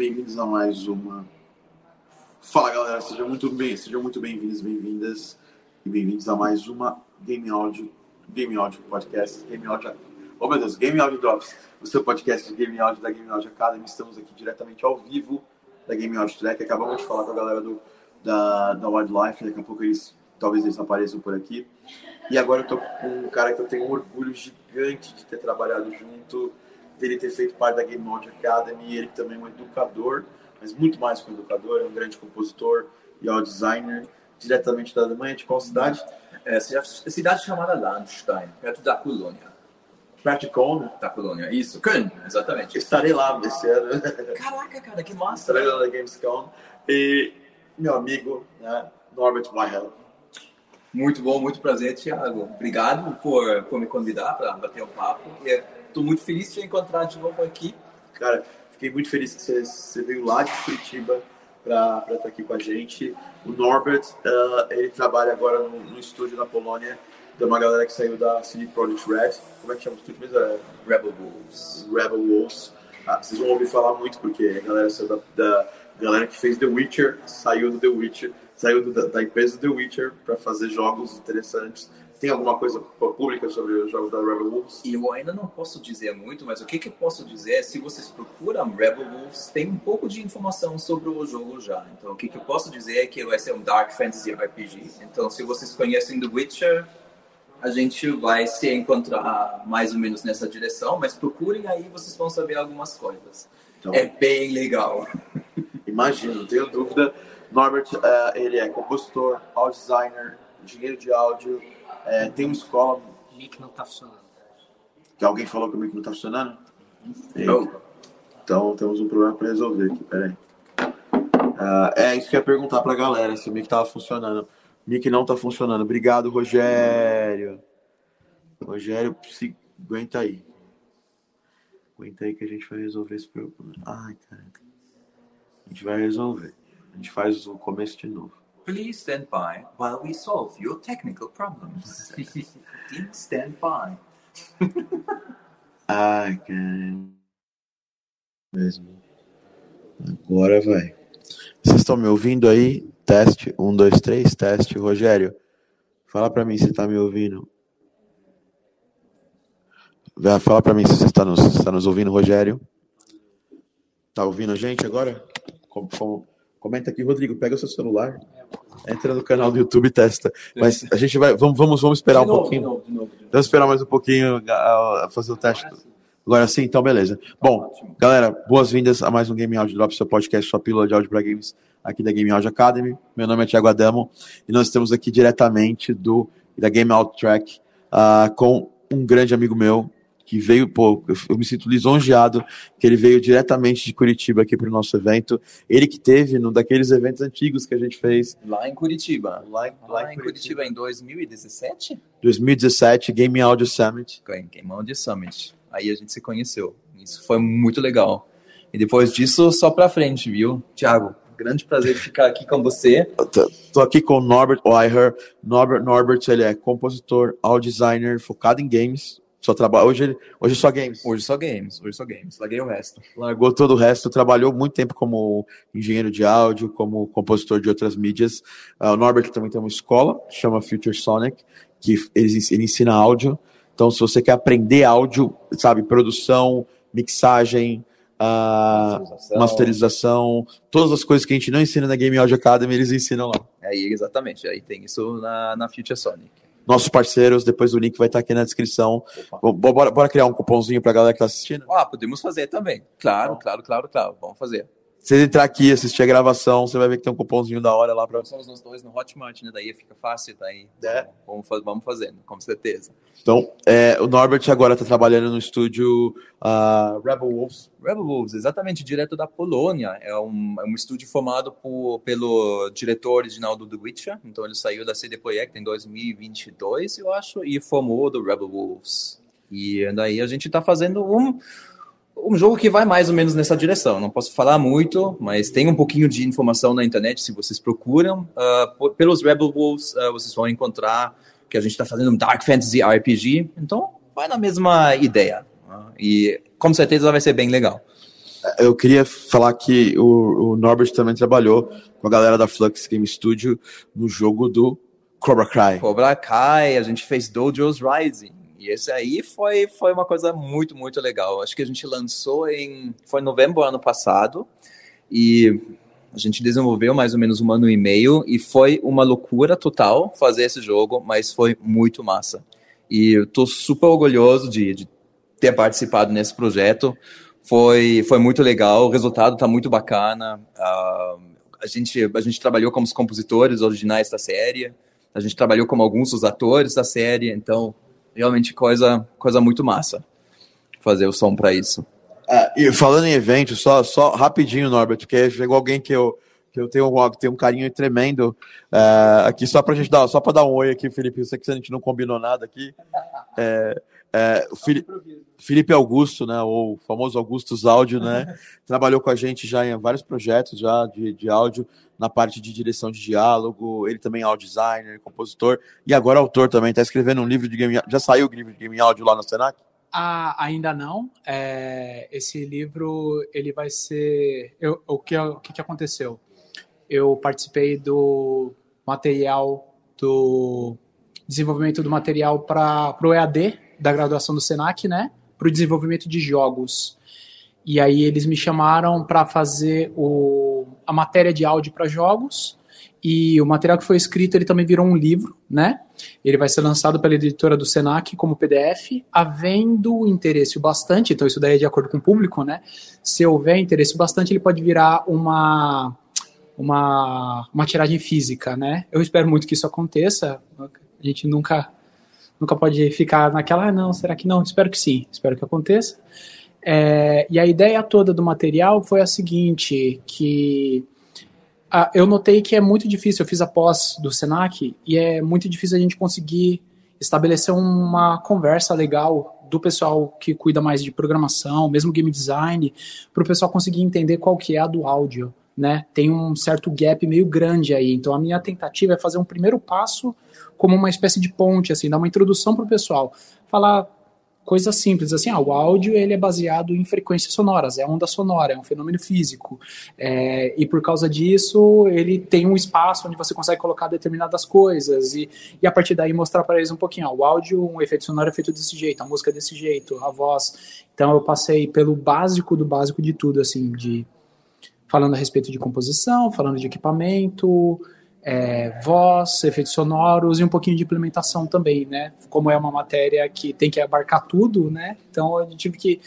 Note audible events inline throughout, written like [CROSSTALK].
bem-vindos a mais uma. Fala galera, sejam muito bem, sejam muito bem-vindos, bem-vindas e bem-vindos a mais uma Game Audio, Game Audio Podcast, Game Audio. Oh meu Deus, Game Audio Drops, o seu podcast de Game Audio da Game Audio Academy. Estamos aqui diretamente ao vivo da Game Audio Track. Acabamos de falar com a galera do, da, da Wildlife, daqui a pouco eles talvez eles apareçam por aqui. E agora eu tô com um cara que eu tenho um orgulho gigante de ter trabalhado junto, dele ter feito parte da Game Audio Academy, ele também é um educador, mas muito mais que um educador, é um grande compositor e audio designer, diretamente da Alemanha, de qual cidade? É, cidade chamada Landstein, perto da Colônia. Perto de Köln? Da Colônia, isso, Köln, exatamente. Estarei lá esse ano. Caraca, cara, que massa. Estarei lá na Gamescom. E meu amigo, né, Norbert Weihel. Muito bom, muito prazer, Thiago. Obrigado por, por me convidar para bater um papo. Estou muito feliz de te encontrar de novo aqui. Cara, fiquei muito feliz que você, você veio lá de Curitiba para estar tá aqui com a gente. O Norbert, uh, ele trabalha agora no, no, estúdio na Polônia de uma galera que saiu da CD Projekt Red. Como é que chama o estúdio mesmo? É Rebel Wolves. Rebel Wolves. Ah, vocês vão ouvir falar muito porque a galera saiu da, da galera que fez The Witcher saiu do The Witcher saiu do, da empresa The Witcher para fazer jogos interessantes. Tem alguma coisa pública sobre os jogos da Rebel Wolves? Eu ainda não posso dizer muito, mas o que, que eu posso dizer é se vocês procuram Rebel Wolves, tem um pouco de informação sobre o jogo já. Então, o que, que eu posso dizer é que vai ser um Dark Fantasy RPG. Então, se vocês conhecem The Witcher, a gente vai se encontrar mais ou menos nessa direção, mas procurem aí, vocês vão saber algumas coisas. Então, é bem legal. [LAUGHS] Imagino, não tenho dúvida. Norbert, uh, ele é compositor, audio designer, engenheiro de áudio, é, tem uma escola. O mic não está funcionando. Que alguém falou que o mic não está funcionando? Não. Então temos um problema para resolver aqui, peraí. Uh, é isso que eu ia perguntar para a galera, se o mic estava funcionando. O mic não está funcionando. Obrigado, Rogério. Rogério, se... aguenta aí. Aguenta aí que a gente vai resolver esse problema. Ai, caraca. A gente vai resolver. A gente faz o começo de novo. Please stand by while we solve your technical problems. [LAUGHS] Please stand by. Ai, cara. Mesmo. Agora vai. Vocês estão me ouvindo aí? Teste. Um, dois, três, teste. Rogério, fala pra mim se tá me ouvindo. Fala pra mim se você está nos, está nos ouvindo, Rogério. Tá ouvindo a gente agora? Comenta aqui, Rodrigo, pega o seu celular, entra no canal do YouTube e testa. Mas a gente vai, vamos, vamos, vamos esperar um pouquinho. Vamos esperar mais um pouquinho a, fazer o teste. Agora sim, então beleza. Bom, galera, boas-vindas a mais um Game Audio Drop, seu podcast, sua pílula de áudio para games aqui da Game Audio Academy. Meu nome é Thiago Adamo e nós estamos aqui diretamente do da Game Out Track uh, com um grande amigo meu, que veio, pô, eu me sinto lisonjeado que ele veio diretamente de Curitiba aqui para o nosso evento. Ele que teve num daqueles eventos antigos que a gente fez. Lá em Curitiba. Lá, em, lá, lá em Curitiba. Curitiba em 2017? 2017, Game Audio Summit. Game Audio Summit. Aí a gente se conheceu. Isso foi muito legal. E depois disso, só para frente, viu? Thiago, grande prazer ficar aqui com você. Estou aqui com o Norbert Weiher. Norbert, Norbert, ele é compositor, audio designer, focado em games. Só trabalha hoje, hoje só games. Hoje só games, hoje só games. Larguei o resto. Largou todo o resto, trabalhou muito tempo como engenheiro de áudio, como compositor de outras mídias. Uh, o Norbert também tem uma escola, chama Future Sonic, que ele, ele ensina áudio. Então, se você quer aprender áudio, sabe, produção, mixagem, uh, masterização. masterização. todas as coisas que a gente não ensina na Game Audio Academy, eles ensinam lá. Aí, exatamente. Aí tem isso na, na Future Sonic nossos parceiros, depois o link vai estar aqui na descrição. Bora, bora, criar um cupomzinho para a galera que está assistindo? Ah, podemos fazer também. Claro, claro, claro, claro. Vamos fazer. Se você entrar aqui assistir a gravação, você vai ver que tem um cupomzinho da hora lá para. Somos nós dois no Hotmart, né? Daí fica fácil, daí. Tá é. Vamos, vamos fazendo, com certeza. Então, é, o Norbert agora está trabalhando no estúdio uh, Rebel Wolves. Rebel Wolves, exatamente, direto da Polônia. É um, é um estúdio formado por, pelo diretor original do The Witcher. Então, ele saiu da CD Projekt em 2022, eu acho, e formou do Rebel Wolves. E daí a gente está fazendo um um jogo que vai mais ou menos nessa direção. Não posso falar muito, mas tem um pouquinho de informação na internet se vocês procuram. Uh, pelos Rebel Wolves, uh, vocês vão encontrar que a gente está fazendo um Dark Fantasy RPG. Então, vai na mesma ideia. Uh, e com certeza vai ser bem legal. Eu queria falar que o, o Norbert também trabalhou com a galera da Flux Game Studio no jogo do Cobra Kai. Cobra Kai, a gente fez Dojo's Rising. E esse aí foi, foi uma coisa muito, muito legal. Acho que a gente lançou em. Foi em novembro ano passado. E a gente desenvolveu mais ou menos um ano e meio. E foi uma loucura total fazer esse jogo, mas foi muito massa. E eu tô super orgulhoso de, de ter participado nesse projeto. Foi, foi muito legal, o resultado está muito bacana. Uh, a, gente, a gente trabalhou como os compositores originais da série, a gente trabalhou como alguns dos atores da série, então realmente coisa, coisa muito massa fazer o som para isso. É, e falando em evento, só, só rapidinho, Norbert, porque chegou alguém que eu, que eu tenho, tenho um carinho tremendo é, aqui, só para gente dar, só para dar um oi aqui, Felipe. Eu sei que a gente não combinou nada aqui. É, é, o Felipe, Felipe Augusto, né, ou famoso Augustus Áudio, né, [LAUGHS] trabalhou com a gente já em vários projetos já de, de áudio na parte de direção de diálogo. Ele também é audio designer, compositor e agora autor também. Está escrevendo um livro de game. Já saiu o livro de game áudio lá na Senac? Ah, ainda não. É, esse livro ele vai ser. Eu, o, que, o que, que aconteceu? Eu participei do material do desenvolvimento do material para o EAD da graduação do Senac, né? Para o desenvolvimento de jogos. E aí eles me chamaram para fazer o, a matéria de áudio para jogos e o material que foi escrito ele também virou um livro, né? Ele vai ser lançado pela editora do Senac como PDF, havendo interesse bastante, então isso daí é de acordo com o público, né? Se houver interesse bastante, ele pode virar uma uma, uma tiragem física, né? Eu espero muito que isso aconteça. A gente nunca nunca pode ficar naquela, ah, não, será que não? Espero que sim, espero que aconteça. É, e a ideia toda do material foi a seguinte, que eu notei que é muito difícil, eu fiz a pós do Senac, e é muito difícil a gente conseguir estabelecer uma conversa legal do pessoal que cuida mais de programação, mesmo game design, para o pessoal conseguir entender qual que é a do áudio, né? Tem um certo gap meio grande aí. Então a minha tentativa é fazer um primeiro passo como uma espécie de ponte, assim, dar uma introdução para o pessoal, falar coisas simples, assim, ah, o áudio ele é baseado em frequências sonoras, é onda sonora, é um fenômeno físico, é, e por causa disso ele tem um espaço onde você consegue colocar determinadas coisas, e, e a partir daí mostrar para eles um pouquinho, ah, o áudio, um efeito sonoro é feito desse jeito, a música é desse jeito, a voz, então eu passei pelo básico do básico de tudo, assim, de falando a respeito de composição, falando de equipamento, é, voz, efeitos sonoros e um pouquinho de implementação também, né? Como é uma matéria que tem que abarcar tudo, né? Então eu tive que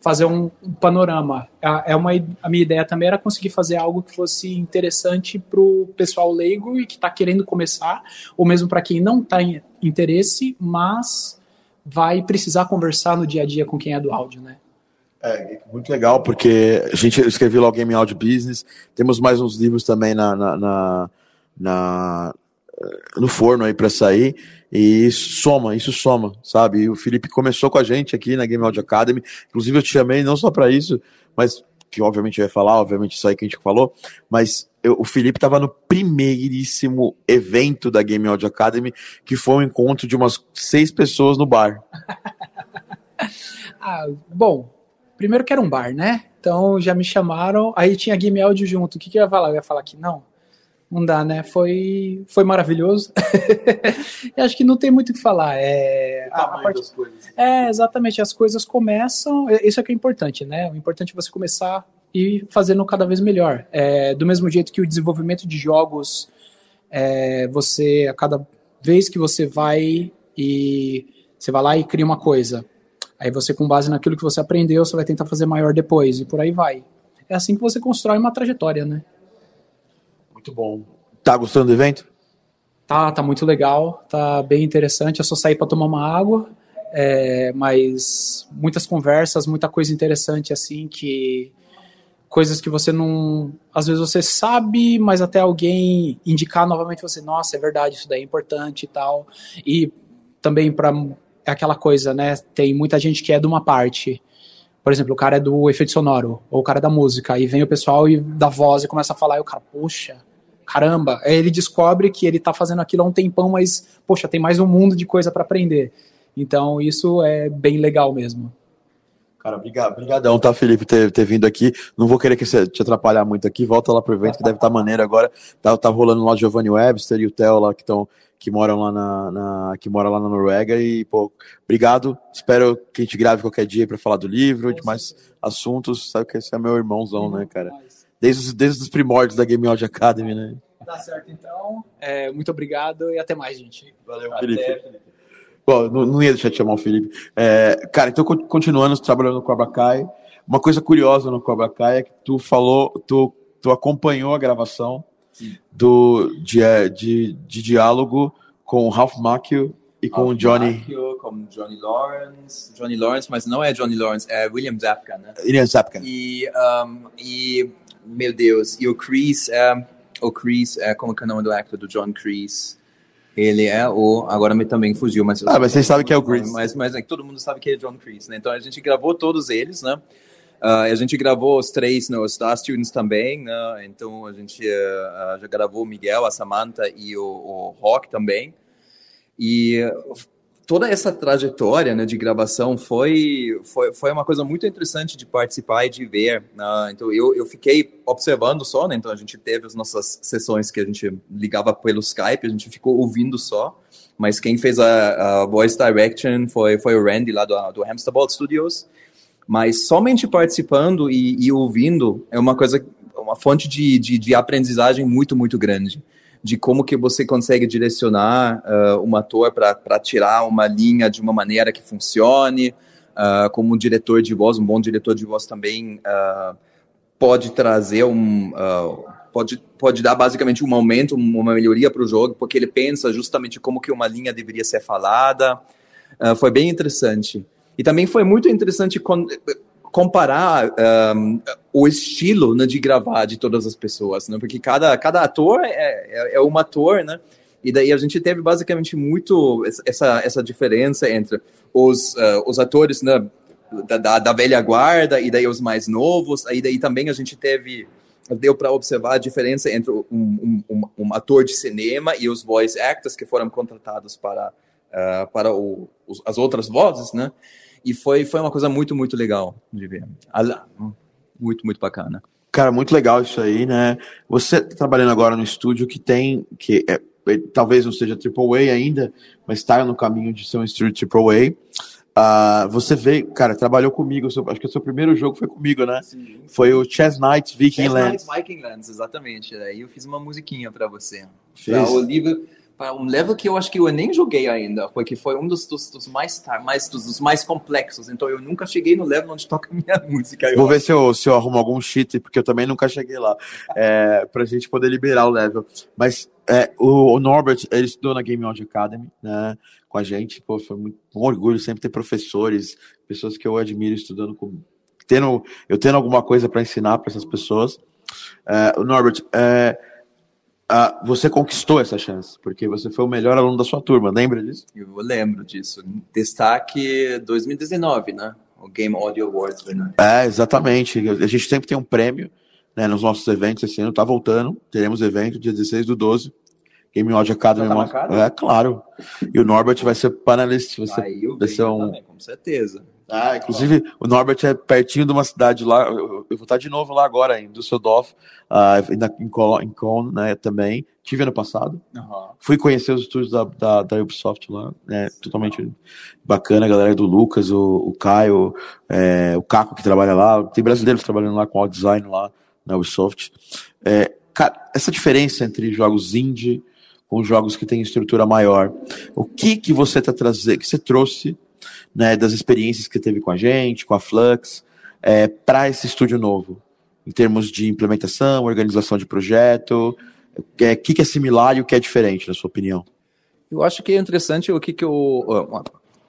fazer um, um panorama. É uma, a minha ideia também era conseguir fazer algo que fosse interessante para o pessoal leigo e que está querendo começar, ou mesmo para quem não está em interesse, mas vai precisar conversar no dia a dia com quem é do áudio, né? É, muito legal, porque a gente escreveu lá o Game Audio Business, temos mais uns livros também na, na, na na no forno aí para sair e isso soma, isso soma, sabe? E o Felipe começou com a gente aqui na Game Audio Academy, inclusive eu te chamei não só para isso, mas que obviamente vai falar, obviamente isso aí que a gente falou, mas eu, o Felipe estava no primeiríssimo evento da Game Audio Academy, que foi um encontro de umas seis pessoas no bar. [LAUGHS] ah, bom, primeiro que era um bar, né? Então já me chamaram, aí tinha Game Audio junto. O que, que eu ia falar? Eu ia falar que não, não dá, né? Foi, foi maravilhoso. [LAUGHS] e acho que não tem muito o que falar. É, a, a parte, das coisas. é, exatamente. As coisas começam. É, isso é que é importante, né? O importante é você começar e fazendo cada vez melhor. É, do mesmo jeito que o desenvolvimento de jogos, é, você, a cada vez que você vai e você vai lá e cria uma coisa, aí você, com base naquilo que você aprendeu, você vai tentar fazer maior depois, e por aí vai. É assim que você constrói uma trajetória, né? Muito bom. Tá gostando do evento? Tá, tá muito legal, tá bem interessante. Eu só saí para tomar uma água, é, mas muitas conversas, muita coisa interessante assim que coisas que você não, às vezes você sabe, mas até alguém indicar novamente você, nossa, é verdade, isso daí é importante e tal. E também para é aquela coisa, né? Tem muita gente que é de uma parte. Por exemplo, o cara é do efeito sonoro, ou o cara é da música, e vem o pessoal e da voz e começa a falar, e o cara, poxa, caramba, aí ele descobre que ele está fazendo aquilo há um tempão, mas, poxa, tem mais um mundo de coisa para aprender. Então, isso é bem legal mesmo. Cara, obrigado, brigadão, tá, Felipe, ter, ter vindo aqui. Não vou querer que você te atrapalhar muito aqui. Volta lá pro evento, que deve estar tá maneiro agora. Tá, tá rolando lá o Giovanni Webster e o Theo lá que estão que moram lá na, na, que mora lá na Noruega e pô, obrigado. Espero que a gente grave qualquer dia para falar do livro, de mais assuntos. Sabe que esse é meu irmãozão, né, cara? Desde os, desde os primórdios da Game Audio Academy, né? Tá certo, então. É, muito obrigado e até mais, gente. Valeu, Felipe. Felipe. Bom, não, não, ia deixar de chamar o Felipe. É, cara, então continuando trabalhando no Cobra Kai, uma coisa curiosa no Cobra Kai é que tu falou, tu, tu acompanhou a gravação do, de, é, de, de diálogo com o Ralph Macchio e com Ralph o Johnny. Macchio, com Johnny Lawrence, Johnny Lawrence, mas não é Johnny Lawrence, é William Zapka, né? William Zapka. E, um, e meu Deus, e o Chris, é, o Chris, é, como é o nome do actor do John Chris? Ele é o. Agora me também fugiu, mas. Ah, mas vocês sabem que é o Chris. Mas, mas é, todo mundo sabe que é John Chris, né? Então a gente gravou todos eles, né? Uh, a gente gravou os três no Star Students também, né? Então a gente uh, já gravou o Miguel, a Samantha e o, o Rock também. E toda essa trajetória né, de gravação foi, foi, foi uma coisa muito interessante de participar e de ver. Né? Então, eu, eu fiquei observando só, né? Então, a gente teve as nossas sessões que a gente ligava pelo Skype, a gente ficou ouvindo só. Mas quem fez a, a voice direction foi, foi o Randy, lá do, do Hamster Ball Studios. Mas somente participando e, e ouvindo é uma coisa, uma fonte de, de, de aprendizagem muito, muito grande de como que você consegue direcionar uh, um ator para tirar uma linha de uma maneira que funcione, uh, como um diretor de voz, um bom diretor de voz também uh, pode trazer um... pode, pode dar basicamente um aumento, uma melhoria para o jogo, porque ele pensa justamente como que uma linha deveria ser falada. foi bem interessante. E também foi muito interessante comparar um, o estilo né, de gravar de todas as pessoas, né? Porque cada, cada ator é, é, é um ator, né? E daí a gente teve basicamente muito essa, essa diferença entre os, uh, os atores né, da, da, da, velha guarda e daí os mais novos. Aí daí também a gente teve deu para observar a diferença entre um, um, um, um, ator de cinema e os voice actors que foram contratados para uh, para o, os, as outras vozes, né? E foi, foi uma coisa muito, muito legal de ver. Muito, muito bacana. Cara, muito legal isso aí, né? Você tá trabalhando agora no estúdio que tem, que é, é talvez não seja AAA ainda, mas está no caminho de ser um estúdio AAA. Uh, você veio, cara, trabalhou comigo, seu, acho que o seu primeiro jogo foi comigo, né? Sim. Foi o Chess Knights Viking Lands. Chess Viking Lands, exatamente. Aí eu fiz uma musiquinha para você. Fez? Pra para um level que eu acho que eu nem joguei ainda, porque foi um dos, dos, dos mais, mais dos, dos, mais complexos. Então eu nunca cheguei no level onde toca [LAUGHS] minha música. Vou ver se eu, se eu arrumo algum cheat, porque eu também nunca cheguei lá, é, para a gente poder liberar o level. Mas é, o, o, Norbert, ele estudou na Game Audio Academy, né, com a gente. Pô, foi muito, um orgulho sempre ter professores, pessoas que eu admiro estudando com, tendo, eu tendo alguma coisa para ensinar para essas pessoas. É, o Norbert, é, ah, você conquistou essa chance, porque você foi o melhor aluno da sua turma, lembra disso? Eu lembro disso. Destaque 2019, né? O Game Audio Awards, né? É, exatamente. A gente sempre tem um prêmio né, nos nossos eventos. Esse ano tá voltando. Teremos evento dia 16 do 12. Game Audio Academy. Já tá é, claro. E o Norbert vai ser panelista. Vai ser, Aí eu vai ser um... também, com certeza. Ah, inclusive, o Norbert é pertinho de uma cidade lá. Eu, eu vou estar de novo lá agora, em Düsseldorf, uh, em, Cologne, em Cologne, né, também. Tive ano passado. Uhum. Fui conhecer os estúdios da, da, da, Ubisoft lá. né, totalmente bacana, a galera do Lucas, o, o Caio, é, o Caco que trabalha lá. Tem brasileiros trabalhando lá com o design lá na Ubisoft. É, cara, essa diferença entre jogos indie com jogos que têm estrutura maior. O que que você está trazendo, que você trouxe né, das experiências que teve com a gente, com a Flux, é, para esse estúdio novo, em termos de implementação, organização de projeto, o é, que, que é similar e o que é diferente, na sua opinião? Eu acho que é interessante o que, que o. Oh,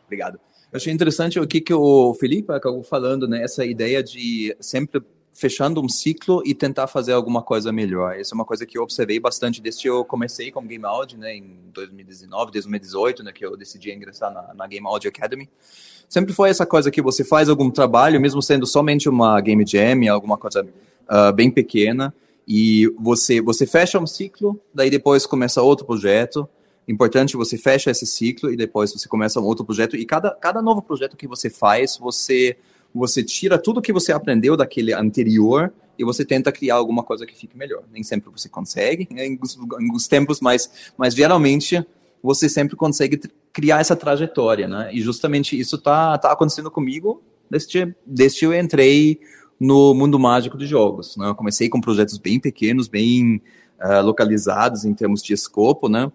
obrigado. Eu achei interessante o que, que o Felipe acabou falando, né? Essa ideia de sempre fechando um ciclo e tentar fazer alguma coisa melhor. Essa é uma coisa que eu observei bastante desde que eu comecei com Game Audio, né, em 2019, 2018, né, que eu decidi ingressar na, na Game Audio Academy. Sempre foi essa coisa que você faz algum trabalho, mesmo sendo somente uma Game Jam, alguma coisa uh, bem pequena, e você você fecha um ciclo, daí depois começa outro projeto. Importante você fecha esse ciclo e depois você começa um outro projeto e cada cada novo projeto que você faz, você você tira tudo que você aprendeu daquele anterior e você tenta criar alguma coisa que fique melhor. Nem sempre você consegue, né, em alguns tempos, mas, mas geralmente você sempre consegue criar essa trajetória, né? E justamente isso tá, tá acontecendo comigo desde, desde eu entrei no mundo mágico de jogos. Né? Eu comecei com projetos bem pequenos, bem uh, localizados em termos de escopo, né?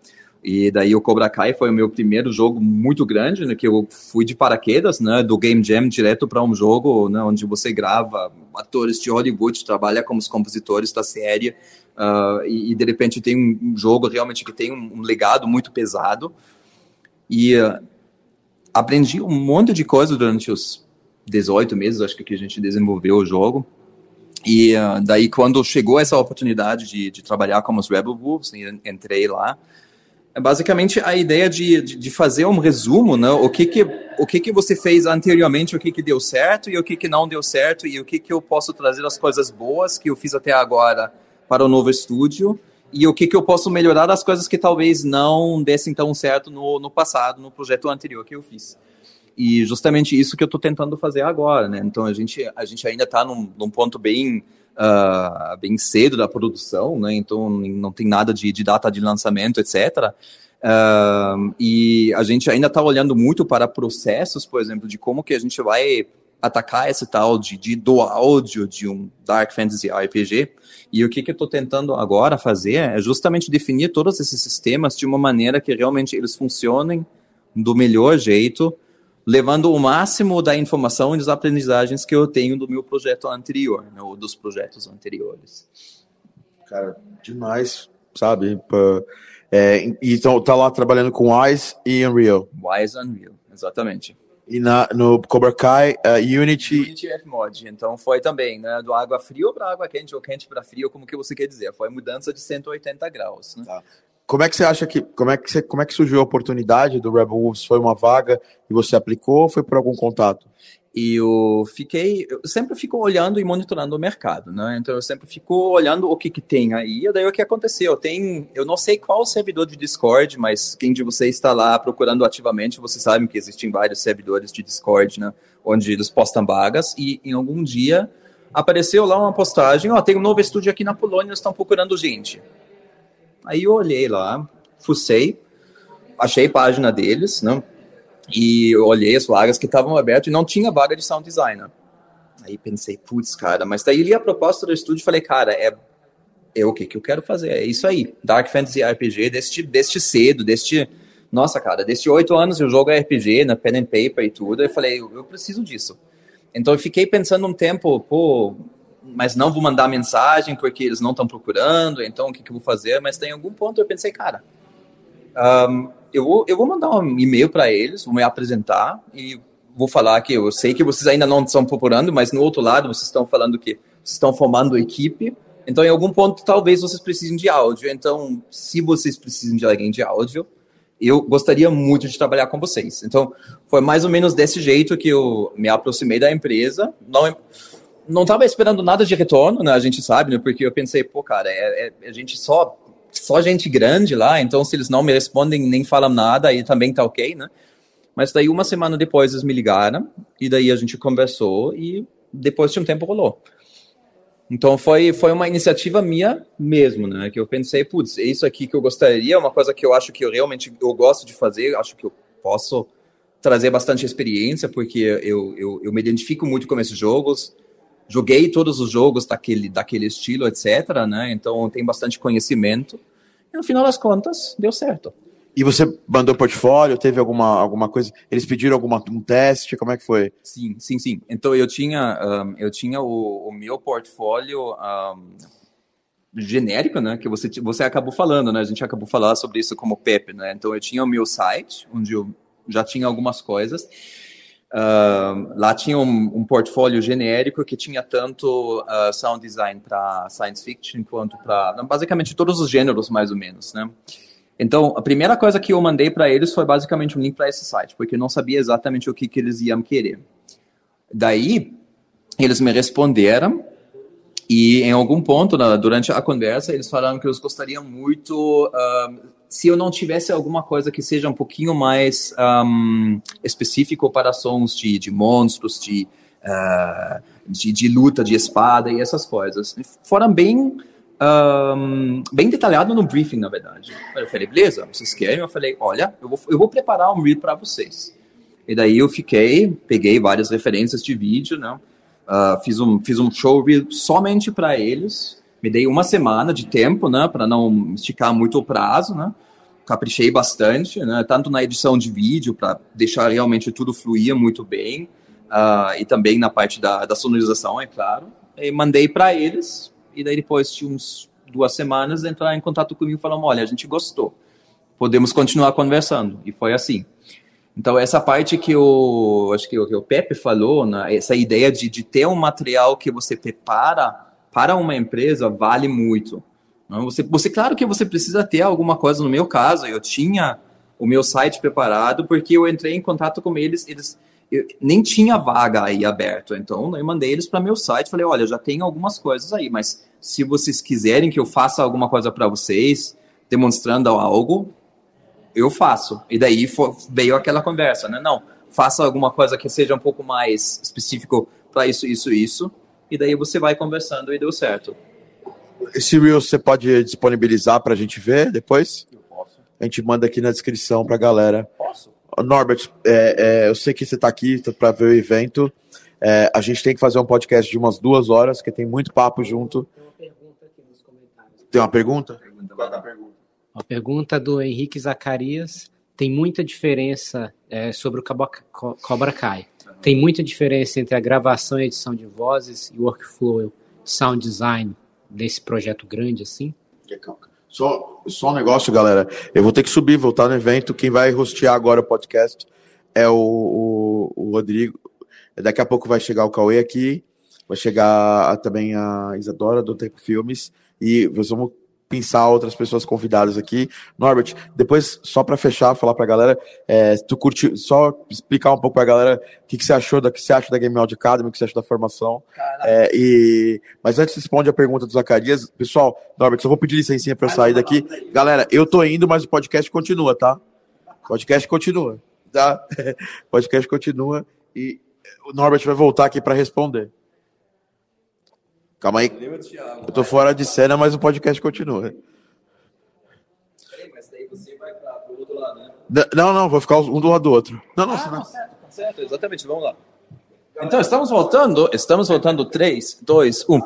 E daí o Cobra Kai foi o meu primeiro jogo muito grande, né, que eu fui de paraquedas, né, do Game Jam direto para um jogo, né, onde você grava atores de Hollywood, trabalha como os compositores da série, uh, e, e, de repente tem um jogo realmente que tem um, um legado muito pesado. E uh, aprendi um monte de coisa durante os 18 meses, acho que, que a gente desenvolveu o jogo. E uh, daí, quando chegou essa oportunidade de, de trabalhar como os Rebel Wolves, entrei lá, é basicamente a ideia de, de, de, fazer um resumo, né? O que que, o que que você fez anteriormente, o que que deu certo e o que que não deu certo e o que que eu posso trazer as coisas boas que eu fiz até agora para o novo estúdio e o que que eu posso melhorar das coisas que talvez não dessem tão certo no, no passado, no projeto anterior que eu fiz. E justamente isso que eu estou tentando fazer agora, né? Então a gente, a gente ainda está num, num ponto bem uh, bem cedo da produção, né? Então não tem nada de, de data de lançamento, etc. Uh, e a gente ainda está olhando muito para processos, por exemplo, de como que a gente vai atacar esse tal de, de do áudio de um Dark Fantasy RPG. E o que, que eu estou tentando agora fazer é justamente definir todos esses sistemas de uma maneira que realmente eles funcionem do melhor jeito, levando o máximo da informação e das aprendizagens que eu tenho do meu projeto anterior, né, ou dos projetos anteriores. Cara, demais, sabe? É, então tá lá trabalhando com Wise e Unreal. Wise Unreal, exatamente. E na, no Cobra Kai, uh, Unity. Unity F-Mod. Então foi também, né? Do água frio para água quente ou quente para frio, como que você quer dizer? Foi mudança de 180 graus. Né? Tá. Como é que você acha que como é que você, como é que surgiu a oportunidade do Rebel Wolves? Foi uma vaga e você aplicou ou foi por algum contato? E eu fiquei, eu sempre fico olhando e monitorando o mercado, né? Então eu sempre fico olhando o que que tem aí. E daí o que aconteceu? Tem, eu não sei qual servidor de Discord, mas quem de vocês está lá procurando ativamente, vocês sabem que existem vários servidores de Discord, né? Onde eles postam vagas e em algum dia apareceu lá uma postagem, ó, tem um novo estúdio aqui na Polônia, eles estão procurando gente. Aí eu olhei lá, fucei, achei página deles, né? E olhei as vagas que estavam abertas e não tinha vaga de sound designer. Aí pensei, putz, cara, mas daí li a proposta do estúdio e falei, cara, é, é o que, que eu quero fazer, é isso aí. Dark Fantasy RPG, deste, deste cedo, deste. Nossa, cara, desde oito anos eu jogo RPG, na pen and paper e tudo. Eu falei, eu, eu preciso disso. Então eu fiquei pensando um tempo, pô, mas não vou mandar mensagem porque eles não estão procurando, então o que, que, eu vou fazer? Mas tem algum ponto eu pensei, cara, um, eu, vou, eu vou mandar um e-mail para eles, vou me apresentar e vou falar que eu sei que vocês ainda não estão procurando, mas no outro lado vocês estão falando que vocês estão formando equipe, então em algum ponto talvez vocês precisem de áudio, então se vocês precisam de alguém de áudio, eu gostaria muito de trabalhar com vocês. Então, foi mais ou menos desse jeito que eu me aproximei da empresa. Não, não estava esperando nada de retorno, né? A gente sabe, né? Porque eu pensei, pô, cara, é, é, a gente só só gente grande lá, então se eles não me respondem nem falam nada, aí também tá ok, né? Mas daí uma semana depois eles me ligaram e daí a gente conversou e depois de um tempo rolou. Então foi foi uma iniciativa minha mesmo, né? Que eu pensei, putz, é isso aqui que eu gostaria, é uma coisa que eu acho que eu realmente eu gosto de fazer, acho que eu posso trazer bastante experiência porque eu, eu, eu me identifico muito com esses jogos joguei todos os jogos daquele, daquele estilo, etc. Né? Então tem bastante conhecimento. E no final das contas, deu certo. E você mandou portfólio? Teve alguma, alguma coisa? Eles pediram alguma, um teste? Como é que foi? Sim, sim, sim. Então eu tinha, um, eu tinha o, o meu portfólio um, genérico, né? Que você, você acabou falando, né? A gente acabou falando sobre isso como PEP, né? Então eu tinha o meu site, onde eu já tinha algumas coisas. Uh, lá tinha um, um, portfólio genérico que tinha tanto uh, sound design para science fiction quanto para basicamente todos os gêneros mais ou menos, né? Então a primeira coisa que eu mandei para eles foi basicamente um link para esse site, porque eu não sabia exatamente o que, que eles iam querer. Daí eles me responderam e em algum ponto durante a conversa eles falaram que eles gostariam muito uh, se eu não tivesse alguma coisa que seja um pouquinho mais um, específico para sons de, de monstros, de uh, de, de, luta de espada e essas coisas. Foram bem um, bem detalhado no briefing, na verdade. Eu falei, beleza, vocês querem? Eu falei, olha, eu vou, eu vou preparar um reel para vocês. E daí eu fiquei, peguei várias referências de vídeo, né? Uh, fiz, um, fiz um show reel somente para eles. Me dei uma semana de tempo, né? Para não esticar muito o prazo, né? Caprichei bastante, né? Tanto na edição de vídeo, para deixar realmente tudo fluir muito bem. Uh, e também na parte da, da sonorização, é claro. E mandei para eles, e daí depois de uns duas semanas entrar em contato comigo falar, olha, a gente gostou, podemos continuar conversando. E foi assim. Então, essa parte que o, acho que o, que o Pepe falou, né, essa ideia de, de ter um material que você prepara para uma empresa vale muito. Você, você, claro que você precisa ter alguma coisa, no meu caso, eu tinha o meu site preparado, porque eu entrei em contato com eles, eles eu, nem tinha vaga aí aberto, então eu mandei eles para meu site, falei, olha, já tem algumas coisas aí, mas se vocês quiserem que eu faça alguma coisa para vocês, demonstrando algo, eu faço. E daí veio aquela conversa, né? Não, faça alguma coisa que seja um pouco mais específico para isso, isso, isso. E daí você vai conversando e deu certo. Esse Reel você pode disponibilizar para a gente ver depois? Eu posso. A gente manda aqui na descrição para a galera. Posso. Norbert, é, é, eu sei que você está aqui para ver o evento. É, a gente tem que fazer um podcast de umas duas horas, que tem muito papo junto. Tem uma pergunta aqui nos comentários. Tem uma pergunta? Qual é a pergunta? A pergunta do Henrique Zacarias tem muita diferença é, sobre o Cobra Kai. Tem muita diferença entre a gravação e edição de vozes e o workflow, sound design desse projeto grande assim? Só, só um negócio, galera. Eu vou ter que subir, voltar no evento. Quem vai rostear agora o podcast é o, o, o Rodrigo. Daqui a pouco vai chegar o Cauê aqui. Vai chegar também a Isadora do Tempo Filmes. E vamos pensar outras pessoas convidadas aqui. Norbert, depois, só para fechar, falar para a galera, é, tu curte, só explicar um pouco para a galera o que, que você achou da que você acha da Game Audio Academy, o que você acha da formação. É, e, mas antes responde a pergunta do Zacarias, pessoal, Norbert, só vou pedir licencinha para eu sair daqui. Galera, eu tô indo, mas o podcast continua, tá? O podcast continua, tá? O [LAUGHS] podcast continua e o Norbert vai voltar aqui para responder. Calma aí. Eu tô fora de cena, mas o podcast continua. Não, não, vou ficar um do lado do outro. Não, não, ah, não. Certo, tá certo, exatamente, vamos lá. Então, estamos voltando, estamos voltando 3, 2, 1.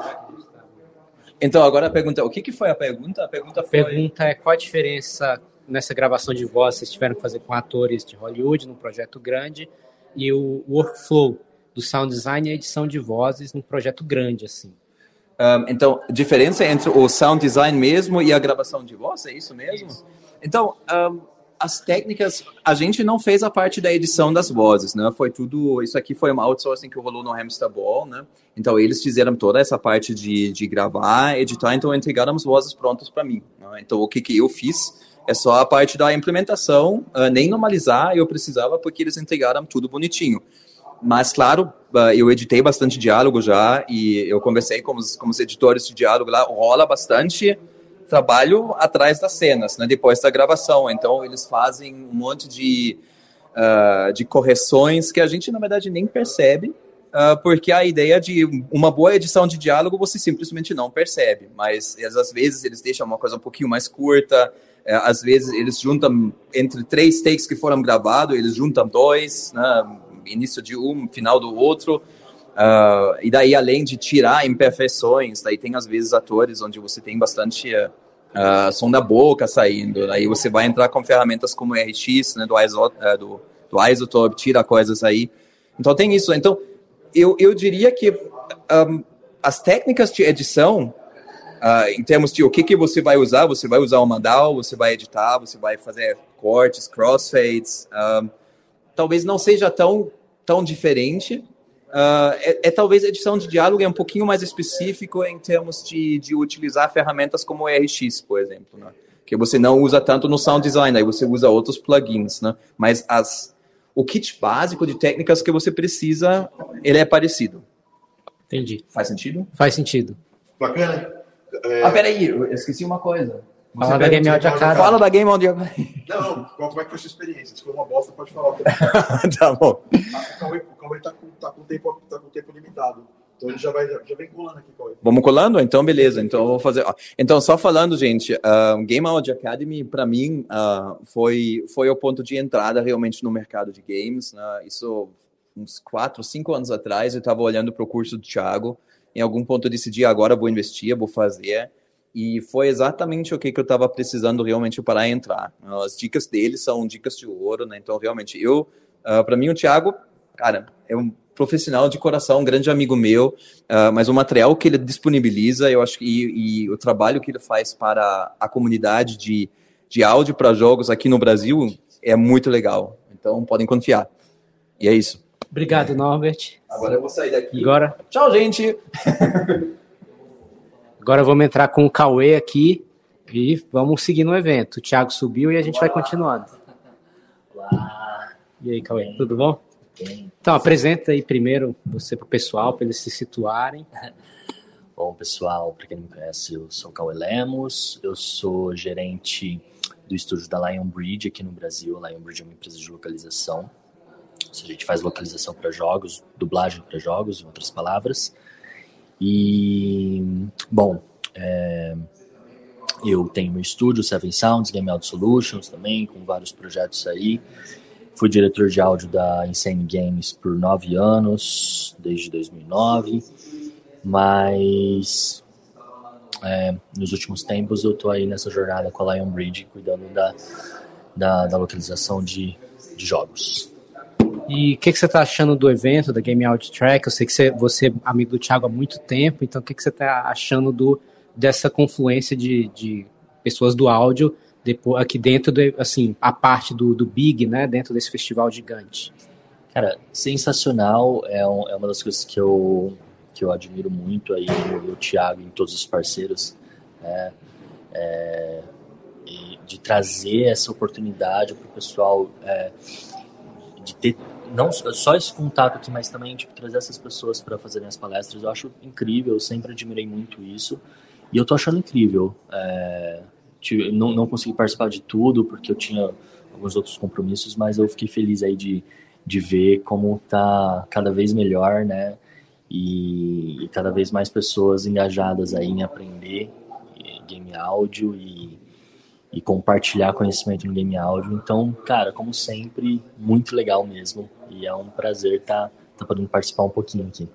Então, agora a pergunta, o que, que foi a pergunta? A pergunta foi... A pergunta é qual a diferença nessa gravação de voz vocês tiveram que fazer com atores de Hollywood, num projeto grande, e o workflow do sound design e a edição de vozes num projeto grande, assim. Um, então, diferença entre o sound design mesmo e a gravação de voz, é isso mesmo? Isso. Então, um, as técnicas, a gente não fez a parte da edição das vozes, né? Foi tudo, isso aqui foi uma outsourcing que rolou no Hamster Ball, né? Então, eles fizeram toda essa parte de, de gravar, editar, então entregaram as vozes prontas para mim. Né? Então, o que, que eu fiz é só a parte da implementação, uh, nem normalizar eu precisava, porque eles entregaram tudo bonitinho. Mas, claro, ah, eu editei bastante diálogo já e eu conversei com os, com os editores de diálogo lá, rola bastante trabalho atrás das cenas, né, depois da gravação. Então, eles fazem um monte de, uh, de correções que a gente, na verdade, nem percebe, uh, porque a ideia de uma boa edição de diálogo você simplesmente não percebe. Mas, às vezes, eles deixam uma coisa um pouquinho mais curta, uh, às vezes, eles juntam entre três takes que foram gravados, eles juntam dois, né, início de um, final do outro. Uh, e daí, além de tirar imperfeições, daí tem às vezes atores onde você tem bastante uh, som da boca saindo. Aí você vai entrar com ferramentas como RX, né, do, Isot uh, do, do Isotope, tira coisas aí. Então tem isso. Então eu, eu diria que um, as técnicas de edição, em termos de o que, que você vai usar, você vai usar o Mandal, você vai editar, você vai fazer cortes, crossfades. Um, talvez não seja tão tão diferente. Uh, é, é, talvez a edição de diálogo é um pouquinho mais específico em termos de, de utilizar ferramentas como o RX, por exemplo, né? que você não usa tanto no sound design, aí você usa outros plugins, né? Mas as, o kit básico de técnicas que você precisa, ele é parecido. Entendi. Faz sentido? Faz sentido. Bacana. É... Ah, peraí, eu esqueci uma coisa. Fala da Game Audio Academy. Fala da Game Audio Academy. Não, não. Qual, como é que foi a sua experiência? Se foi uma bosta, pode falar. [LAUGHS] tá bom. O Cauê, o Cauê tá, com, tá, com tempo, tá com tempo limitado. Então ele já, vai, já vem colando aqui, Cauê. Vamos colando? Então, beleza. Então, vou fazer. ó. Então, só falando, gente, uh, Game Audio Academy, para mim, uh, foi, foi o ponto de entrada realmente no mercado de games. Né? Isso, uns quatro, cinco anos atrás, eu estava olhando para o curso do Thiago. Em algum ponto eu decidi, agora vou investir, vou fazer. E foi exatamente o que, que eu estava precisando realmente para entrar. As dicas dele são dicas de ouro, né? Então, realmente, eu, uh, para mim, o Thiago, cara, é um profissional de coração, um grande amigo meu, uh, mas o material que ele disponibiliza, eu acho que e, e o trabalho que ele faz para a comunidade de, de áudio para jogos aqui no Brasil é muito legal. Então podem confiar. E é isso. Obrigado, Norbert. Agora eu vou sair daqui. Agora, Tchau, gente. [LAUGHS] agora vamos entrar com o Cauê aqui e vamos seguir no evento. O Thiago subiu e a gente vai continuando. E aí, Cauê, tudo bom? Então, apresenta aí primeiro você para o pessoal, para eles se situarem. [LAUGHS] Bom, pessoal, para quem não me conhece, eu sou Cauê Lemos, eu sou gerente do estúdio da Lionbridge aqui no Brasil. A Lionbridge é uma empresa de localização. Seja, a gente faz localização para jogos, dublagem para jogos, em outras palavras. E, bom, é, eu tenho meu estúdio, Seven Sounds, Game Audio Solutions também, com vários projetos aí. Fui diretor de áudio da Insane Games por nove anos, desde 2009. Mas é, nos últimos tempos eu tô aí nessa jornada com a Lionbridge, cuidando da, da, da localização de, de jogos. E o que, que você está achando do evento, da Game Audio Track? Eu sei que você, você é amigo do Thiago há muito tempo, então o que, que você está achando do, dessa confluência de, de pessoas do áudio depois, aqui dentro, do, assim, a parte do, do Big, né, dentro desse festival gigante? Cara, sensacional, é, um, é uma das coisas que eu, que eu admiro muito aí no, Thiago e em todos os parceiros, né, é, de trazer essa oportunidade para o pessoal, é, de ter não só esse contato aqui, mas também tipo, trazer essas pessoas para fazerem as palestras, eu acho incrível, eu sempre admirei muito isso, e eu tô achando incrível, é, tive- não, não consegui participar de tudo, porque eu tinha alguns outros compromissos, mas eu fiquei feliz aí de, de ver como tá cada vez melhor, né? E, e cada vez mais pessoas engajadas aí em aprender game áudio e, e compartilhar conhecimento no game áudio. Então, cara, como sempre, muito legal mesmo. E é um prazer estar tá, podendo participar um pouquinho aqui.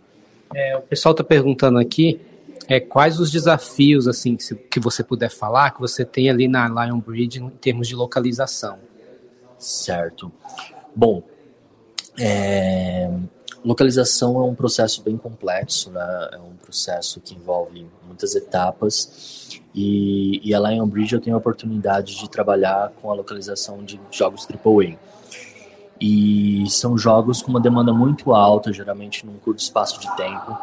É, o pessoal está perguntando aqui é, quais os desafios assim que, se- que você puder falar, que você tem ali na Lion Bridge em termos de localização. Certo. Bom, é, localização é um processo bem complexo, né? É um processo que envolve muitas etapas e, e a Lionbridge eu tenho a oportunidade de trabalhar com a localização de jogos AAA. E são jogos com uma demanda muito alta, geralmente num curto espaço de tempo.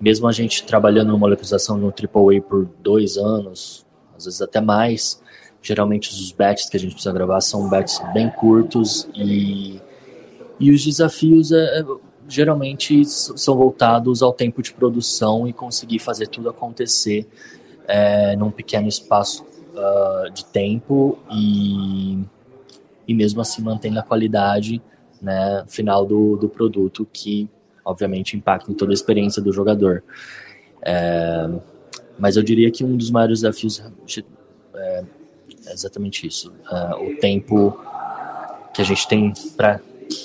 Mesmo a gente trabalhando numa localização no AAA por dois anos, às vezes até mais, geralmente os batches que a gente precisa gravar são batches bem curtos e, e os desafios é, é, geralmente são voltados ao tempo de produção e conseguir fazer tudo acontecer é, num pequeno espaço ah, de tempo e, e mesmo assim mantendo a qualidade né, final do, do produto que obviamente impacta em toda a experiência do jogador. É, mas eu diria que um dos maiores desafios é, é exatamente isso. Ah, o tempo que a gente tem para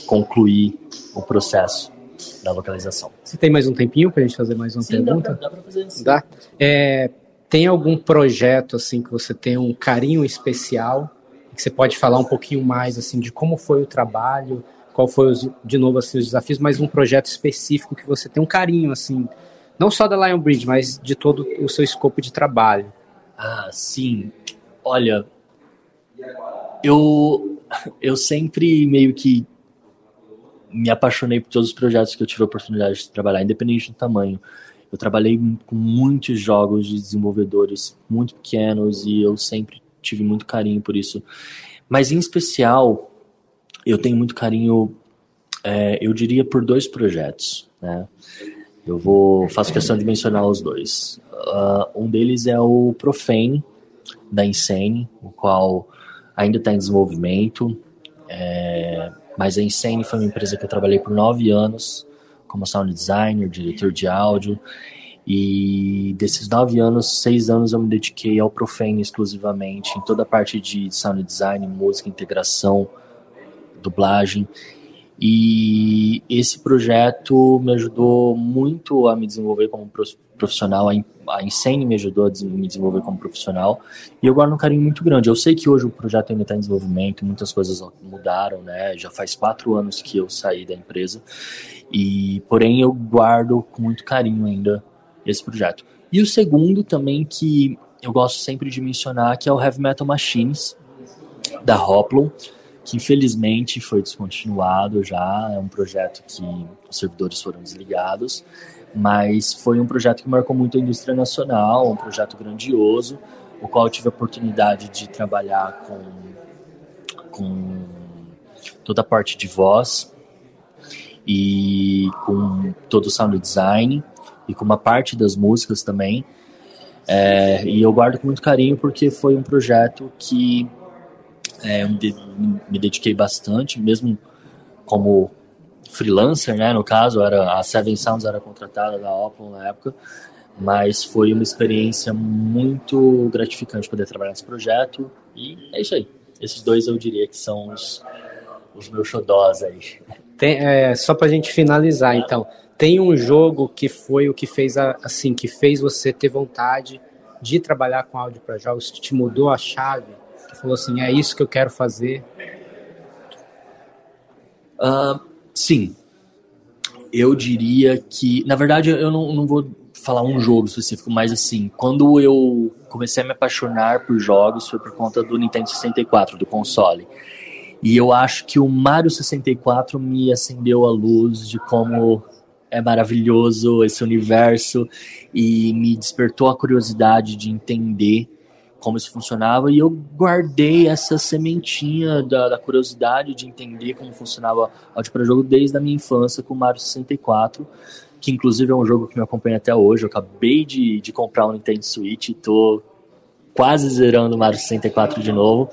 concluir o processo da localização. Você tem mais um tempinho para a gente fazer mais uma pergunta? dá para fazer isso. Dá. É, tem algum projeto assim que você tem um carinho especial? Que você pode falar um pouquinho mais assim de como foi o trabalho, qual foi os, de novo assim os desafios, mas um projeto específico que você tem um carinho assim, não só da Lion Bridge, mas de todo o seu escopo de trabalho. Ah, sim. Olha, eu eu sempre meio que me apaixonei por todos os projetos que eu tive a oportunidade de trabalhar, independente do tamanho. Eu trabalhei com muitos jogos de desenvolvedores muito pequenos e eu sempre tive muito carinho por isso. Mas em especial, eu tenho muito carinho, é, eu diria, por dois projetos, né? Eu vou faço questão de mencionar os dois. Ah, um deles é o Profane, da Insane, o qual ainda está em desenvolvimento. É, mas a Insane foi uma empresa que eu trabalhei por nove anos como sound designer, diretor de áudio. E desses nove anos, seis anos eu me dediquei ao Profane exclusivamente, em toda a parte de sound design, música, integração, dublagem. E esse projeto me ajudou muito a me desenvolver como profissional, a Insane me ajudou a me desenvolver como profissional, e eu guardo um carinho muito grande. Eu sei que hoje o projeto ainda está em desenvolvimento, muitas coisas mudaram, né? Já faz quatro anos que eu saí da empresa, e porém eu guardo com muito carinho ainda esse projeto. E o segundo também que eu gosto sempre de mencionar, que é o Heavy Metal Machines, da Hoplon, que infelizmente foi descontinuado já, é um projeto que os servidores foram desligados, mas foi um projeto que marcou muito a indústria nacional, um projeto grandioso, o qual eu tive a oportunidade de trabalhar com, com toda a parte de voz e com todo o sound design e com uma parte das músicas também. É, e eu guardo com muito carinho porque foi um projeto que é, me dediquei bastante, mesmo como freelancer, né? No caso, era a Seven Sounds era contratada da Opel na época, mas foi uma experiência muito gratificante poder trabalhar nesse projeto e é isso aí. Esses dois eu diria que são os, os meus xodós aí. Tem, é, só pra gente finalizar, então, tem um jogo que foi o que fez a, assim que fez você ter vontade de trabalhar com áudio para jogos, que te mudou a chave falou assim, é isso que eu quero fazer? Uh, sim. Eu diria que, na verdade, eu não, não vou falar um jogo específico, mas assim, quando eu comecei a me apaixonar por jogos foi por conta do Nintendo 64, do console. E eu acho que o Mario 64 me acendeu a luz de como é maravilhoso esse universo e me despertou a curiosidade de entender como isso funcionava e eu guardei essa sementinha da, da curiosidade de entender como funcionava áudio para jogo desde a minha infância com o Mario 64, que inclusive é um jogo que me acompanha até hoje. Eu acabei de, de comprar um Nintendo Switch e tô quase zerando o Mario 64 de novo.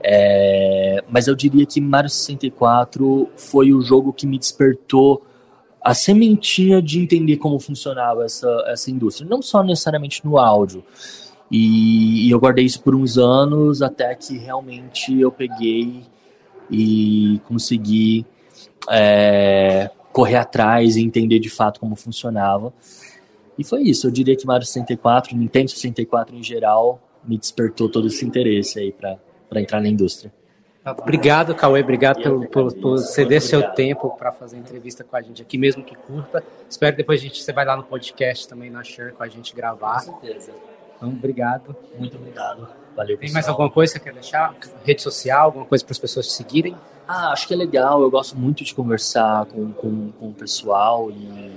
É, mas eu diria que Mario 64 foi o jogo que me despertou a sementinha de entender como funcionava essa, essa indústria. Não só necessariamente no áudio, e, e, eu guardei isso por uns anos até que realmente eu peguei e consegui é, correr atrás e entender de fato como funcionava. E foi isso. Eu diria que Mario 64, Nintendo 64 em geral, me despertou todo esse interesse aí para entrar na indústria. Obrigado, Cauê. Obrigado pelo, por, por ceder seu tempo para fazer entrevista com a gente aqui, mesmo que curta. Espero que depois a gente, você vai lá no podcast também na Share com a gente gravar. Com certeza. Então, obrigado. Muito obrigado. Valeu, Tem mais alguma coisa que você quer deixar? Rede social, alguma coisa para as pessoas te seguirem? Ah, acho que é legal. Eu gosto muito de conversar com, com, com o pessoal. E,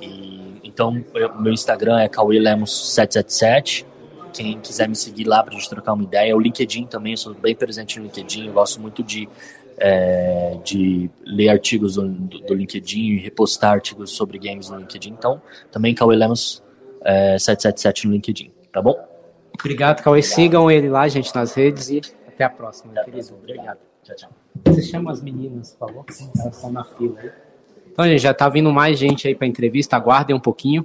e então, eu, meu Instagram é cauelemos777. Quem quiser me seguir lá para a gente trocar uma ideia. O LinkedIn também, eu sou bem presente no LinkedIn. Eu gosto muito de, é, de ler artigos do, do, LinkedIn e repostar artigos sobre games no LinkedIn. Então, também cauelemos é, 777 no LinkedIn, tá bom? Obrigado, Cauê. Sigam ele lá, gente, nas redes e até a próxima, até querido. Próxima. Obrigado. Tchau, tchau. Você chama as meninas, por favor? Elas estão na fila aí. Então, gente, já tá vindo mais gente aí para entrevista. Aguardem um pouquinho.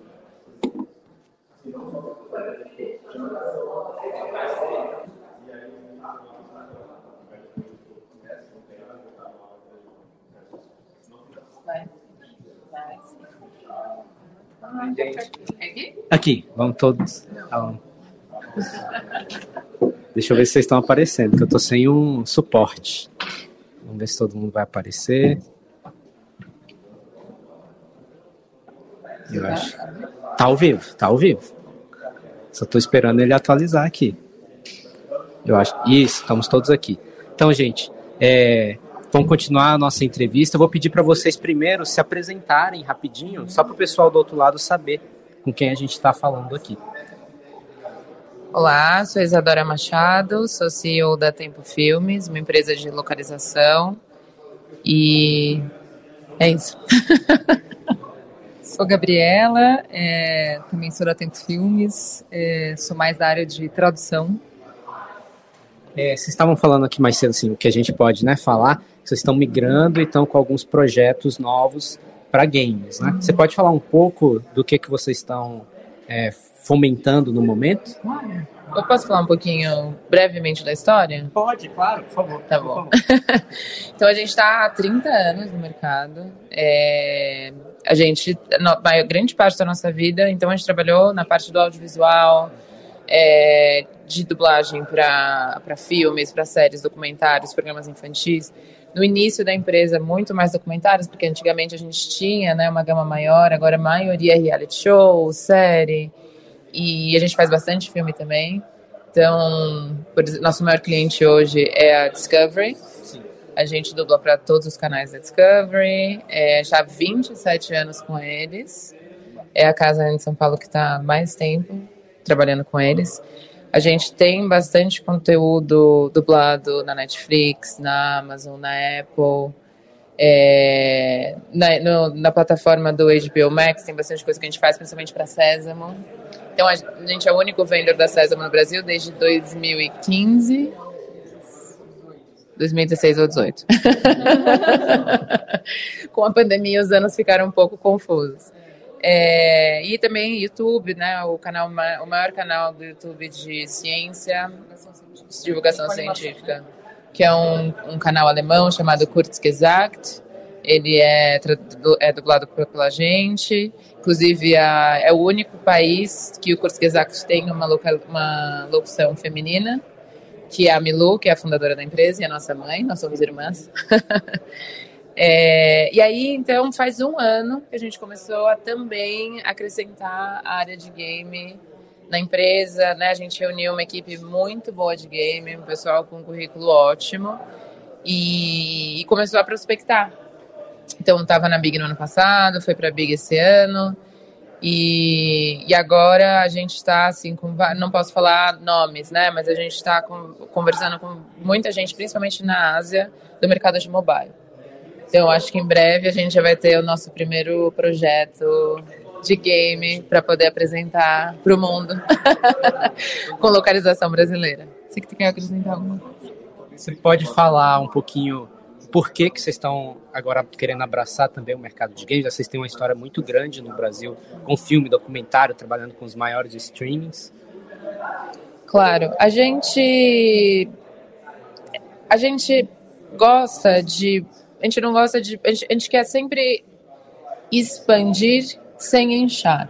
Aqui? Vamos todos. Deixa eu ver se vocês estão aparecendo, que eu tô sem um suporte. Vamos ver se todo mundo vai aparecer. Eu acho. Tá ao vivo, tá ao vivo. Só tô esperando ele atualizar aqui. Eu acho. Isso, estamos todos aqui. Então, gente, é, Vamos continuar a nossa entrevista. Eu vou pedir para vocês primeiro se apresentarem rapidinho, só para o pessoal do outro lado saber com quem a gente está falando aqui. Olá, sou Isadora Machado, sou CEO da Tempo Filmes, uma empresa de localização. E é isso. [LAUGHS] Sou Gabriela, é, também sou da Tempo Filmes, é, sou mais da área de tradução. É, vocês estavam falando aqui mais cedo, assim, o que a gente pode né, falar, vocês estão migrando e estão com alguns projetos novos para games, né? Você pode falar um pouco do que, que vocês estão é, fomentando no momento? Eu posso falar um pouquinho brevemente da história? Pode, claro, por favor. Tá bom. [LAUGHS] então a gente está há 30 anos no mercado. É, a gente, a grande parte da nossa vida, então a gente trabalhou na parte do audiovisual, é, de dublagem para filmes, para séries, documentários, programas infantis. No início da empresa, muito mais documentários, porque antigamente a gente tinha né, uma gama maior, agora a maioria é reality show, série, e a gente faz bastante filme também. Então, exemplo, nosso maior cliente hoje é a Discovery. A gente dubla para todos os canais da Discovery. É, já há 27 anos com eles. É a casa em São Paulo que está mais tempo trabalhando com eles. A gente tem bastante conteúdo dublado na Netflix, na Amazon, na Apple. É, na, no, na, plataforma do HBO Max tem bastante coisa que a gente faz, principalmente para Sésamo. Então a gente é o único vendedor da Sésamo no Brasil desde 2015. 2016 ou 2018. [LAUGHS] Com a pandemia, os anos ficaram um pouco confusos. É, e também YouTube, né? O canal, o maior canal do YouTube de ciência, divulgação científica, que é um, um canal alemão chamado Kurzgesagt. Ele é, é dublado pela gente. Inclusive, a, é o único país que o Kurzgesagt tem uma, local, uma locução feminina, que é a Milu, que é a fundadora da empresa e a nossa mãe. Nós somos irmãs. [LAUGHS] É, e aí, então, faz um ano que a gente começou a também acrescentar a área de game na empresa, né? A gente reuniu uma equipe muito boa de game, um pessoal com um currículo ótimo e, e começou a prospectar. Então, estava na Big no ano passado, foi para Big esse ano. E, e agora a gente está assim com não posso falar nomes, né? Mas a gente está conversando com muita gente, principalmente na Ásia, do mercado de mobile. Então, acho que em breve a gente já vai ter o nosso primeiro projeto de game para poder apresentar para o mundo [LAUGHS] com localização brasileira. Você que quer acrescentar alguma coisa? Você pode falar um pouquinho por que, que vocês estão agora querendo abraçar também o mercado de games? Vocês têm uma história muito grande no Brasil, com filme, documentário, trabalhando com os maiores streamings. Claro, a gente a gente gosta de a gente não gosta de. A gente, a gente quer sempre expandir sem inchar.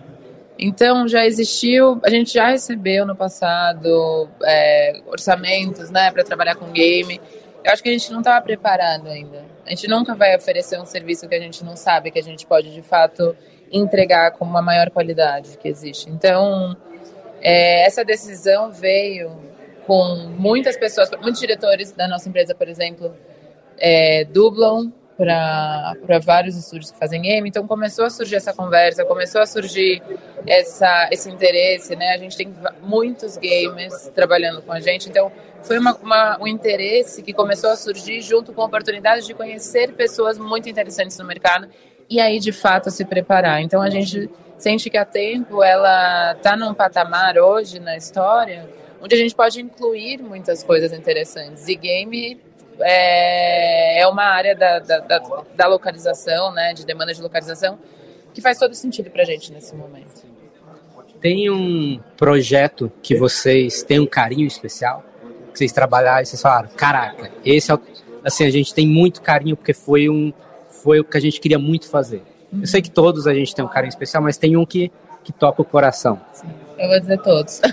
Então já existiu, a gente já recebeu no passado é, orçamentos, né, para trabalhar com game. Eu acho que a gente não estava preparado ainda. A gente nunca vai oferecer um serviço que a gente não sabe que a gente pode de fato entregar com uma maior qualidade que existe. Então é, essa decisão veio com muitas pessoas, muitos diretores da nossa empresa, por exemplo, é, dublam para vários estúdios que fazem game. Então começou a surgir essa conversa, começou a surgir essa, esse interesse, né? A gente tem muitos gamers trabalhando com a gente, então foi uma, uma, um interesse que começou a surgir junto com a oportunidade de conhecer pessoas muito interessantes no mercado e aí de fato se preparar. Então a gente sente que a Tempo ela está num patamar hoje na história onde a gente pode incluir muitas coisas interessantes e game é, é uma área da, da, da, da localização, né, de demanda de localização, que faz todo sentido para a gente nesse momento. Tem um projeto que vocês têm um carinho especial? Que vocês trabalharam e vocês falaram, caraca, esse é o... assim, a gente tem muito carinho porque foi um foi o que a gente queria muito fazer. Uhum. Eu sei que todos a gente tem um carinho especial, mas tem um que, que toca o coração. Sim, eu vou dizer todos. [LAUGHS]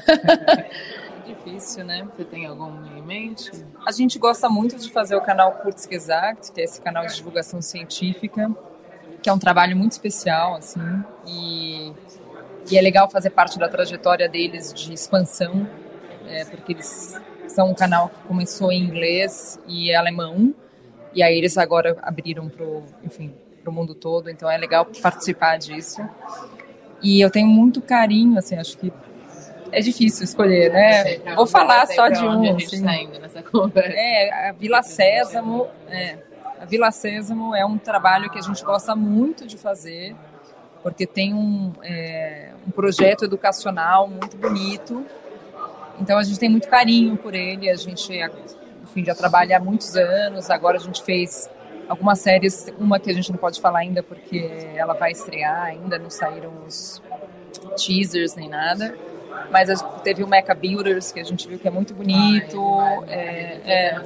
[LAUGHS] difícil, né? Você tem algum em mente? A gente gosta muito de fazer o canal Kurzgesagt, que é esse canal de divulgação científica, que é um trabalho muito especial, assim, e, e é legal fazer parte da trajetória deles de expansão, é, porque eles são um canal que começou em inglês e alemão, e aí eles agora abriram para enfim, o mundo todo, então é legal participar disso. E eu tenho muito carinho, assim, acho que é difícil escolher, né? Vou falar só de um. A assim. tá indo nessa conversa. É, a Vila Sésamo, é, a Vila Sésamo é um trabalho que a gente gosta muito de fazer, porque tem um, é, um projeto educacional muito bonito. Então a gente tem muito carinho por ele, a gente enfim, já trabalha há muitos anos, agora a gente fez algumas séries, uma que a gente não pode falar ainda porque ela vai estrear, ainda não saíram os teasers nem nada. Mas teve o Mecha Builders, que a gente viu que é muito bonito. É, é,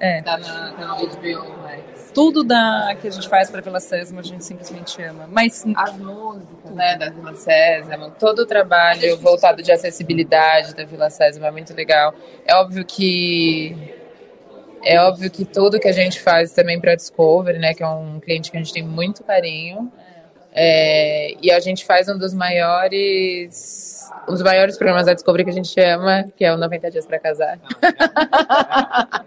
é. Tá, na, tá no HBO Max. Tudo da, que a gente faz para Vila Sésamo a gente simplesmente ama. Mas as músicas, né, da Vila Sésamo, todo o trabalho voltado de acessibilidade da Vila Sésamo é muito legal. É óbvio que é óbvio que tudo que a gente faz também para Discovery, né, que é um cliente que a gente tem muito carinho. É, e a gente faz um dos maiores um dos maiores programas da Discovery que a gente ama, que é o 90 Dias para Casar. [LAUGHS]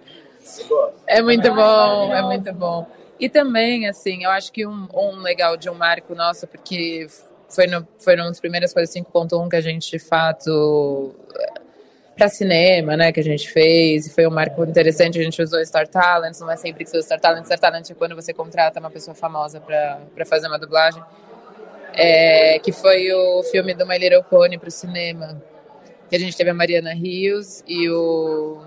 é muito bom, é muito bom. E também, assim, eu acho que um, um legal de um marco nosso, porque foi, no, foi uma das primeiras coisas 5.1 que a gente, de fato, para cinema, né, que a gente fez, e foi um marco interessante, a gente usou Star Talents, não é sempre que você usa Star Talents, Star Talents é quando você contrata uma pessoa famosa para fazer uma dublagem, é, que foi o filme do My Little Pony para o cinema, que a gente teve a Mariana Rios e o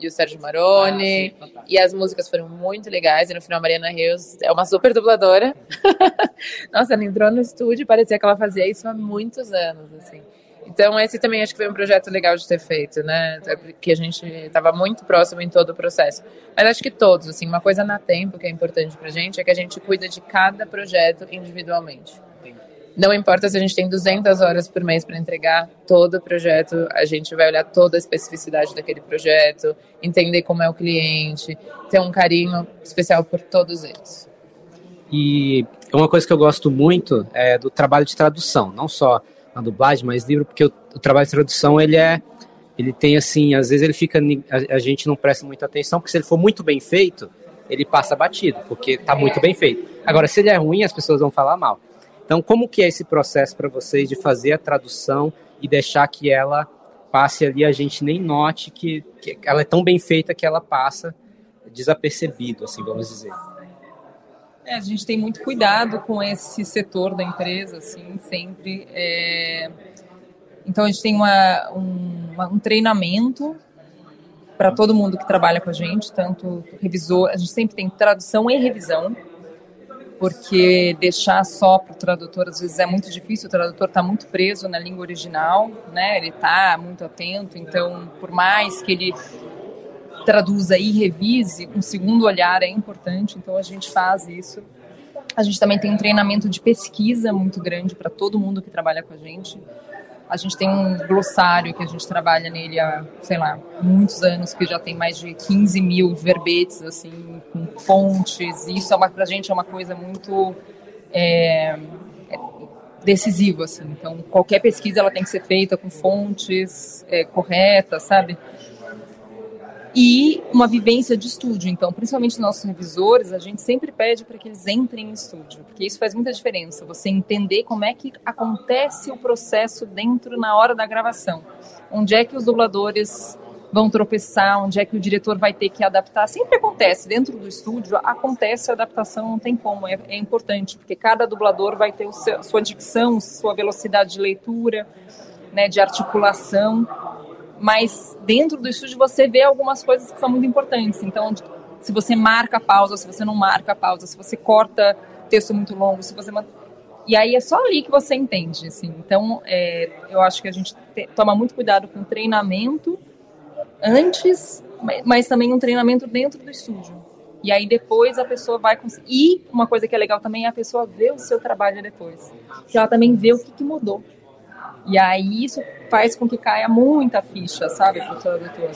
e o Sérgio Maroni, ah, sim, e as músicas foram muito legais, e no final a Mariana Rios é uma super dubladora. [LAUGHS] Nossa, ela entrou no estúdio e parecia que ela fazia isso há muitos anos, assim. Então, esse também acho que foi um projeto legal de ter feito, né? Porque a gente estava muito próximo em todo o processo. Mas acho que todos, assim, uma coisa na tempo que é importante pra gente é que a gente cuida de cada projeto individualmente. Não importa se a gente tem 200 horas por mês para entregar todo o projeto, a gente vai olhar toda a especificidade daquele projeto, entender como é o cliente, ter um carinho especial por todos eles. E uma coisa que eu gosto muito é do trabalho de tradução, não só na dublagem, mas livro, porque o, o, trabalho de tradução, ele é, ele tem assim, às vezes ele fica, a, a, gente não presta muita atenção, porque se ele for muito bem feito, ele passa batido, porque está muito bem feito. Agora, se ele é ruim, as pessoas vão falar mal. Então, como que é esse processo para vocês de fazer a tradução e deixar que ela passe ali, a gente nem note que, que ela é tão bem feita que ela passa desapercebido, assim, vamos dizer. É, a gente tem muito cuidado com esse setor da empresa, assim, sempre. É... Então, a gente tem uma, um, um treinamento para todo mundo que trabalha com a gente, tanto revisor, a gente sempre tem tradução e revisão, porque deixar só para o tradutor às vezes é muito difícil, o tradutor está muito preso na língua original, né? ele está muito atento, então, por mais que ele traduza e revise, um segundo olhar é importante, então a gente faz isso. A gente também tem um treinamento de pesquisa muito grande para todo mundo que trabalha com a gente. A gente tem um glossário que a gente trabalha nele há, sei lá, muitos anos, que já tem mais de 15 mil verbetes, assim, com fontes. E isso é uma, pra gente é uma coisa muito é, é decisiva, assim. Então, qualquer pesquisa ela tem que ser feita com fontes é, corretas, sabe? E uma vivência de estúdio. Então, principalmente nossos revisores, a gente sempre pede para que eles entrem em estúdio, porque isso faz muita diferença. Você entender como é que acontece o processo dentro na hora da gravação. Onde é que os dubladores vão tropeçar, onde é que o diretor vai ter que adaptar. Sempre acontece, dentro do estúdio, acontece a adaptação, não tem como, é, é importante, porque cada dublador vai ter o seu, sua dicção, sua velocidade de leitura, né, de articulação mas dentro do estúdio você vê algumas coisas que são muito importantes. Então, se você marca a pausa, se você não marca a pausa, se você corta texto muito longo, se você e aí é só ali que você entende, assim. Então, é, eu acho que a gente te, toma muito cuidado com treinamento antes, mas também um treinamento dentro do estúdio. E aí depois a pessoa vai conseguir. E uma coisa que é legal também é a pessoa ver o seu trabalho depois. Que ela também vê o que, que mudou. E aí isso faz com que caia muita ficha, sabe, para o tradutor.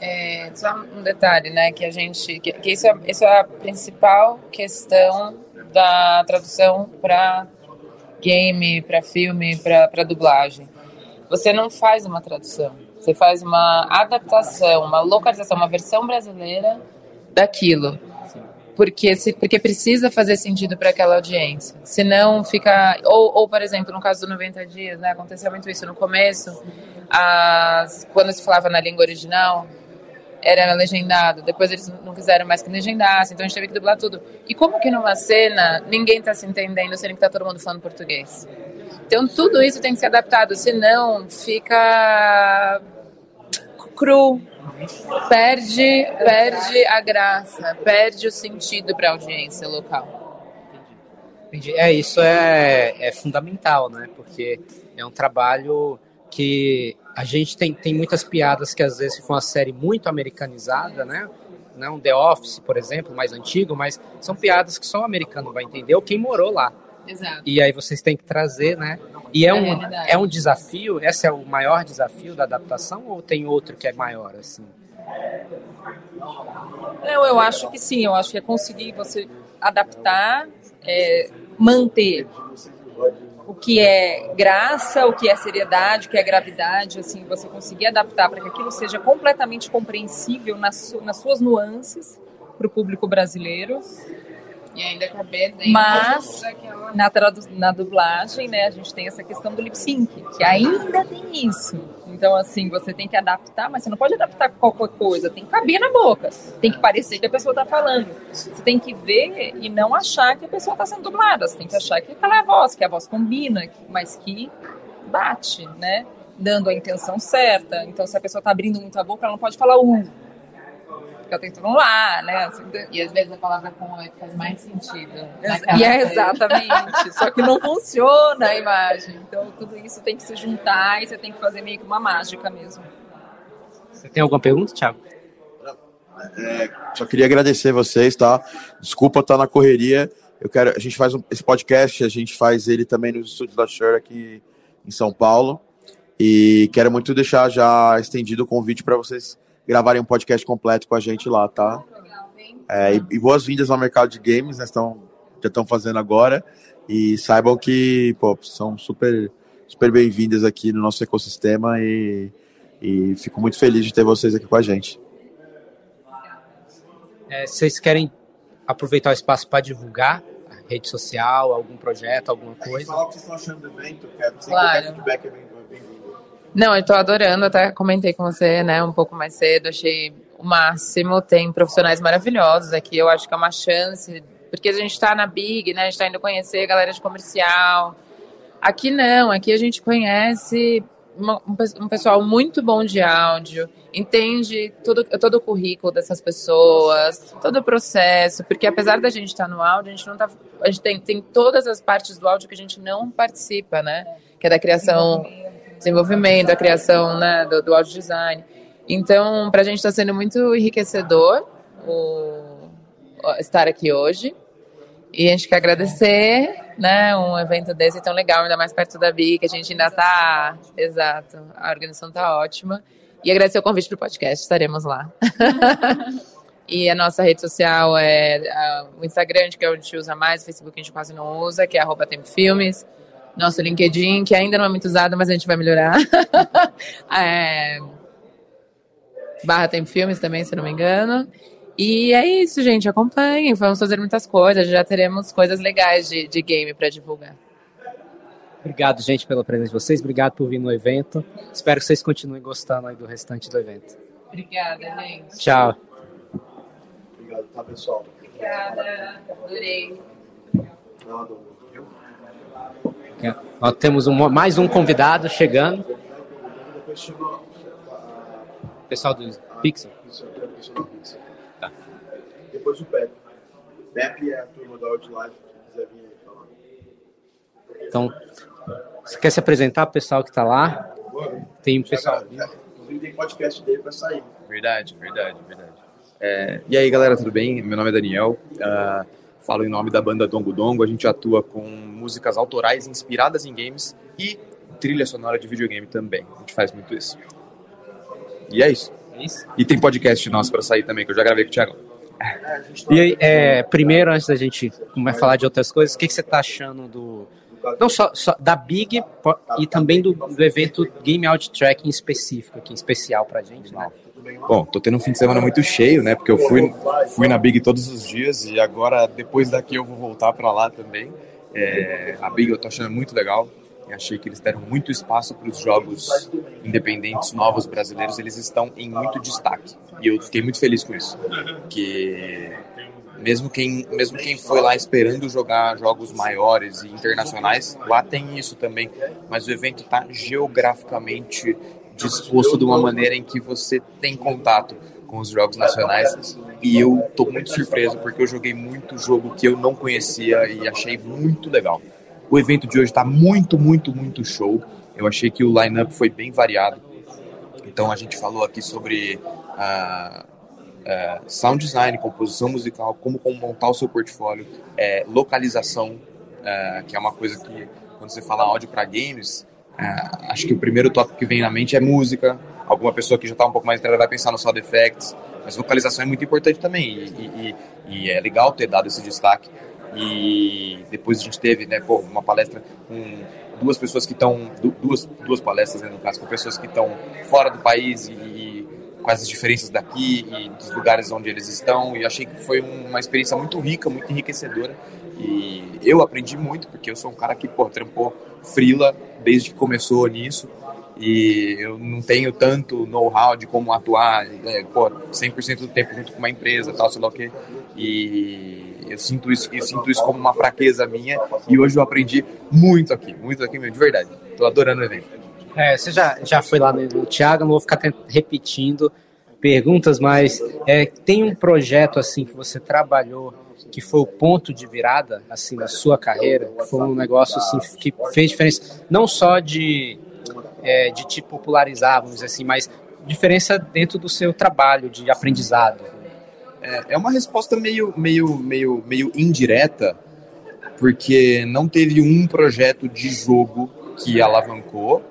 É, só um detalhe, né, que a gente, que, que isso, é, isso é a principal questão da tradução para game, para filme, para dublagem. Você não faz uma tradução, você faz uma adaptação, uma localização, uma versão brasileira daquilo porque, se, porque precisa fazer sentido para aquela audiência. Senão fica. Ou, ou, por exemplo, no caso do 90 Dias, né, aconteceu muito isso no começo, as, quando se falava na língua original, era legendado, depois eles não quiseram mais que legendasse, então a gente teve que dublar tudo. E como que numa cena ninguém tá se entendendo, sendo que tá todo mundo falando português? Então tudo isso tem que ser adaptado, senão fica cru, perde, perde a graça, perde o sentido para a audiência local. Entendi. É, isso é, é fundamental, né? Porque é um trabalho que a gente tem, tem muitas piadas que às vezes for uma série muito americanizada, né? Não The Office, por exemplo, mais antigo, mas são piadas que só o americano vai entender ou quem morou lá. Exato. E aí vocês têm que trazer, né? E é, um, é um desafio, esse é o maior desafio da adaptação ou tem outro que é maior, assim? Não, eu acho que sim, eu acho que é conseguir você adaptar, é, manter o que é graça, o que é seriedade, o que é gravidade, assim, você conseguir adaptar para que aquilo seja completamente compreensível nas, nas suas nuances para o público brasileiro e ainda caber dentro Mas, na, na dublagem, né, a gente tem essa questão do lip sync, que ainda tem isso. Então, assim, você tem que adaptar, mas você não pode adaptar qualquer coisa, tem que caber na boca, tem que parecer que a pessoa está falando. Você tem que ver e não achar que a pessoa está sendo dublada, você tem que achar que aquela é a voz, que a voz combina, mas que bate, né? Dando a intenção certa. Então, se a pessoa está abrindo muito a boca, ela não pode falar um fica tentando lá, né? Assim, e às vezes a palavra com é faz mais sentido. E é exatamente. só que não [LAUGHS] funciona a imagem. Então tudo isso tem que se juntar e você tem que fazer meio que uma mágica mesmo. Você tem alguma pergunta, Thiago? É, só queria agradecer vocês, tá? Desculpa estar na correria. Eu quero, a gente faz um, esse podcast, a gente faz ele também nos estúdios da Shure aqui em São Paulo. E quero muito deixar já estendido o convite para vocês gravarem um podcast completo com a gente lá, tá? É, e, e boas-vindas ao mercado de games, né? Estão, já estão fazendo agora. E saibam que pô, são super, super bem-vindas aqui no nosso ecossistema e, e fico muito feliz de ter vocês aqui com a gente. É, vocês querem aproveitar o espaço para divulgar a rede social, algum projeto, alguma coisa? Falar o que vocês estão achando do evento, quero claro. feedback é. Não, eu tô adorando, até comentei com você, né, um pouco mais cedo, achei o máximo, tem profissionais maravilhosos aqui, eu acho que é uma chance, porque a gente tá na Big, né, a gente tá indo conhecer a galera de comercial, aqui não, aqui a gente conhece uma, um pessoal muito bom de áudio, entende todo, todo o currículo dessas pessoas, todo o processo, porque apesar da gente estar tá no áudio, a gente não tá, a gente tem, tem todas as partes do áudio que a gente não participa, né, que é da criação desenvolvimento, a criação né, do, do audio design. Então, para a gente está sendo muito enriquecedor o, estar aqui hoje. E a gente quer agradecer, né, um evento desse tão legal, ainda mais perto da BI, que a gente ainda está, exato, a organização está ótima. E agradecer o convite para o podcast, estaremos lá. [LAUGHS] e a nossa rede social é o Instagram, que é onde a gente usa mais, o Facebook a gente quase não usa, que é arroba Tempo Filmes nosso LinkedIn, que ainda não é muito usado, mas a gente vai melhorar. [LAUGHS] é... Barra tem filmes também, se não me engano. E é isso, gente. Acompanhem. Vamos fazer muitas coisas. Já teremos coisas legais de, de game para divulgar. Obrigado, gente, pela presença de vocês. Obrigado por vir no evento. Espero que vocês continuem gostando aí do restante do evento. Obrigada, gente. Tchau. Obrigado, tá, pessoal? Obrigada. Adorei. É, nós temos um, mais um convidado chegando. Pessoal do Pixel. Tá. Depois o Pepe. Pepe é a turma da Outlive, se quiser vir falar. Então, você quer se apresentar, pessoal que está lá? Tem um pessoal. Inclusive tem podcast dele para sair. Verdade, verdade, verdade. É, e aí, galera, tudo bem? Meu nome é Daniel. Uh, falo em nome da banda Dongo Dongo. A gente atua com músicas autorais inspiradas em games e trilha sonora de videogame também. A gente faz muito isso. E é isso. É isso? E tem podcast nosso para sair também, que eu já gravei com o Thiago. E aí, é, primeiro, antes da gente começar a falar de outras coisas, o que, que você está achando do. Não só, só, da Big e também do, do evento Game Out Track em específico, aqui, especial pra gente, né? Bom, tô tendo um fim de semana muito cheio, né? Porque eu fui, fui na Big todos os dias e agora, depois daqui, eu vou voltar para lá também. É, a Big eu tô achando muito legal. Eu achei que eles deram muito espaço para os jogos independentes novos brasileiros, eles estão em muito destaque. E eu fiquei muito feliz com isso. Que mesmo quem, mesmo quem foi lá esperando jogar jogos maiores e internacionais, lá tem isso também. Mas o evento está geograficamente disposto de uma maneira em que você tem contato com os jogos nacionais. E eu estou muito surpreso porque eu joguei muito jogo que eu não conhecia e achei muito legal. O evento de hoje está muito, muito, muito show. Eu achei que o line-up foi bem variado. Então a gente falou aqui sobre uh, uh, sound design, composição musical, como, como montar o seu portfólio, é, localização, uh, que é uma coisa que quando você fala áudio para games, acho que o primeiro tópico que vem na mente é música. Alguma pessoa que já está um pouco mais entrada vai pensar no sound effects, mas localização é muito importante também e, e, e é legal ter dado esse destaque. E depois a gente teve né, pô, uma palestra com duas pessoas que estão, duas, duas palestras né, no caso, com pessoas que estão fora do país e, e quais as diferenças daqui e dos lugares onde eles estão. E achei que foi uma experiência muito rica, muito enriquecedora. E eu aprendi muito, porque eu sou um cara que pô, trampou frila desde que começou nisso. E eu não tenho tanto know-how de como atuar, né, pô, 100% do tempo junto com uma empresa, tal, sei lá o quê. E eu sinto isso, eu sinto isso como uma fraqueza minha e hoje eu aprendi muito aqui, muito aqui mesmo, de verdade. Estou adorando o evento. É, você já, já foi lá no, no Thiago, não vou ficar repetindo perguntas, mas é, tem um projeto assim que você trabalhou que foi o ponto de virada assim na sua carreira, que foi um negócio assim que fez diferença não só de é, de te popularizar, vamos dizer assim, mas diferença dentro do seu trabalho de aprendizado. É, é uma resposta meio, meio, meio, meio indireta, porque não teve um projeto de jogo que alavancou,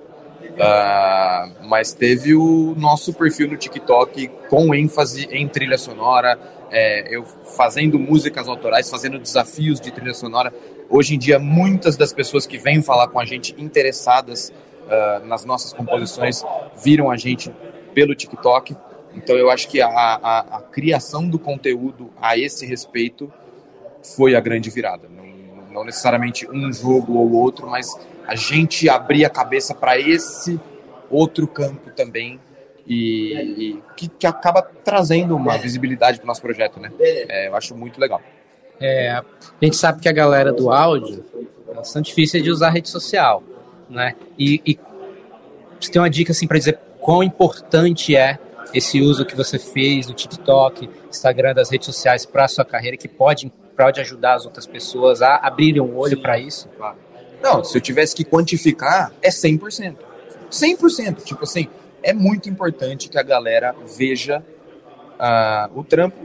uh, mas teve o nosso perfil no TikTok com ênfase em trilha sonora, é, eu fazendo músicas autorais, fazendo desafios de trilha sonora. Hoje em dia, muitas das pessoas que vêm falar com a gente interessadas uh, nas nossas composições viram a gente pelo TikTok. Então eu acho que a, a, a, criação do conteúdo a esse respeito foi a grande virada. Não, não necessariamente um jogo ou outro, mas a gente abrir a cabeça para esse outro campo também e, e que, que, acaba trazendo uma visibilidade para o nosso projeto, né? É, eu acho muito legal. É, a gente sabe que a galera do áudio é bastante difícil de usar rede social, né? E, e você tem uma dica assim para dizer quão importante é esse uso que você fez do TikTok, Instagram, das redes sociais para a sua carreira, que pode, pode ajudar as outras pessoas a abrirem um olho para isso? Não, se eu tivesse que quantificar, é 100%. 100%. Tipo assim, é muito importante que a galera veja uh, o trampo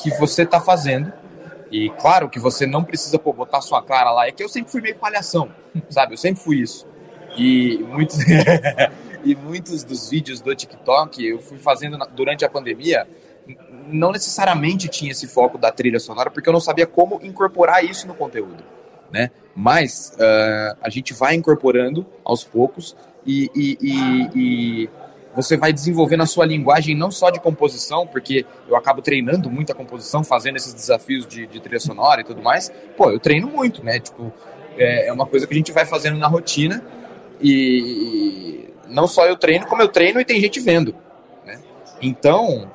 que você está fazendo. E claro que você não precisa pô, botar sua cara lá. É que eu sempre fui meio palhação, [LAUGHS] sabe? Eu sempre fui isso. E muitos. [LAUGHS] e muitos dos vídeos do TikTok eu fui fazendo durante a pandemia não necessariamente tinha esse foco da trilha sonora, porque eu não sabia como incorporar isso no conteúdo, né? Mas uh, a gente vai incorporando aos poucos e, e, e, e, você vai desenvolvendo a sua linguagem não só de composição, porque eu acabo treinando muita composição, fazendo esses desafios de, de trilha sonora e tudo mais. Pô, eu treino muito, né? Tipo, é, é uma coisa que a gente vai fazendo na rotina e não só eu treino, como eu treino e tem gente vendo. Né? Então,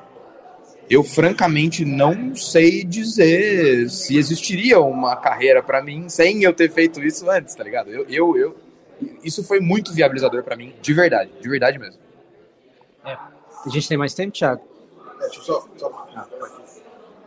eu francamente não sei dizer se existiria uma carreira para mim sem eu ter feito isso antes, tá ligado? Eu, eu, eu isso foi muito viabilizador para mim, de verdade, de verdade mesmo. É. A gente tem mais tempo, Thiago? É, só, só...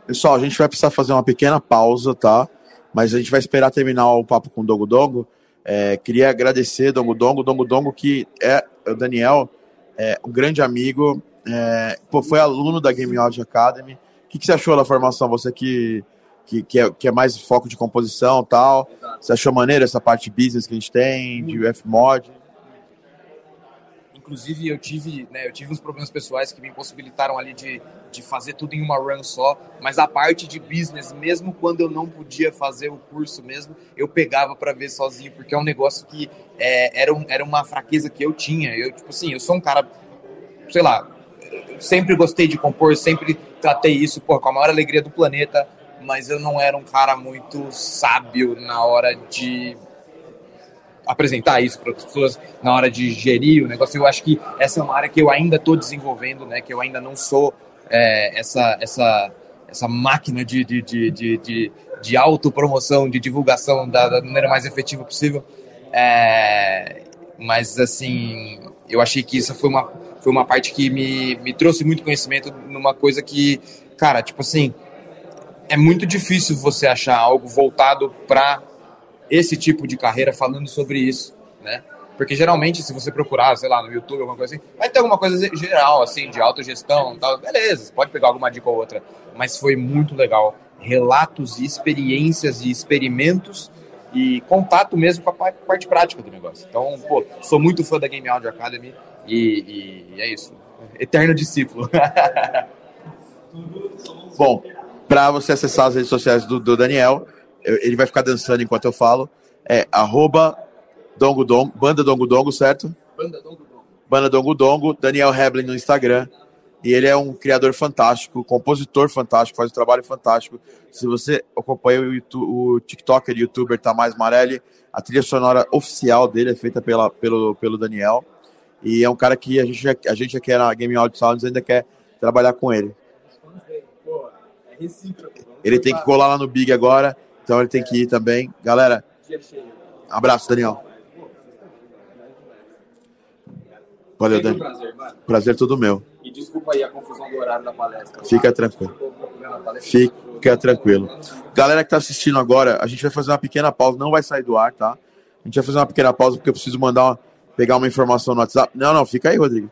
Pessoal, a gente vai precisar fazer uma pequena pausa, tá? Mas a gente vai esperar terminar o papo com o Dogo Dogo. É, queria agradecer Dongo Dongo, Dongo Dongo que é o Daniel, é um grande amigo, é, pô, foi aluno da Game Audio Academy. O que, que, você achou da formação? Você que, que, que, é, que é mais foco de composição tal, você achou maneiro essa parte de business que a gente tem, de Fmod? Inclusive, eu tive, né, eu tive uns problemas pessoais que me impossibilitaram ali de, de fazer tudo em uma run só, mas a parte de business, mesmo quando eu não podia fazer o curso mesmo, eu pegava para ver sozinho, porque é um negócio que é, era, um, era uma fraqueza que eu tinha. Eu, tipo assim, eu sou um cara, sei lá, sempre gostei de compor, sempre tratei isso pô, com a maior alegria do planeta, mas eu não era um cara muito sábio na hora de apresentar isso para as pessoas na hora de gerir o negócio. Eu acho que essa é uma área que eu ainda estou desenvolvendo, né? Que eu ainda não sou é, essa, essa, essa máquina de, de, de, de, de, de autopromoção, de divulgação da, da maneira mais efetiva possível. É, mas, assim, eu achei que isso foi uma, foi uma parte que me, me trouxe muito conhecimento numa coisa que, cara, tipo assim, é muito difícil você achar algo voltado para esse tipo de carreira falando sobre isso, né? Porque geralmente, se você procurar, sei lá, no YouTube, alguma coisa assim, vai ter alguma coisa geral, assim, de autogestão tal. Beleza, pode pegar alguma dica ou outra. Mas foi muito legal. Relatos e experiências e experimentos e contato mesmo com a parte prática do negócio. Então, pô, sou muito fã da Game Audio Academy e, e é isso. Eterno discípulo. [LAUGHS] Bom, para você acessar as redes sociais do, do, Daniel, ele vai ficar dançando enquanto eu falo. É arroba Dongo Dongo, Banda Dongo Dongo, certo? Banda Dongo Dongo. Banda Dongo Dongo, Daniel Heblin no Instagram. E ele é um criador fantástico, compositor fantástico, faz um trabalho fantástico. Se você acompanha o, YouTube, o TikToker e youtuber Tamás Marelli, a trilha sonora oficial dele é feita pela, pelo, pelo Daniel. E é um cara que a gente, a gente aqui na Game Audio Sounds ainda quer trabalhar com ele. Ele tem que colar lá no Big agora, então ele tem que ir também. Galera, abraço, Daniel. Valeu, Dani. Prazer, prazer todo meu. E desculpa aí a confusão do horário da palestra. Fica tranquilo. Fica tranquilo. Galera que está assistindo agora, a gente vai fazer uma pequena pausa, não vai sair do ar, tá? A gente vai fazer uma pequena pausa porque eu preciso mandar uma, pegar uma informação no WhatsApp. Não, não, fica aí, Rodrigo.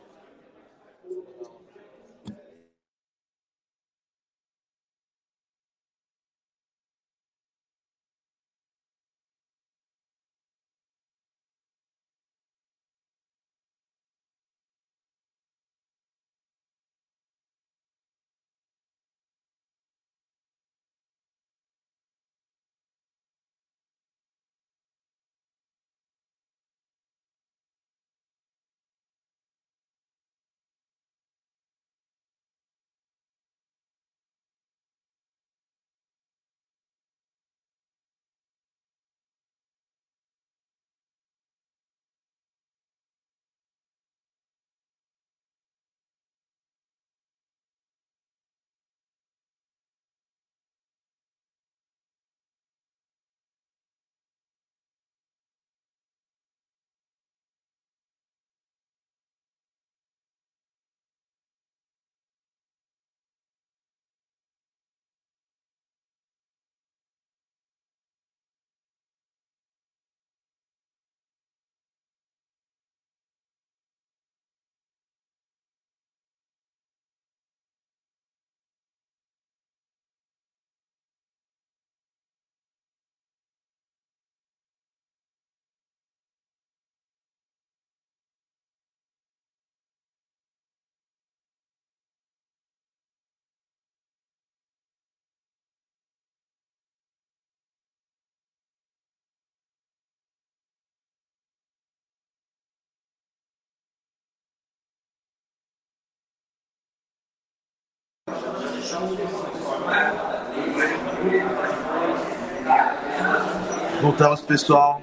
Voltamos, pessoal.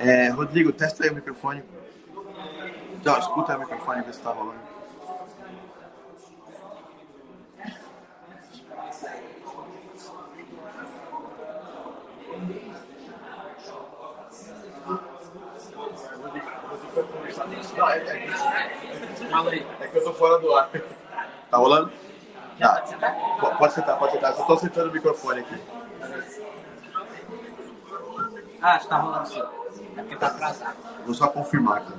É, Rodrigo, testa aí o microfone. Não, escuta o microfone, ver se tá rolando. Não, é, é que eu tô fora do ar. Tá rolando? Tá. Pode sentar, pode sentar. Só tô sentando o microfone aqui. Ah, está rolando sim. É porque tá atrasado. Vou só confirmar aqui.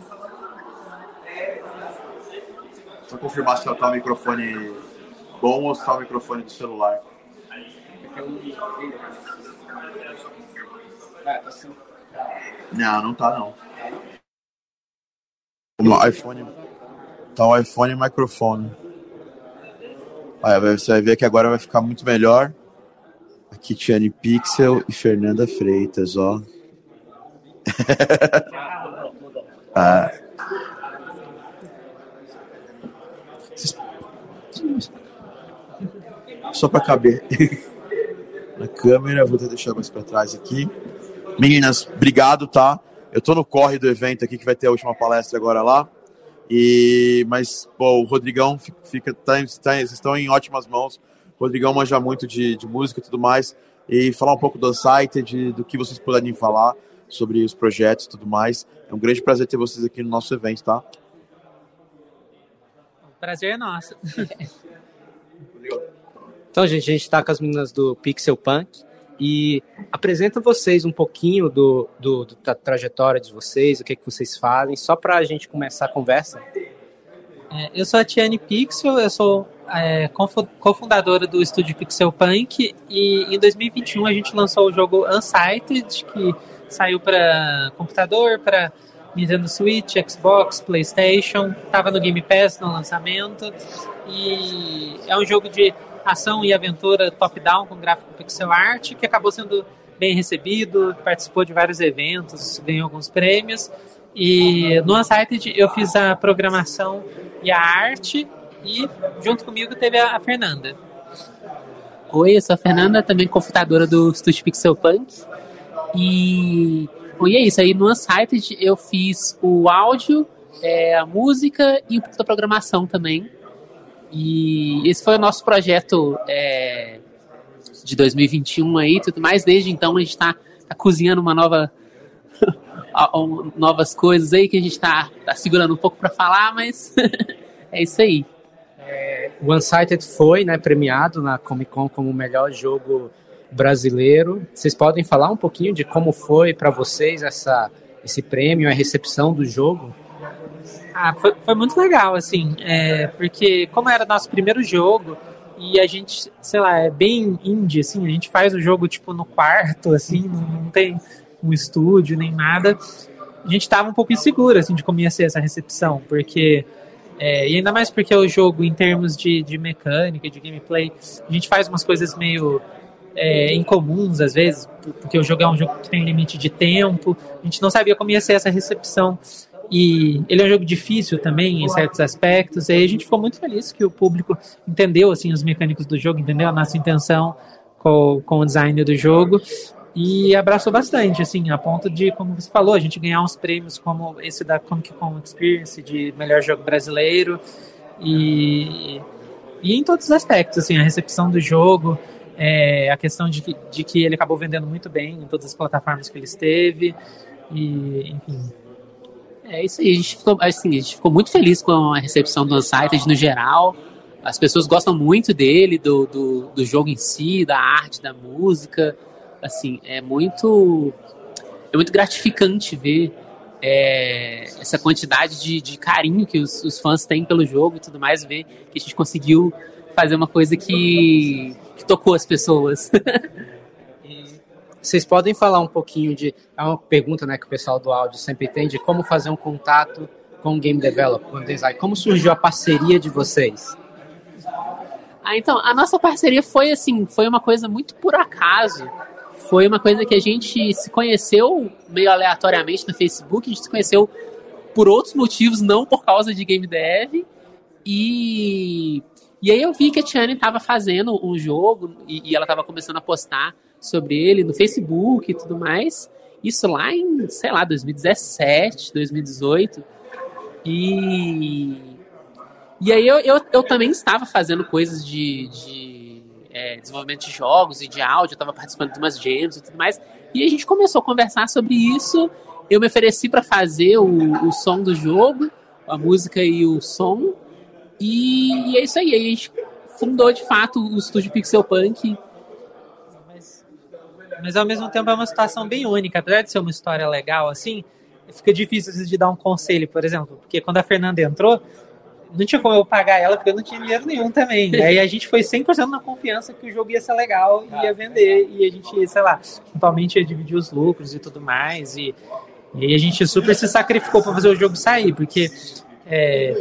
Só confirmar se tá o microfone bom ou se tá o microfone do celular. É, tá sim. Não, não tá não. O iPhone. Tá o iPhone e microfone. Olha, você vai ver que agora vai ficar muito melhor. Aqui Tiane Pixel e Fernanda Freitas, ó. [LAUGHS] ah. Só para caber [LAUGHS] na câmera, vou deixar mais para trás aqui. Meninas, obrigado, tá? Eu tô no corre do evento aqui, que vai ter a última palestra agora lá. E, mas, pô, o Rodrigão fica, tá, tá, vocês estão em ótimas mãos. O Rodrigão manja muito de, de música e tudo mais. E falar um pouco do site, do que vocês puderem falar sobre os projetos e tudo mais. É um grande prazer ter vocês aqui no nosso evento, tá? O prazer é nosso. [LAUGHS] então, gente, a gente está com as meninas do Pixel Punk e apresenta vocês um pouquinho do, do, do da trajetória de vocês, o que, é que vocês fazem, só para a gente começar a conversa. É, eu sou a Tiane Pixel, eu sou é, cofundadora do estúdio Pixel Punk e em 2021 a gente lançou o jogo Unsighted, que saiu para computador, para Nintendo Switch, Xbox, PlayStation, estava no Game Pass no lançamento e é um jogo de ação e aventura top-down com gráfico pixel art que acabou sendo bem recebido, participou de vários eventos, ganhou alguns prêmios e no Unsighted eu fiz a programação e a arte e junto comigo teve a, Fernanda. Oi, eu sou a Fernanda, também cofundadora do Estúdio Pixel Punk. E, e é isso, aí no Unsighted eu fiz o áudio, é, a música e a programação também. E esse foi o nosso projeto é, de 2021 aí tudo mais. Desde então a gente está tá cozinhando uma nova [LAUGHS] novas coisas aí que a gente está tá segurando um pouco para falar, mas [LAUGHS] é isso aí. É, o Unsighted foi né, premiado na Comic Con como o melhor jogo brasileiro. Vocês podem falar um pouquinho de como foi para vocês essa, esse prêmio, a recepção do jogo? Ah, foi, foi muito legal, assim, é, porque como era nosso primeiro jogo e a gente, sei lá, é bem indie, assim, a gente faz o jogo tipo no quarto, assim, não, tem um estúdio nem nada. A gente estava um pouco inseguro, assim, de como ia ser essa recepção, porque é, e ainda mais porque o jogo, em termos de, de mecânica, de gameplay, a gente faz umas coisas meio é, incomuns às vezes, porque o jogo é um jogo que tem limite de tempo. A gente não sabia como ia ser essa recepção. E ele é um jogo difícil também em certos aspectos. E aí a gente ficou muito feliz que o público entendeu assim os mecânicos do jogo, entendeu a nossa intenção com, com o design do jogo e abraçou bastante, assim, a ponto de, como você falou, a gente ganhar uns prêmios como esse da Comic Con Experience de melhor jogo brasileiro e, e em todos os aspectos, assim, a recepção do jogo, é, a questão de que, de que ele acabou vendendo muito bem em todas as plataformas que ele esteve e, enfim. É isso aí, a gente ficou, assim, a gente ficou muito feliz com a recepção do Unsighted no geral, as pessoas gostam muito dele, do, do, do jogo em si, da arte, da música, assim, é muito é muito gratificante ver é, essa quantidade de, de carinho que os, os, fãs têm pelo jogo e tudo mais, ver que a gente conseguiu fazer uma coisa que, que tocou as pessoas. [LAUGHS] Vocês podem falar um pouquinho de. É uma pergunta né, que o pessoal do áudio sempre tem de como fazer um contato com o game developer, com o design. Como surgiu a parceria de vocês? Ah, então, a nossa parceria foi assim, foi uma coisa muito por acaso foi uma coisa que a gente se conheceu meio aleatoriamente no Facebook, a gente se conheceu por outros motivos, não por causa de game dev. E, e aí eu vi que a Tiane estava fazendo um jogo e, e ela estava começando a postar sobre ele no Facebook e tudo mais. Isso lá em, sei lá, 2017, 2018. E, e aí eu, eu, eu também estava fazendo coisas de, de é, desenvolvimento de jogos e de áudio, eu estava participando de umas jams e tudo mais. E a gente começou a conversar sobre isso. Eu me ofereci para fazer o, o som do jogo, a música e o som. E, e é isso aí. A gente fundou de fato o estúdio Pixel Punk. Mas, mas ao mesmo tempo é uma situação bem única. Apesar de ser uma história legal assim, fica difícil de dar um conselho, por exemplo. Porque quando a Fernanda entrou, não tinha como eu pagar ela porque eu não tinha dinheiro nenhum também. [LAUGHS] Aí a gente foi 100% na confiança que o jogo ia ser legal e ia vender. E a gente, sei lá, totalmente ia dividir os lucros e tudo mais. E, e aí a gente super se sacrificou para fazer o jogo sair, porque é,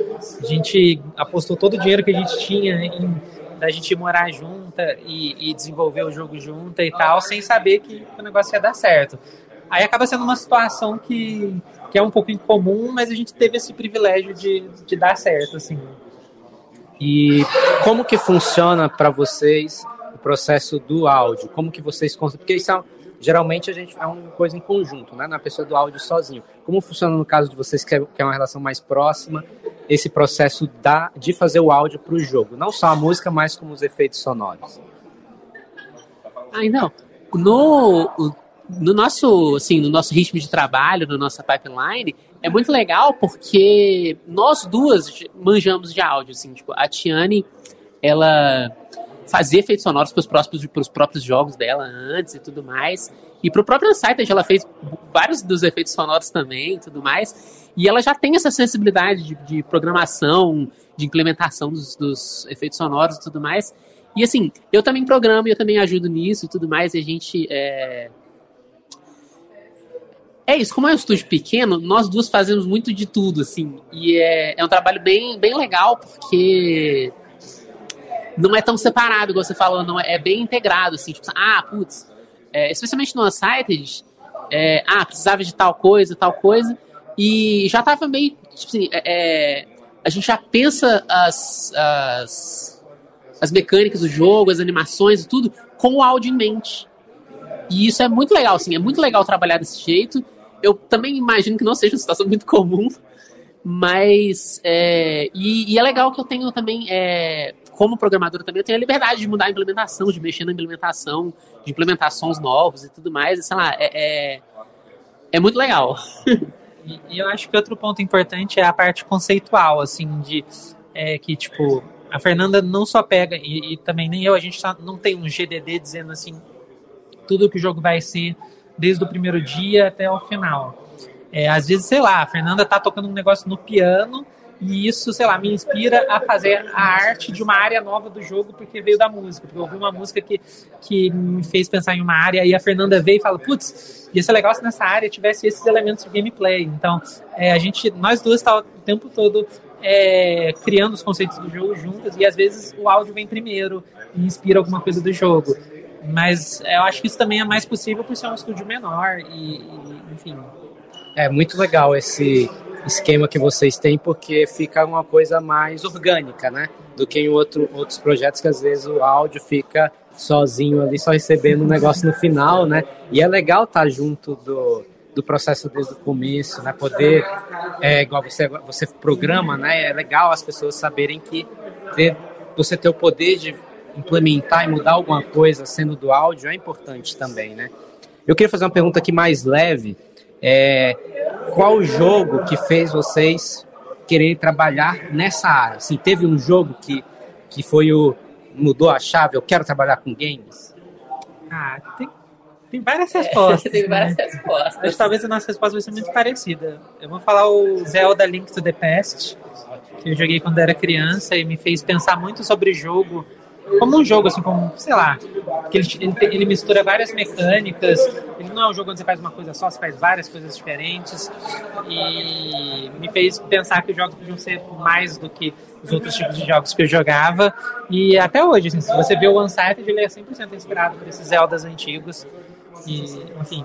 a gente apostou todo o dinheiro que a gente tinha em da gente morar junta e, e desenvolver o jogo junta e tal, sem saber que o negócio ia dar certo. Aí acaba sendo uma situação que que é um pouco incomum, mas a gente teve esse privilégio de, de dar certo, assim. E como que funciona para vocês o processo do áudio? Como que vocês porque isso é geralmente a gente é uma coisa em conjunto, né? Na pessoa do áudio sozinho. Como funciona no caso de vocês que é, que é uma relação mais próxima, esse processo da, de fazer o áudio para o jogo, não só a música, mas como os efeitos sonoros? Ah, então, no, no nosso, assim, no nosso ritmo de trabalho, na nossa pipeline, é muito legal porque nós duas manjamos de áudio, assim, tipo, a Tiane, ela fazia efeitos sonoros para os próprios, próprios jogos dela antes e tudo mais. E para o próprio Unsighted ela fez vários dos efeitos sonoros também e tudo mais. E ela já tem essa sensibilidade de, de programação, de implementação dos, dos, efeitos sonoros e tudo mais. E assim, eu também programo e eu também ajudo nisso e tudo mais. E a gente. É... é isso, como é um estúdio pequeno, nós duas fazemos muito de tudo, assim. E é, é um trabalho bem, bem legal, porque não é tão separado, igual você falou, não é, é bem integrado, assim, tipo, ah, putz, é, especialmente no Unsighted, é, ah, precisava de tal coisa, tal coisa, e já tava meio, tipo assim, é, é, a gente já pensa as, as, as mecânicas do jogo, as animações e tudo, com o áudio em mente. E isso é muito legal, assim, é muito legal trabalhar desse jeito. Eu também imagino que não seja uma situação muito comum, mas é, e, e, é legal que eu tenho também é, como programador também, eu tenho a liberdade de mudar a implementação, de mexer na implementação, de implementar sons novos e tudo mais. E, sei lá, é, é, é muito legal. E, e, eu acho que outro ponto importante é a parte conceitual, assim, de é, que, tipo, a Fernanda não só pega, e, e também nem eu, a gente tá, não tem um GDD dizendo, assim, tudo que o jogo vai ser desde o primeiro dia até o final. É, às vezes, sei lá, a Fernanda tá tocando um negócio no piano e isso, sei lá, me inspira a fazer a arte de uma área nova do jogo porque veio da música. Porque eu ouvi uma música que, que me fez pensar em uma área e a Fernanda veio e fala: putz, ia ser legal se nessa área tivesse esses elementos de gameplay. Então, é, a gente, nós duas tá o tempo todo é, criando os conceitos do jogo juntas e às vezes o áudio vem primeiro e inspira alguma coisa do jogo. Mas eu acho que isso também é mais possível por ser um estúdio menor e, e enfim. É muito legal esse esquema que vocês têm, porque fica uma coisa mais orgânica, né? Do que em outro, outros projetos que às vezes o áudio fica sozinho ali, só recebendo um negócio no final, né? E é legal estar tá junto do, do processo desde o começo, né? Poder, é, igual você, você programa, né? É legal as pessoas saberem que ter, você ter o poder de implementar e mudar alguma coisa sendo do áudio é importante também, né? Eu queria fazer uma pergunta aqui mais leve, é, qual jogo que fez vocês querer trabalhar nessa área? Assim, teve um jogo que, que foi o mudou a chave, eu quero trabalhar com games? Ah, tem, tem várias respostas. [LAUGHS] Tem várias né? respostas. Mas talvez a nossa resposta vai ser muito parecida. Eu vou falar o Zelda Link to the Past, que eu joguei quando era criança e me fez pensar muito sobre jogo como um jogo, assim, como, sei lá, que ele, ele, ele, mistura várias mecânicas, ele não é um jogo onde você faz uma coisa só, você faz várias coisas diferentes, e me fez pensar que os jogos podiam ser mais do que os outros tipos de jogos que eu jogava, e até hoje, assim, se você vê o Unsighted, ele é 100% inspirado por esses Zeldas antigos, e, enfim...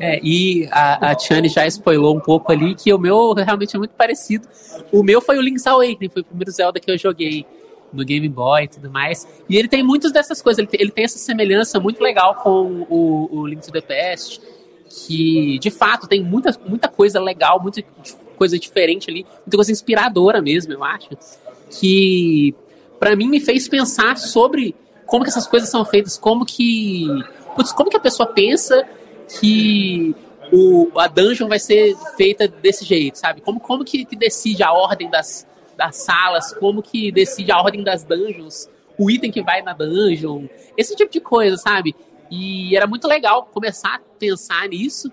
É, e a, a Tiane já spoilou um pouco ali que o meu realmente é muito parecido. O meu foi o Link's Awakening, foi o primeiro Zelda que eu joguei no Game Boy e tudo mais. E ele tem muitas dessas coisas, ele tem, ele tem essa semelhança muito legal com o, o Link to the Past, que de fato tem muita, muita coisa legal, muita coisa diferente ali, muita coisa inspiradora mesmo, eu acho, que para mim me fez pensar sobre como que essas coisas são feitas, como que putz, como que a pessoa pensa que o, a dungeon vai ser feita desse jeito, sabe? Como, como que, que decide a ordem das, das salas, como que decide a ordem das dungeons, o item que vai na dungeon, esse tipo de coisa, sabe? E era muito legal começar a pensar nisso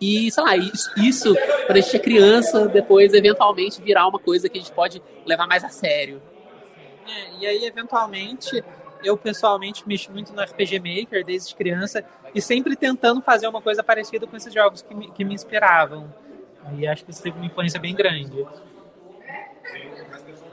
e, sei lá, isso, isso quando a criança, depois eventualmente virar uma coisa que a gente pode levar mais a sério. É, e aí, eventualmente, eu pessoalmente mexo muito no RPG Maker desde criança e sempre tentando fazer uma coisa parecida com esses jogos que me, que me inspiravam. E acho que isso teve uma influência bem grande.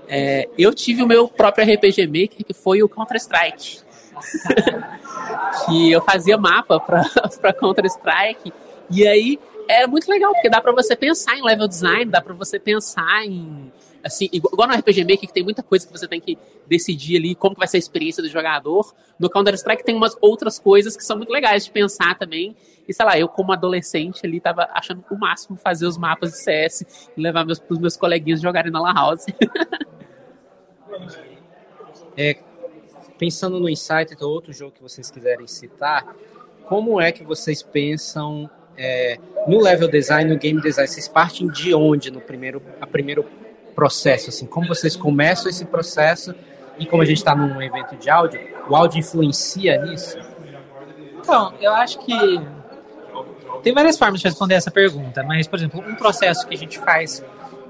É, eu tive o meu próprio RPG Maker, que foi o Counter-Strike. [LAUGHS] que eu fazia mapa para [LAUGHS] Counter-Strike. E aí era muito legal, porque dá para você pensar em level design, dá para você pensar em, assim, igual, no RPG Maker, que tem muita coisa que você tem que decidir ali como que vai ser a experiência do jogador. No Counter-Strike tem umas outras coisas que são muito legais de pensar também. E sei lá, eu como adolescente ali tava achando o máximo fazer os mapas de CS e levar meus, os meus coleguinhas jogarem na La House. [LAUGHS] É, pensando no Insight, ou outro jogo que vocês quiserem citar, como é que vocês pensam é, no level design, no game design? Vocês partem de onde no primeiro, a primeiro processo? Assim, como vocês começam esse processo e como a gente está num evento de áudio, o áudio influencia nisso? Então, eu acho que tem várias formas de responder essa pergunta, mas, por exemplo, um processo que a gente faz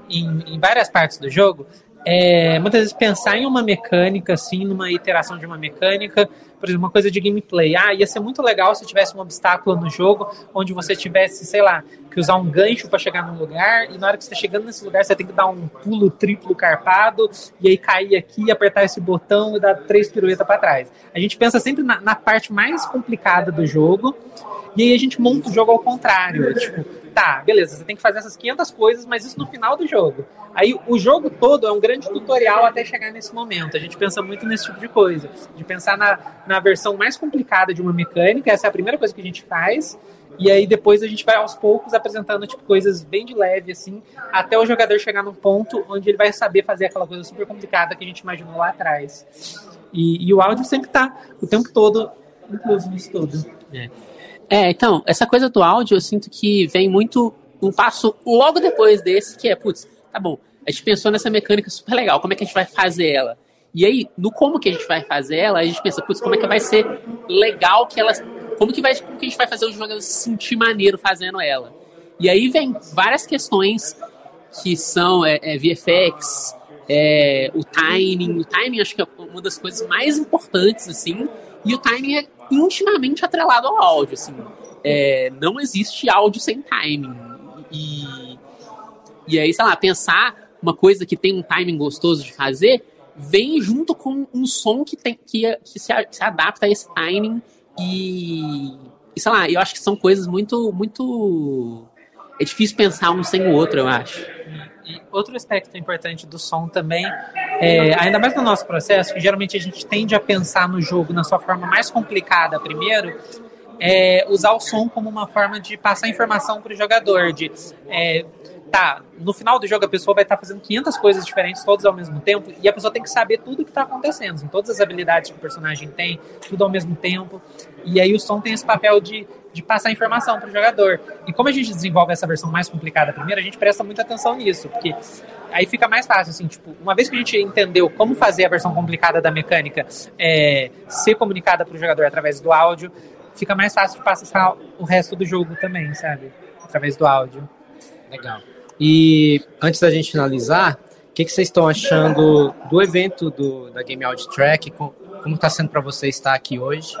em, em várias partes do jogo é muitas vezes pensar em uma mecânica, assim, numa iteração de uma mecânica, por exemplo, uma coisa de gameplay. Ah, ia ser muito legal se tivesse um obstáculo no jogo onde você tivesse, sei lá, que usar um gancho para chegar num lugar e na hora que você está chegando nesse lugar você tem que dar um pulo triplo carpado e aí cair aqui, apertar esse botão e dar três piruetas para trás. A gente pensa sempre na, na parte mais complicada do jogo e aí a gente monta o jogo ao contrário. Tipo, tá, beleza, você tem que fazer essas 500 coisas, mas isso no final do jogo. Aí o jogo todo é um grande tutorial até chegar nesse momento. A gente pensa muito nesse tipo de coisa, de pensar na, na versão mais complicada de uma mecânica, essa é a primeira coisa que a gente faz. E aí depois a gente vai aos poucos apresentando tipo coisas bem de leve assim, até o jogador chegar num ponto onde ele vai saber fazer aquela coisa super complicada que a gente imaginou lá atrás. E, e o áudio sempre tá o tempo todo incluso nisso tudo. É. É, então, essa coisa do áudio eu sinto que vem muito um passo logo depois desse, que é, putz, tá bom, a gente pensou nessa mecânica super legal, como é que a gente vai fazer ela? E aí, no como que a gente vai fazer ela, a gente pensa, putz, como é que vai ser legal que ela. Como que, vai, como que a gente vai fazer os jogadores se sentir maneiro fazendo ela? E aí vem várias questões que são é, é, VFX, é, o timing. O timing acho que é uma das coisas mais importantes, assim. E o timing é intimamente atrelado ao áudio, assim. É, não existe áudio sem timing. E, e aí, sei lá, pensar uma coisa que tem um timing gostoso de fazer vem junto com um som que, tem, que, que se, se adapta a esse timing e, e, sei lá, eu acho que são coisas muito, muito... É difícil pensar um sem o outro, eu acho. E outro aspecto importante do som também, é, ainda mais no nosso processo, que geralmente a gente tende a pensar no jogo na sua forma mais complicada primeiro, é usar o som como uma forma de passar informação para o jogador, de é, tá, no final do jogo a pessoa vai estar tá fazendo 500 coisas diferentes todas ao mesmo tempo e a pessoa tem que saber tudo o que está acontecendo, todas as habilidades que o personagem tem, tudo ao mesmo tempo. E aí o som tem esse papel de, de passar informação para o jogador. E como a gente desenvolve essa versão mais complicada primeiro, a gente presta muita atenção nisso, porque aí fica mais fácil, assim, tipo, uma vez que a gente entendeu como fazer a versão complicada da mecânica é, ser comunicada para o jogador através do áudio, fica mais fácil de passar o resto do jogo também, sabe? Através do áudio. Legal. E antes da gente finalizar, o que, que vocês estão achando do evento do, da Game Audio Track? Como está sendo para vocês estar aqui hoje?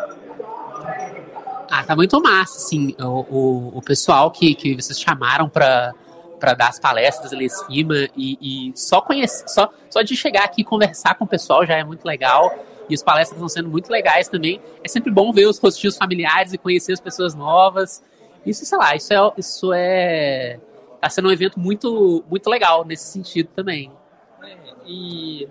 Ah, tá muito massa, assim, o, o, o pessoal que, que vocês chamaram para para dar as palestras ali em cima e, e, só conhecer, só, só de chegar aqui e conversar com o pessoal já é muito legal. E as palestras estão sendo muito legais também. É sempre bom ver os rostinhos familiares e conhecer as pessoas novas. Isso, sei lá, isso é, isso é tá sendo um evento muito, muito legal nesse sentido também. É, e,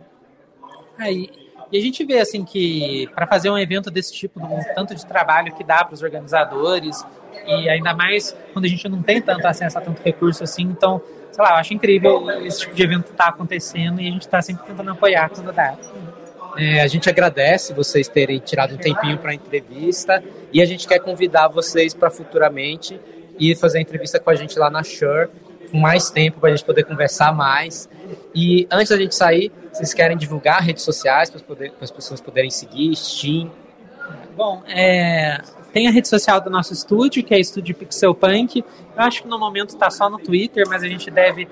aí, e a gente vê assim que para fazer um evento desse tipo, um tanto de trabalho que dá para os organizadores, e ainda mais quando a gente não tem tanto acesso a tanto recurso assim, então, sei lá, eu acho incrível esse tipo de evento estar tá acontecendo e a gente está sempre tentando apoiar quando dá. É, a gente agradece vocês terem tirado um tempinho para a entrevista e a gente quer convidar vocês para futuramente e fazer a entrevista com a gente lá na Shure, com mais tempo para a gente poder conversar mais. E antes da gente sair, vocês querem divulgar redes sociais para as pessoas poderem seguir, Steam? Bom, é, tem a rede social do nosso estúdio, que é Estúdio Pixel Punk. Eu acho que no momento está só no Twitter, mas a gente deve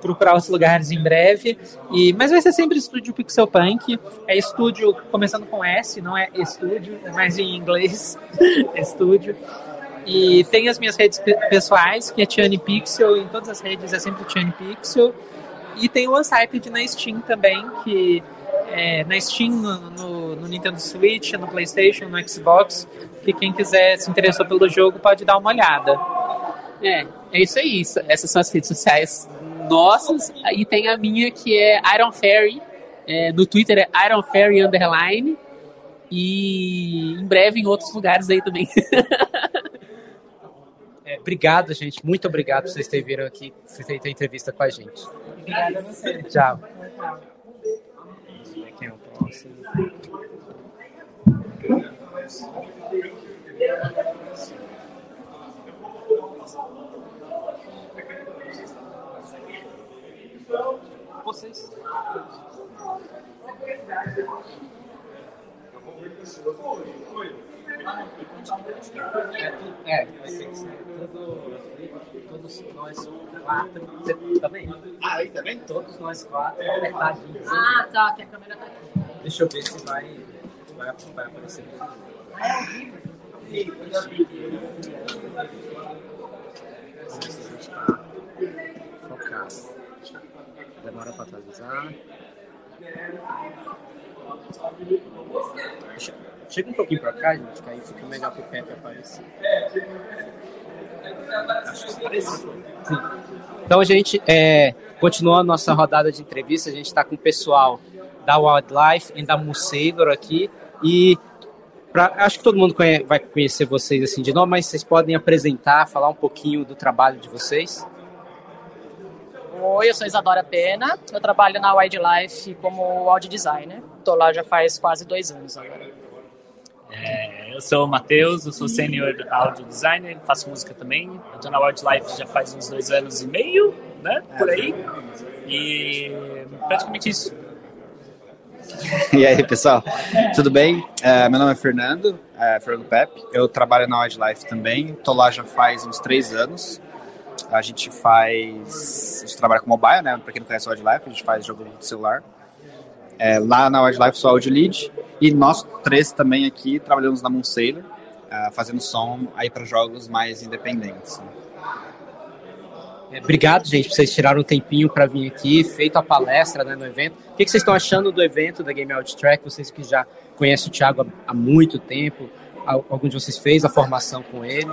procurar os lugares em breve. E, mas vai ser sempre Estúdio Pixel Punk. É estúdio começando com S, não é estúdio, mas em inglês, [LAUGHS] estúdio. E tem as minhas redes pessoais, que é Tiane Pixel, em todas as redes é sempre Tiane Pixel. E tem o Unsighted na Steam também, que é, na Steam, no, no, no, Nintendo Switch, no Playstation, no Xbox, que quem quiser se interessou pelo jogo pode dar uma olhada. É, é isso aí. Essas são as redes sociais nossas. E tem a minha que é Iron Fairy. É, no Twitter é Iron Fairy Underline. E em breve em outros lugares aí também. [LAUGHS] É, obrigado, gente. Muito obrigado por vocês terem vindo aqui, feito a entrevista com a gente. Obrigada a você. Tchau. Quem é o próximo? Vocês. É, vai ter que ser todo, todos nós quatro. Você também? Ah, aí também? Todos nós quatro apertadinhos. Ah, tá, que a câmera tá aqui. Deixa eu ver se vai, vai, vai aparecer. Se a gente tá focado. Demora para atualizar. Deixa- Chega um pouquinho pra cá, gente, que aí fica melhor pro Pepe aparecer. Sim. Então, gente é, continua a nossa rodada de entrevista. A gente está com o pessoal da Wildlife e da Musailor aqui. E pra, acho que todo mundo conhe- vai conhecer vocês assim de novo, mas vocês podem apresentar, falar um pouquinho do trabalho de vocês. Oi, eu sou Isadora Pena, eu trabalho na Wildlife como audio designer. Estou lá já faz quase dois anos agora. É, eu sou o Matheus, eu sou senior audio designer, faço música também. Eu tô na Wildlife já faz uns dois anos e meio, né? Por aí. E praticamente isso. E aí, pessoal, tudo bem? É, meu nome é Fernando, é, Fernando Pepe. Eu trabalho na Wildlife também. Tô lá já faz uns três anos. A gente faz. A gente trabalha com mobile, né? Pra quem não conhece a Wildlife, a gente faz jogo de celular. É, lá na Wildlife sou audio lead. E nós três também aqui trabalhamos na Moon Sailor, é, fazendo som aí para jogos mais independentes. né? É, obrigado, gente, por vocês tiraram um tempinho para vir aqui, feito a palestra né, no evento. O que, vocês estão achando do evento da Game Out Track? Vocês que já conhecem o Thiago há, há muito tempo, al- algum de vocês fez a formação com ele?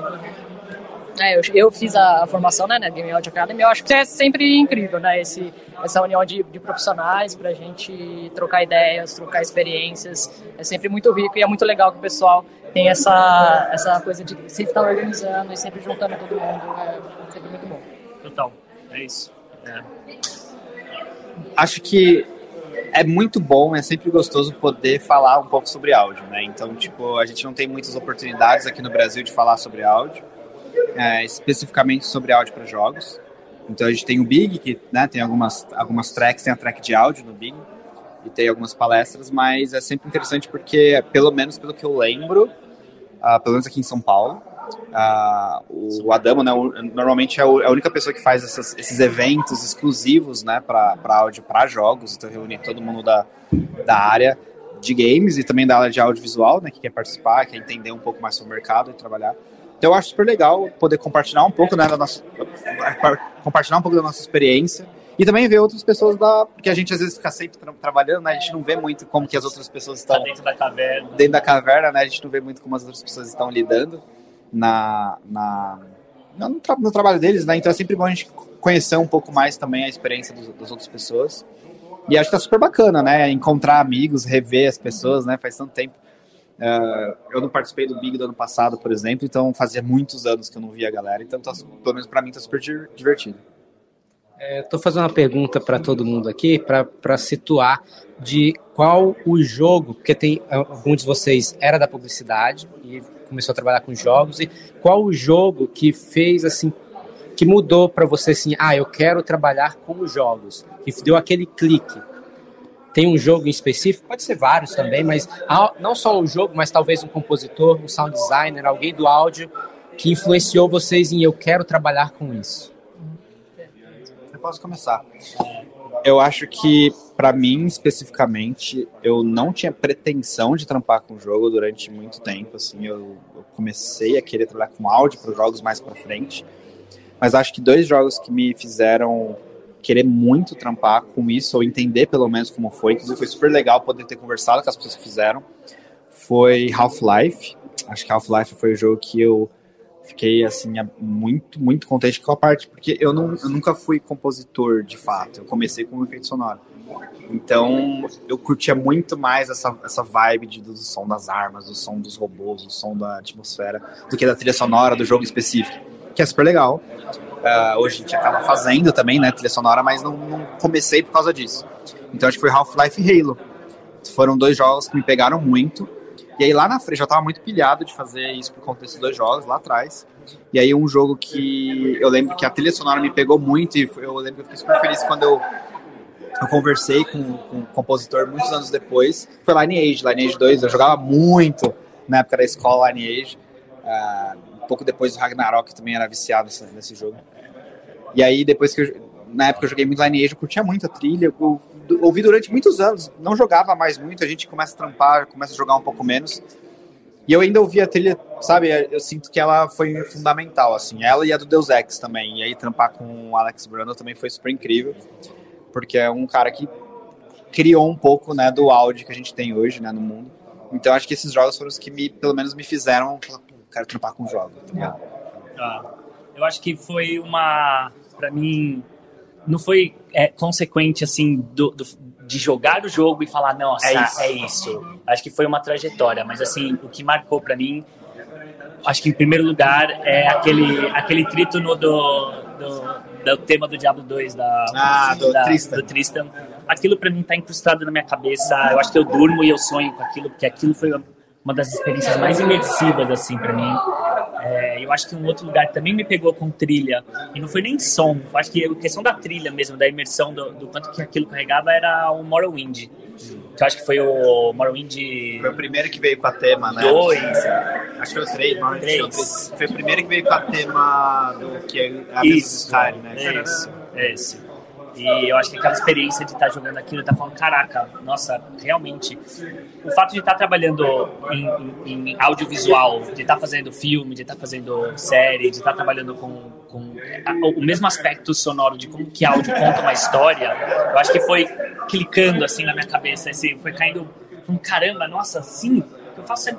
É, eu, eu fiz a, a formação né, na Game Audio Academy, eu acho que é sempre incrível, né? Esse, essa união de, de profissionais para a gente trocar ideias, trocar experiências. É sempre muito rico e é muito legal que o pessoal tem essa, essa coisa de sempre estar organizando e sempre juntando todo mundo. É sempre muito bom. Total. É isso. É. acho que é muito bom, é sempre gostoso poder falar um pouco sobre áudio, né? Então, tipo, a gente não tem muitas oportunidades aqui no Brasil de falar sobre áudio, é, especificamente sobre áudio para jogos. Então, a gente tem o Big, que né, tem algumas, algumas tracks, tem a track de áudio no Big, e tem algumas palestras, mas é sempre interessante porque, pelo menos pelo que eu lembro, ah, pelo menos aqui em São Paulo, ah, o Adamo, né, normalmente é é a única pessoa que faz essas- esses eventos exclusivos, né, para áudio, para jogos, então reúne todo mundo da, da área de games e também da área de audiovisual, né, que quer participar, quer entender um pouco mais sobre o mercado e trabalhar. Então eu acho super legal poder compartilhar um pouco, né, da nossa, compartilhar um pouco da nossa experiência e também ver outras pessoas da, porque a gente às vezes fica sempre tra- trabalhando, né, a gente não vê muito como que as outras pessoas estão Tá dentro da caverna. dentro da caverna, né? A gente não vê muito como as outras pessoas estão lidando na, na, no, tra- no trabalho deles, né? Então é sempre bom a gente conhecer um pouco mais também a experiência dos, das outras pessoas. E acho que tá super bacana, né? Encontrar amigos, rever as pessoas, né? Faz tanto tempo. Eh, eu não participei do Big do ano passado, por exemplo, então fazia muitos anos que eu não via a galera. Então, tá, pelo menos pra mim, tá super di- divertido. Estou fazendo uma pergunta para todo mundo aqui, para situar de qual o jogo, porque tem alguns de vocês era da publicidade e começou a trabalhar com jogos, e qual o jogo que fez assim, que mudou para você assim, ah, eu quero trabalhar com jogos, que deu aquele clique. Tem um jogo em específico, pode ser vários também, mas não só um jogo, mas talvez um compositor, um sound designer, alguém do áudio que influenciou vocês em eu quero trabalhar com isso. Eu posso começar. Eu acho que, pra mim, especificamente, eu não tinha pretensão de trampar com jogo durante muito tempo. Assim, eu, eu comecei a querer trabalhar com áudio para jogos mais pra frente. Mas acho que dois jogos que me fizeram querer muito trampar com isso, ou entender pelo menos como foi, inclusive foi super legal poder ter conversado com as pessoas que fizeram, foi Half-Life. Acho que Half-Life foi o jogo que eu Fiquei, assim, muito, muito contente com a parte, porque eu, não, eu nunca fui compositor, de fato. Eu comecei como efeito sonoro. Então, eu curtia muito mais essa, essa vibe de, do som das armas, do som dos robôs, do som da atmosfera, do que da trilha sonora do jogo específico, que é super legal. Uh, hoje a gente acaba fazendo também, né, trilha sonora, mas não, não comecei por causa disso. Então, acho que foi Half-Life e Halo. Foram dois jogos que me pegaram muito. E aí lá na frente, eu tava muito pilhado de fazer isso por conta desses dois jogos lá atrás. E aí um jogo que eu lembro que a trilha sonora me pegou muito e eu lembro que eu fiquei super feliz quando eu, eu conversei com, com o compositor muitos anos depois. Foi Lineage, Lineage 2. Eu jogava muito na época da escola Lineage. Uh, um pouco depois do Ragnarok, também era viciado nesse, nesse jogo. E aí depois que eu, na época eu joguei muito Lineage, eu curtia muito a trilha. Eu ouvi durante muitos anos, não jogava mais muito, a gente começa a trampar, começa a jogar um pouco menos. E eu ainda ouvi a trilha, sabe, eu sinto que ela foi fundamental, assim, ela e a do Deus Ex também. E aí trampar com o Alex Brando também foi super incrível, porque é um cara que criou um pouco, né, do áudio que a gente tem hoje, né, no mundo. Então acho que esses jogos foram os que me, pelo menos me fizeram falar, quero trampar com jogos. Tá ah, eu acho que foi uma, para mim, não foi é, consequente assim do, do, de jogar o jogo e falar nossa é isso. é isso. acho que foi uma trajetória mas assim o que marcou para mim acho que em primeiro lugar é aquele aquele trítono do, do, do tema do Diablo 2 da, ah, do, da, Tristan. do Tristan aquilo para mim tá incrustado na minha cabeça eu acho que eu durmo e eu sonho com aquilo porque aquilo foi uma das experiências mais imersivas assim para mim é, eu acho que um outro lugar também me pegou com trilha, e não foi nem som, eu acho que a questão da trilha mesmo, da imersão, do, do quanto que aquilo carregava, era o Morrowind. Que eu acho que foi o Morrowind... Foi o primeiro que veio com a tema, né? Dois. Acho que foi o três, Morrowind três. Foi o primeiro que veio com a tema do que é a Isso, Sky, né? Isso, esse. E eu acho que aquela experiência de estar tá jogando aquilo, estar tá falando, caraca, nossa, realmente. O fato de estar tá trabalhando em, em, em audiovisual, de estar fazendo filme, de estar fazendo série, de estar trabalhando com, com o mesmo aspecto sonoro de como que áudio conta uma história, eu acho que foi clicando assim na minha cabeça, assim, foi caindo, um caramba, nossa, sim, eu faço é,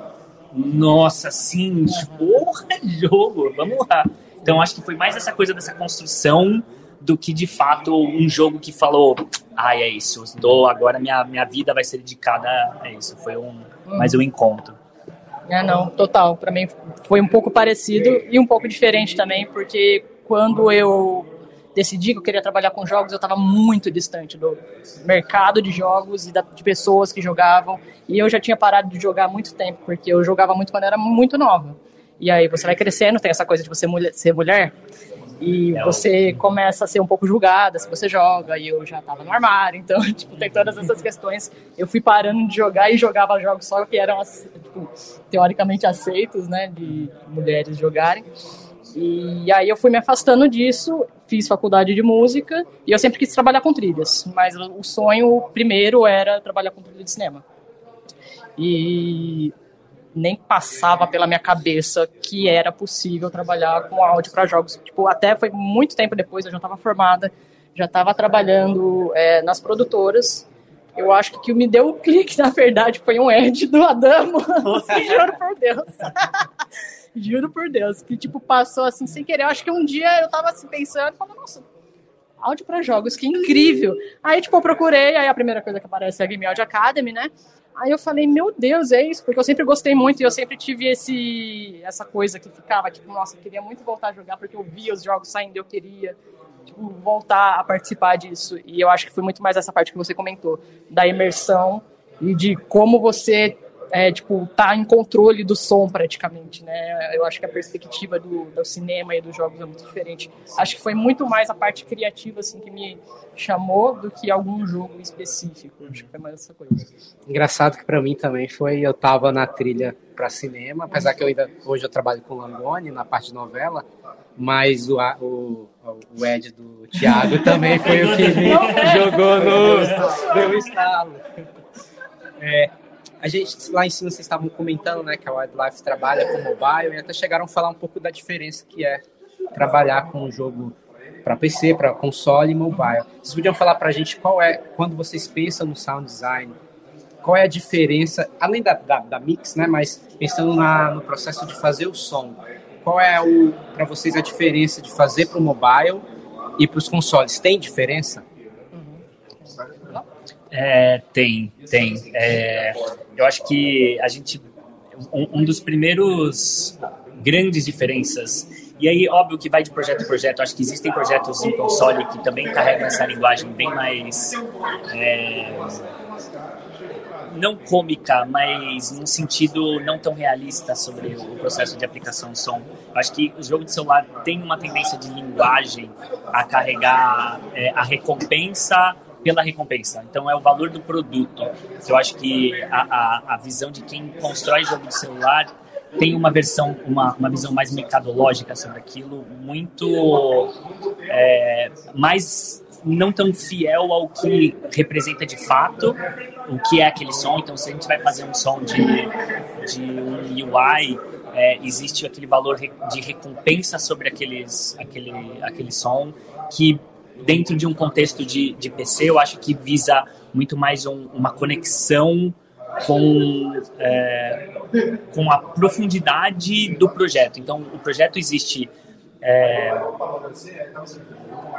nossa, sim, porra, jogo, vamos lá. Então acho que foi mais essa coisa dessa construção do que de fato um jogo que falou, ai, ah, é isso, estou agora minha, minha vida vai ser dedicada a isso. Foi um mais um encontro. É, não, total. Para mim foi um pouco parecido e um pouco diferente também, porque quando eu decidi que eu queria trabalhar com jogos, eu estava muito distante do mercado de jogos e da, de pessoas que jogavam. E eu já tinha parado de jogar há muito tempo, porque eu jogava muito quando era muito nova. E aí você vai crescendo, tem essa coisa de você mulher, ser mulher. E é você começa a ser um pouco julgada se você joga, e eu já tava no armário, então, [LAUGHS] tipo, tem todas essas questões. Eu fui parando de jogar e jogava jogos só que eram, tipo, teoricamente aceitos, né, de mulheres jogarem. E aí eu fui me afastando disso, fiz faculdade de música, e eu sempre quis trabalhar com trilhas, mas o sonho primeiro era trabalhar com trilha de cinema. E nem passava pela minha cabeça que era possível trabalhar com áudio para jogos. Tipo, até foi muito tempo depois, eu já estava formada, já estava trabalhando é, nas produtoras. Eu acho que o que me deu o um [LAUGHS] clique, na verdade, foi um Ed do Adamo. [LAUGHS] Juro por Deus. [LAUGHS] Juro por Deus. Que, tipo, passou assim, sem querer. Eu acho que um dia eu tava assim, pensando, falando, nossa, áudio para jogos, que incrível. Aí, tipo, eu procurei, aí a primeira coisa que aparece é a Game Audio Academy, né? Aí eu falei, meu Deus, é isso, porque eu sempre gostei muito e eu sempre tive esse, essa coisa que ficava, tipo, nossa, eu queria muito voltar a jogar porque eu via os jogos saindo, eu queria tipo, voltar a participar disso. E eu acho que foi muito mais essa parte que você comentou, da imersão e de como você é, tipo, tá em controle do som praticamente, né? Eu acho que a perspectiva do, do cinema e dos jogos é muito diferente. Acho que foi muito mais a parte criativa, assim, que me chamou do que algum jogo específico. Acho que foi mais essa coisa. Engraçado que para mim também foi, eu tava na trilha para cinema, apesar que eu ainda, hoje eu trabalho com Langoni na parte de novela, mas o, o, o Ed do Thiago também foi o que me jogou no... Deu estalo. É, a gente, lá em cima, vocês estavam comentando né, que a Wildlife trabalha com mobile e até chegaram a falar um pouco da diferença que é trabalhar com um jogo para PC, para console e mobile. Vocês podiam falar para a gente qual é, quando vocês pensam no sound design, qual é a diferença, além da, da, da mix, né, mas pensando na, no processo de fazer o som, qual é o para vocês a diferença de fazer para o mobile e para os consoles? Tem diferença? É, tem, tem. É, eu acho que a gente um, um dos primeiros grandes diferenças e aí, óbvio que vai de projeto em projeto. Acho que existem projetos em console que também carregam essa linguagem bem mais. É, não cômica, mas num sentido não tão realista sobre o processo de aplicação de som. Acho que o jogo de celular tem uma tendência de linguagem a carregar é, a recompensa pela recompensa. Então é o valor do produto. Eu acho que a, a, a visão de quem constrói jogo de celular tem uma versão, uma, uma visão mais mercadológica sobre aquilo, muito é, mais não tão fiel ao que representa de fato o que é aquele som. Então, se a gente vai fazer um som de, de um UI, é, existe aquele valor de recompensa sobre aqueles, aquele, aquele som que dentro de um contexto de, de PC, eu acho que visa muito mais um, uma conexão com, é, com a profundidade do projeto. Então, o projeto existe. É,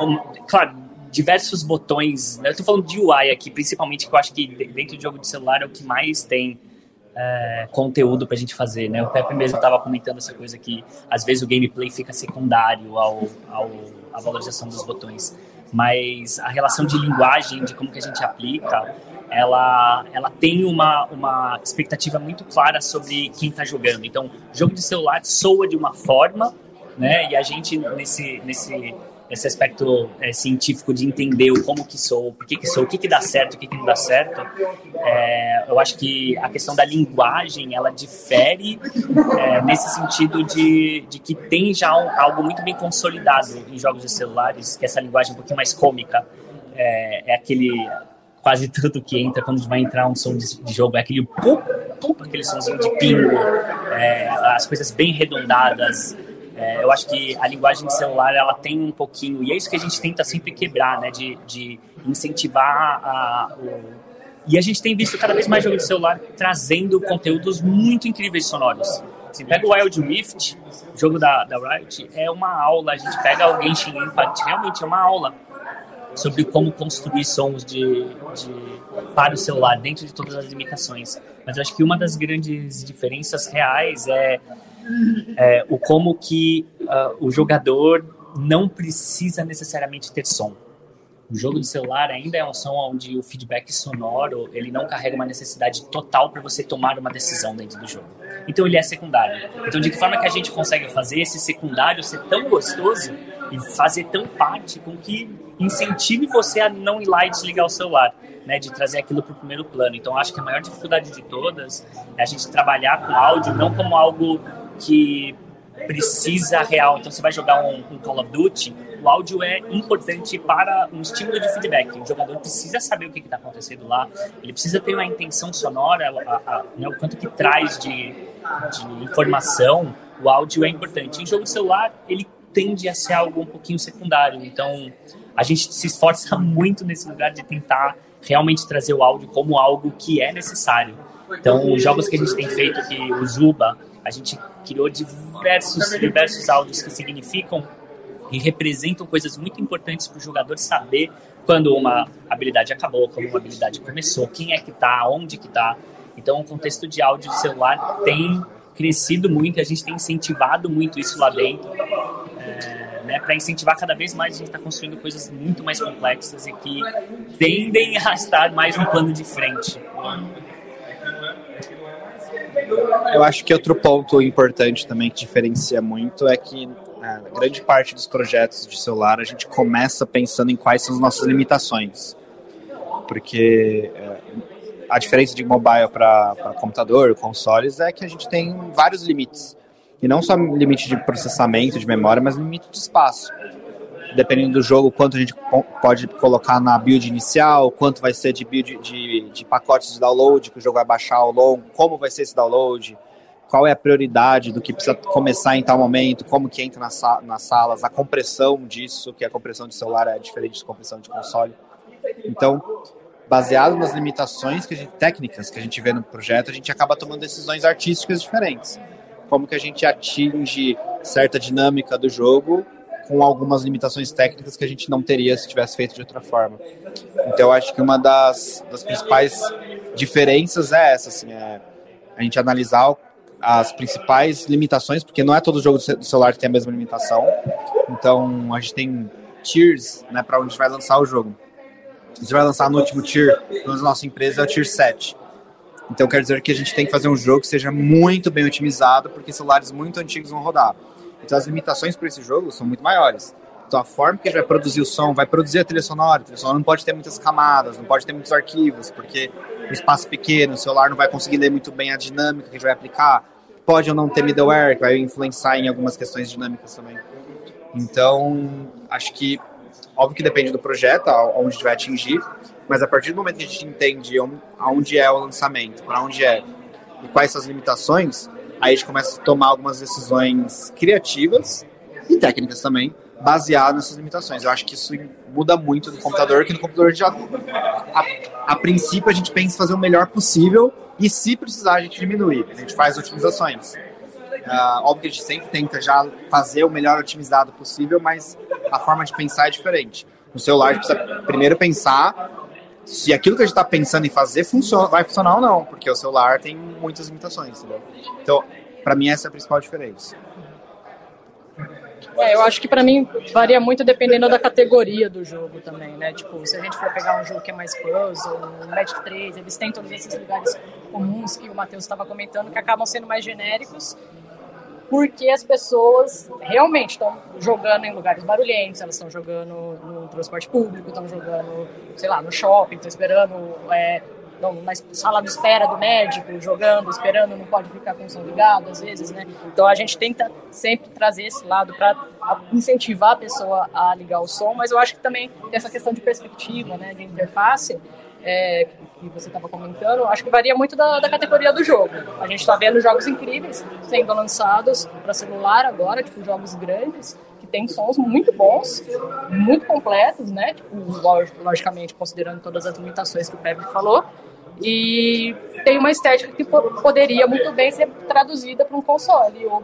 um, claro, diversos botões. Né? Eu estou falando de UI aqui, principalmente, que eu acho que dentro de jogo de celular é o que mais tem é, conteúdo para a gente fazer. Né? O Pepe mesmo estava comentando essa coisa que às vezes o gameplay fica secundário ao, ao à valorização dos botões. Mas a relação de linguagem, de como que a gente aplica, ela, ela tem uma, uma expectativa muito clara sobre quem está jogando. Então, jogo de celular soa de uma forma, né? E a gente, nesse, nesse, nesse aspecto é, científico de entender o como que sou, por que que sou, o que que dá certo, o que que não dá certo, é, eu acho que a questão da linguagem, ela difere é, nesse sentido de, de que tem já um, algo muito bem consolidado em jogos de celulares, que é essa linguagem um pouquinho mais cômica, é, é aquele quase tudo que entra quando vai entrar um som de, de jogo é aquele pum, pum, aquele somzinho de pingo, é, as coisas bem redondadas. É, eu acho que a linguagem celular ela tem um pouquinho, e é isso que a gente tenta sempre quebrar, né? De, de incentivar a, o, e a gente tem visto cada vez mais jogos de celular trazendo conteúdos muito incríveis sonoros. Você pega o Wild Rift, jogo da, da Riot, é uma aula. A gente pega o Genshin Impact, realmente é uma aula sobre como construir sons de, de, para o celular dentro de todas as limitações. Mas eu acho que uma das grandes diferenças reais é, é o como que uh, o jogador não precisa necessariamente ter som. O jogo de celular ainda é um som onde o feedback sonoro ele não carrega uma necessidade total para você tomar uma decisão dentro do jogo. Então ele é secundário. Então de que forma que a gente consegue fazer esse secundário ser tão gostoso e fazer tão parte com que incentive você a não ir lá e desligar o celular, né, de trazer aquilo para o primeiro plano. Então acho que a maior dificuldade de todas é a gente trabalhar com áudio não como algo que precisa real. Então você vai jogar um, um Call of Duty, o áudio é importante para um estímulo de feedback. O jogador precisa saber o que está acontecendo lá, ele precisa ter uma intenção sonora, a, a, né, o quanto que traz de, de informação. O áudio é importante. Em jogo celular, ele tende a ser algo um pouquinho secundário. Então, a gente se esforça [LAUGHS] muito nesse lugar de tentar realmente trazer o áudio como algo que é necessário. Então, os jogos que a gente tem feito aqui, o Zuba, a gente criou diversos, diversos áudios que significam e representam coisas muito importantes para o jogador saber quando uma habilidade acabou, quando uma habilidade começou, quem é que está, onde que está. Então, o contexto de áudio de celular tem crescido muito a gente tem incentivado muito isso lá dentro. É, né, para incentivar cada vez mais a gente está construindo coisas muito mais complexas e que tendem a estar mais no plano de frente. Eu acho que outro ponto importante também que diferencia muito é que a grande parte dos projetos de celular a gente começa pensando em quais são as nossas limitações. Porque é, a diferença de mobile para computador, consoles, é que a gente tem vários limites. E não só limite de processamento, de memória, mas limite de espaço. Dependendo do jogo, quanto a gente pode colocar na build inicial, quanto vai ser de build de, de pacotes de download que o jogo vai baixar ao longo, como vai ser esse download, qual é a prioridade do que precisa começar em tal momento, como que entra nas, nas salas, a compressão disso, que a compressão de celular é diferente da compressão de console. Então, baseado nas limitações que gente, técnicas que a gente vê no projeto, a gente acaba tomando decisões artísticas diferentes. como que a gente atinge certa dinâmica do jogo com algumas limitações técnicas que a gente não teria se tivesse feito de outra forma. Então, acho que uma das, das principais diferenças é essa, assim, é a gente analisar as principais limitações, porque não é todo jogo do celular que tem a mesma limitação. Então, a gente tem tiers né, para onde a gente vai lançar o jogo. A gente vai lançar no último tier, na nossa empresa, é o tier 7. Então, quer dizer que a gente tem que fazer um jogo que seja muito bem otimizado, porque celulares muito antigos vão rodar. Então, as limitações para esse jogo são muito maiores. Então, a forma que a gente vai produzir o som, vai produzir a trilha sonora. A trilha sonora não pode ter muitas camadas, não pode ter muitos arquivos, porque o espaço é pequeno, o celular não vai conseguir ler muito bem a dinâmica que a gente vai aplicar. Pode ou não ter middleware, que vai influenciar em algumas questões dinâmicas também. Então, acho que, óbvio que depende do projeto, onde a gente vai atingir, mas a partir do momento que a gente entende aonde é o lançamento, para onde é e quais são as limitações, aí a gente começa a tomar algumas decisões criativas e técnicas também, baseado nessas limitações. Eu acho que isso muda muito do computador, que no computador já a, a princípio a gente pensa em fazer o melhor possível e se precisar a gente diminui, a gente faz otimizações. Uh, óbvio que a gente sempre tenta já fazer o melhor otimizado possível, mas a forma de pensar é diferente. No celular a gente precisa primeiro pensar se aquilo que a gente está pensando em fazer funciona, vai funcionar ou não, porque o celular tem muitas limitações, entendeu? Então, para mim essa é a principal diferença. É, eu acho que para mim varia muito dependendo da categoria do jogo também, né? Tipo, se a gente for pegar um jogo que é mais puzzle, um Magic 3, eles têm todos esses lugares comuns que o Matheus estava comentando que acabam sendo mais genéricos porque as pessoas realmente estão jogando em lugares barulhentos, elas estão jogando no transporte público, estão jogando, sei lá, no shopping, estão esperando é, na sala de espera do médico, jogando, esperando, não pode ficar com o som ligado às vezes, né? Então a gente tenta sempre trazer esse lado para incentivar a pessoa a ligar o som, mas eu acho que também tem essa questão de perspectiva, né, de interface, é, que você estava comentando, acho que varia muito da, da categoria do jogo. A gente está vendo jogos incríveis sendo lançados para celular agora, tipo jogos grandes, que tem sons muito bons, muito completos, né? Tipo, logicamente, considerando todas as limitações que o Pepe falou. E tem uma estética que poderia muito bem ser traduzida para um console ou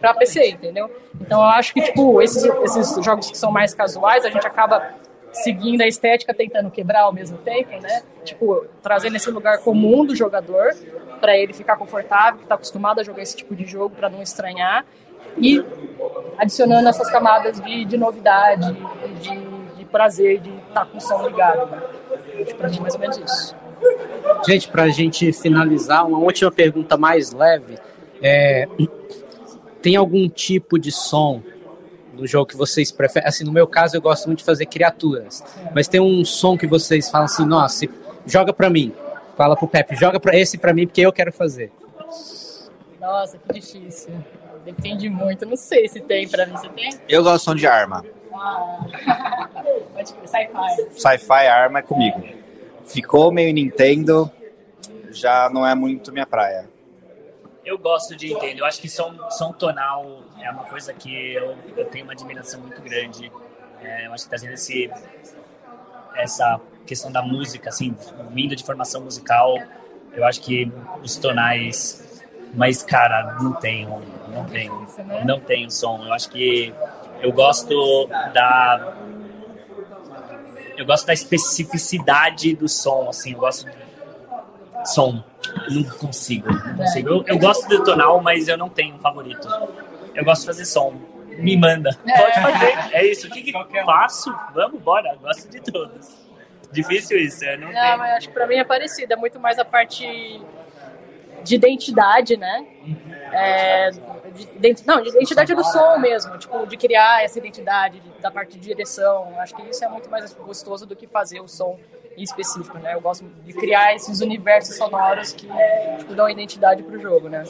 para PC, entendeu? Então eu acho que tipo esses, esses jogos que são mais casuais a gente acaba seguindo a estética, tentando quebrar ao mesmo tempo, né? Tipo, trazendo esse lugar comum do jogador para ele ficar confortável, que está acostumado a jogar esse tipo de jogo para não estranhar e adicionando essas camadas de, de novidade, de, de prazer de estar tá com o som ligado. Né? Para mim, mais ou menos isso. Gente, para a gente finalizar, uma última pergunta mais leve. É, tem algum tipo de som no jogo que vocês preferem? Assim, no meu caso, eu gosto muito de fazer criaturas. Mas tem um som que vocês falam assim, nossa, joga para mim. Fala pro Pepe, joga para esse para mim porque eu quero fazer. Nossa, que difícil. Depende muito. Não sei se tem para mim. Você tem? Eu gosto de som de arma. Ah. [LAUGHS] Sci-fi. Sci-fi arma é comigo. Ficou meio Nintendo, já não é muito minha praia. Eu gosto de Nintendo. Eu acho que som, som tonal é uma coisa que eu, eu tenho uma admiração muito grande. É, eu acho que trazendo esse, essa questão da música, assim, vindo de formação musical, eu acho que os tonais. Mas, cara, não tem, não tem, não tem o som. Eu acho que eu gosto da eu gosto da especificidade do som, assim, eu gosto som. Não consigo, não consigo. Eu, eu gosto do tonal, mas eu não tenho um favorito. Eu gosto de fazer som. Me manda. É. Pode fazer. É isso. O que, que faço? Vamos, bora. Gosto de todos. Difícil isso, eu não, não tenho. mas acho que pra mim é parecido. É muito mais a parte de identidade, né? É, de, não, de identidade do som mesmo, tipo, de criar essa identidade de, da parte de direção. Acho que isso é muito mais gostoso do que fazer o som em específico, né? Eu gosto de criar esses universos sonoros que tipo, dão identidade pro jogo, né?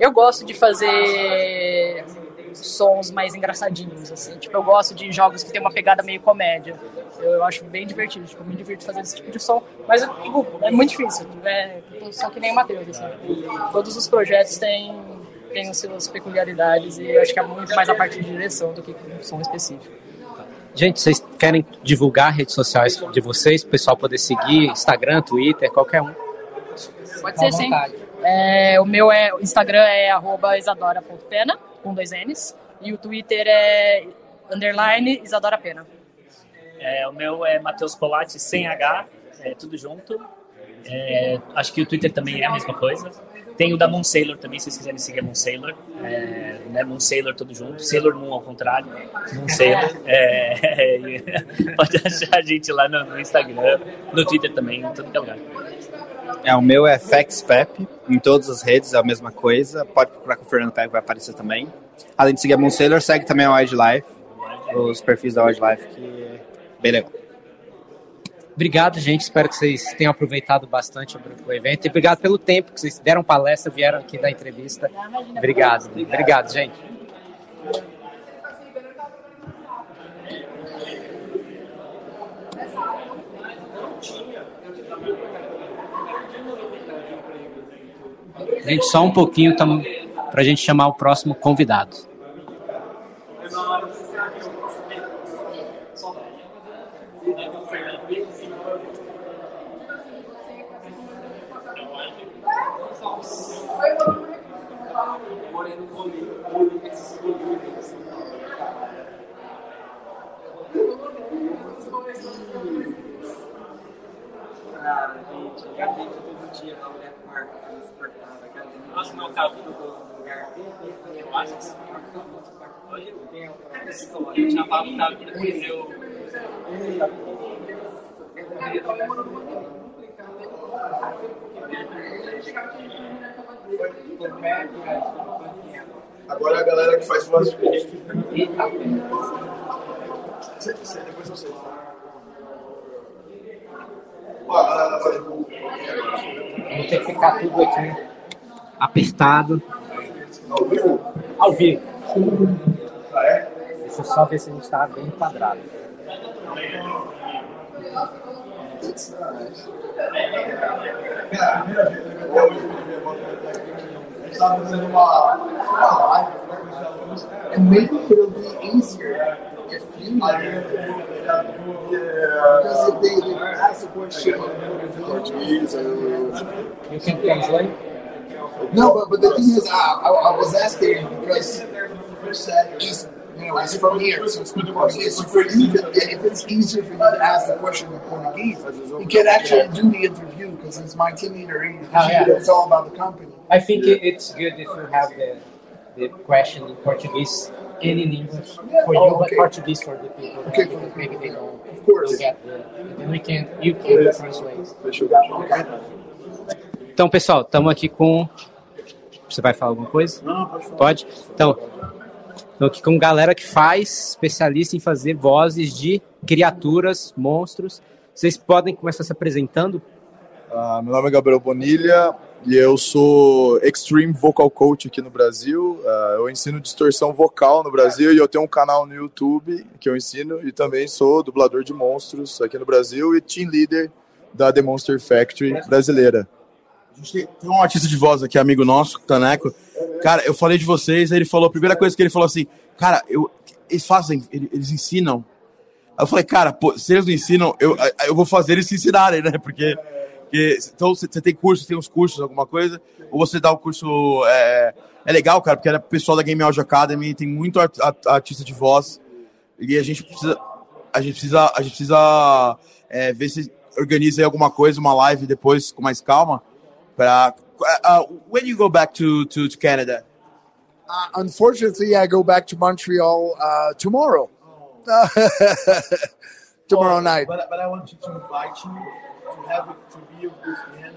Eu gosto de fazer sons mais engraçadinhos, assim. Tipo, eu gosto de jogos que tem uma pegada meio comédia. Eu, eu acho bem divertido, tipo, me divirto fazer esse tipo de som. Mas, tipo, é muito difícil, né? Só que nem o Matheus, assim. Todos os projetos têm, têm as suas peculiaridades e eu acho que é muito mais a parte de direção do que um som específico. Gente, vocês querem divulgar redes sociais de vocês, para o pessoal poder seguir, Instagram, Twitter, qualquer um? Pode ser, sim. É, o meu é, o Instagram é isadora.pena, com dois N's. E o Twitter é underline Isadora Pena. É, o meu é Matheus Polatti, sem H, é, tudo junto. É, acho que o Twitter também é a mesma coisa. Tem o da Moon Sailor também, se vocês quiserem seguir a Moon Sailor. É, né, Moon Sailor tudo junto. Sailor Moon ao contrário. Moon Sailor. É, [LAUGHS] pode achar a gente lá no, no Instagram, no Twitter também, em todo é lugar. É, o meu é FexPep, em todas as redes é a mesma coisa. Pode procurar com o Fernando Pep, vai aparecer também. Além de seguir a Moon Sailor, segue também a Wildlife, os perfis da Wildlife, que é bem legal. Obrigado, gente. Espero que vocês tenham aproveitado bastante o evento. E obrigado pelo tempo que vocês deram palestra, vieram aqui dar entrevista. Obrigado. Obrigado, gente. Gente, só um pouquinho para a gente chamar o próximo convidado. [LAUGHS] Cara, gente, eu todo dia na mulher com arco insuportável. Aquela Nossa, não, tá tudo do lugar. Eu acho que coisa muito Hoje eu tenho uma história. Eu tinha falado que vindo. Agora é a galera que faz rosto. Depois eu sei. Vamos ter que ficar tudo aqui apertado. Ao vivo. Deixa eu só ver se a gente está bem enquadrado. Estava fazendo uma, uma live and maybe it'll be easier if you because if they, they ask a question in Portuguese You can translate? no but, but the thing is I, I, I was asking because you said he's you know he's from here so speaking Portuguese so for you to, if it's easier for you to ask the question in Portuguese you can actually do the interview because it's my team leader. He, Oh, yeah. it's all about the company I think it- it's good if you have the, the question in Portuguese and in English for Oh, you, but okay. Portuguese for the people Okay, that maybe they don't, Of course. get the. Then we can, you can translate. Então, pessoal, estamos aqui com. Você vai falar alguma coisa? Não, pode falar. Pode? Então, estamos aqui com galera que faz, especialista em fazer vozes de criaturas, monstros. Vocês podem começar se apresentando? Ah, meu nome é Gabriel Bonilha e eu sou Extreme Vocal Coach aqui no Brasil. Ah, eu ensino distorção vocal no Brasil e eu tenho um canal no YouTube que eu ensino e também sou dublador de monstros aqui no Brasil e team leader da The Monster Factory brasileira. A gente tem, um artista de voz aqui, amigo nosso, Taneco. Cara, eu falei de vocês, ele falou, a primeira coisa que ele falou assim, cara, eu, eles fazem, ele- eles ensinam. Aí eu falei, cara, pô, se eles não ensinam, eu, eu vou fazer eles se ensinarem, né? Porque, porque então você tem curso, tem uns cursos, alguma coisa, ou você dá o curso. É, é legal, cara, porque era pessoal da Game Audio Academy, tem muito art- art- artista de voz, e a gente precisa. A gente precisa, a gente precisa é, ver se organiza aí alguma coisa, uma live depois com mais calma. Pra, uh, when you go back to, to, to Canada? Uh, unfortunately, I go back to Montreal uh, tomorrow. [LAUGHS] tomorrow night. But, but I want to invite you to have it to be with this man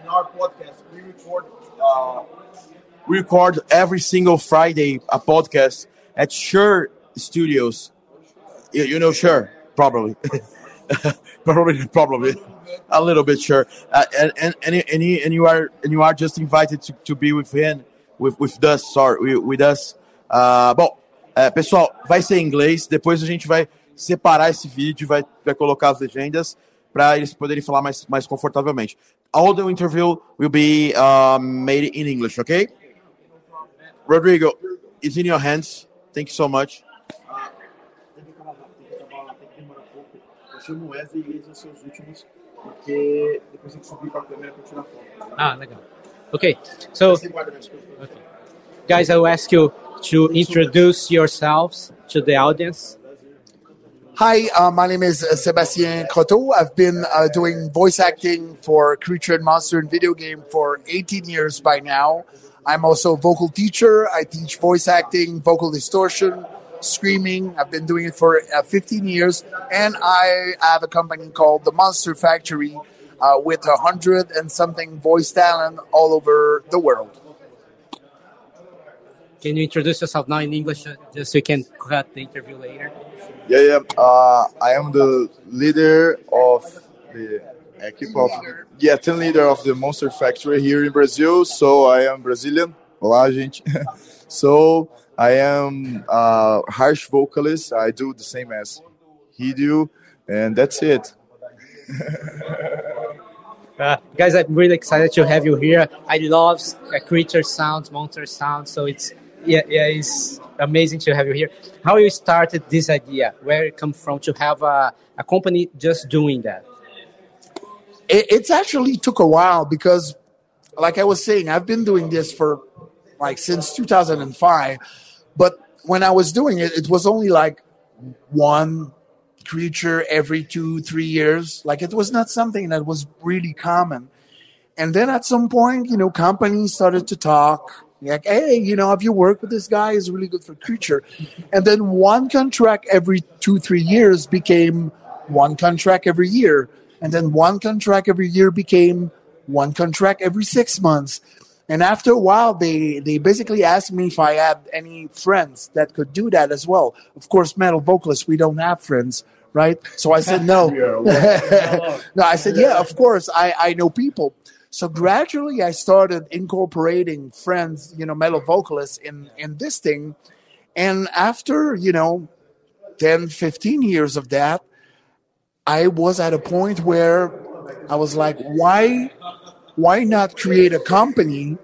in our podcast. We record uh, we record every single Friday a podcast at Sure Studios. You, you know Sure, probably. [LAUGHS] probably probably a little bit sure uh, and and and, and, and you are and you are just invited to, to be with him with with us sorry with, with us uh, bom é, pessoal vai ser em inglês depois a gente vai separar esse vídeo vai vai colocar as legendas para eles poderem falar mais mais confortavelmente all the interview will be uh, made in English okay Rodrigo it's in your hands thank you so much. Ah, legal. Okay, so guys, I will ask you to introduce yourselves to the audience. Hi, uh, my name is uh, Sebastien Croteau. I've been uh, doing voice acting for Creature and Monster in video game for 18 years by now. I'm also a vocal teacher. I teach voice acting, vocal distortion, screaming. I've been doing it for uh, 15 years, and I have a company called the Monster Factory uh, with a hundred and something voice talent all over the world. Can you introduce yourself now in English, uh, just so we can cut the interview later? Yeah, yeah. Uh, I am the leader of the equipe of yeah, team leader of the Monster Factory here in Brazil. So I am Brazilian. Olá, gente. [LAUGHS] so I am a harsh vocalist. I do the same as he do, and that's it. Uh, [LAUGHS] guys, I'm really excited to have you here. I love uh, creature sounds, monster sounds. So it's yeah, yeah, it's amazing to have you here. How you started this idea? Where it come from to have a, a company just doing that? It, it's actually took a while because, like I was saying, I've been doing this for like since 2005. But when I was doing it, it was only like one creature every two, three years. Like it was not something that was really common. And then at some point, you know, companies started to talk like, hey, you know, have you worked with this guy? He's really good for creature. And then one contract every two, three years became one contract every year. And then one contract every year became one contract every six months. And after a while, they, they basically asked me if I had any friends that could do that as well. Of course, metal vocalists, we don't have friends, right? So I said no. [LAUGHS] [LAUGHS] no, I said, yeah, of course, I, I know people. So gradually, I started incorporating friends, you know, metal vocalists in, in this thing. And after, you know, 10, 15 years of that, I was at a point where I was like, why why not create a company,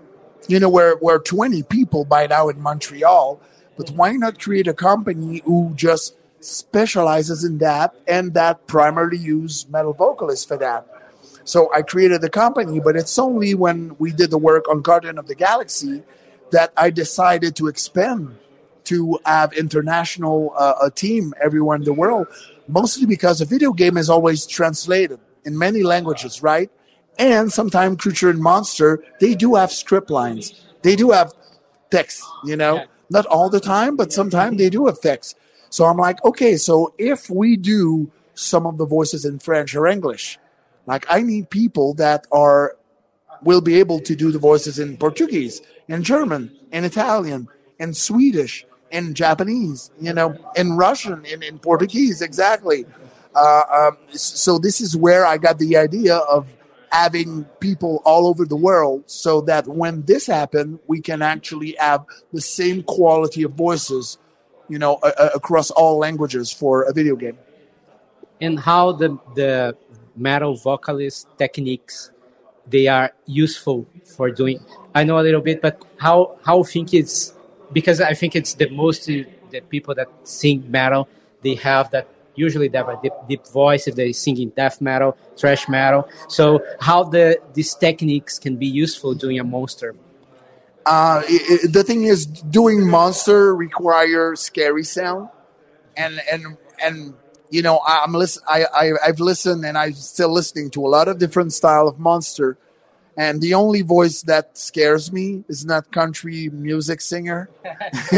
you know, where, where 20 people by now in Montreal, but why not create a company who just specializes in that and that primarily use metal vocalists for that? So I created the company, but it's only when we did the work on Guardian of the Galaxy that I decided to expand to have international uh, a team everywhere in the world, mostly because a video game is always translated in many languages, right? And sometimes Creature and Monster, they do have script lines. They do have text, you know, not all the time, but sometimes they do have text. So I'm like, okay, so if we do some of the voices in French or English, like I need people that are will be able to do the voices in Portuguese, in German, in Italian, in Swedish, in Japanese, you know, in Russian, in, in Portuguese, exactly. Uh, um, so this is where I got the idea of having people all over the world so that when this happened, we can actually have the same quality of voices, you know, across all languages for a video game. And how the the metal vocalist techniques they are useful for doing. I know a little bit, but how how think it's because I think it's the most the people that sing metal they have that usually they have a deep, deep voice if they sing in death metal, thrash metal. So how the these techniques can be useful doing a monster? Uh, it, it, the thing is, doing monster requires scary sound, and and and you know I'm listen. I, I I've listened and I'm still listening to a lot of different style of monster. And the only voice that scares me is not country music singer. [LAUGHS]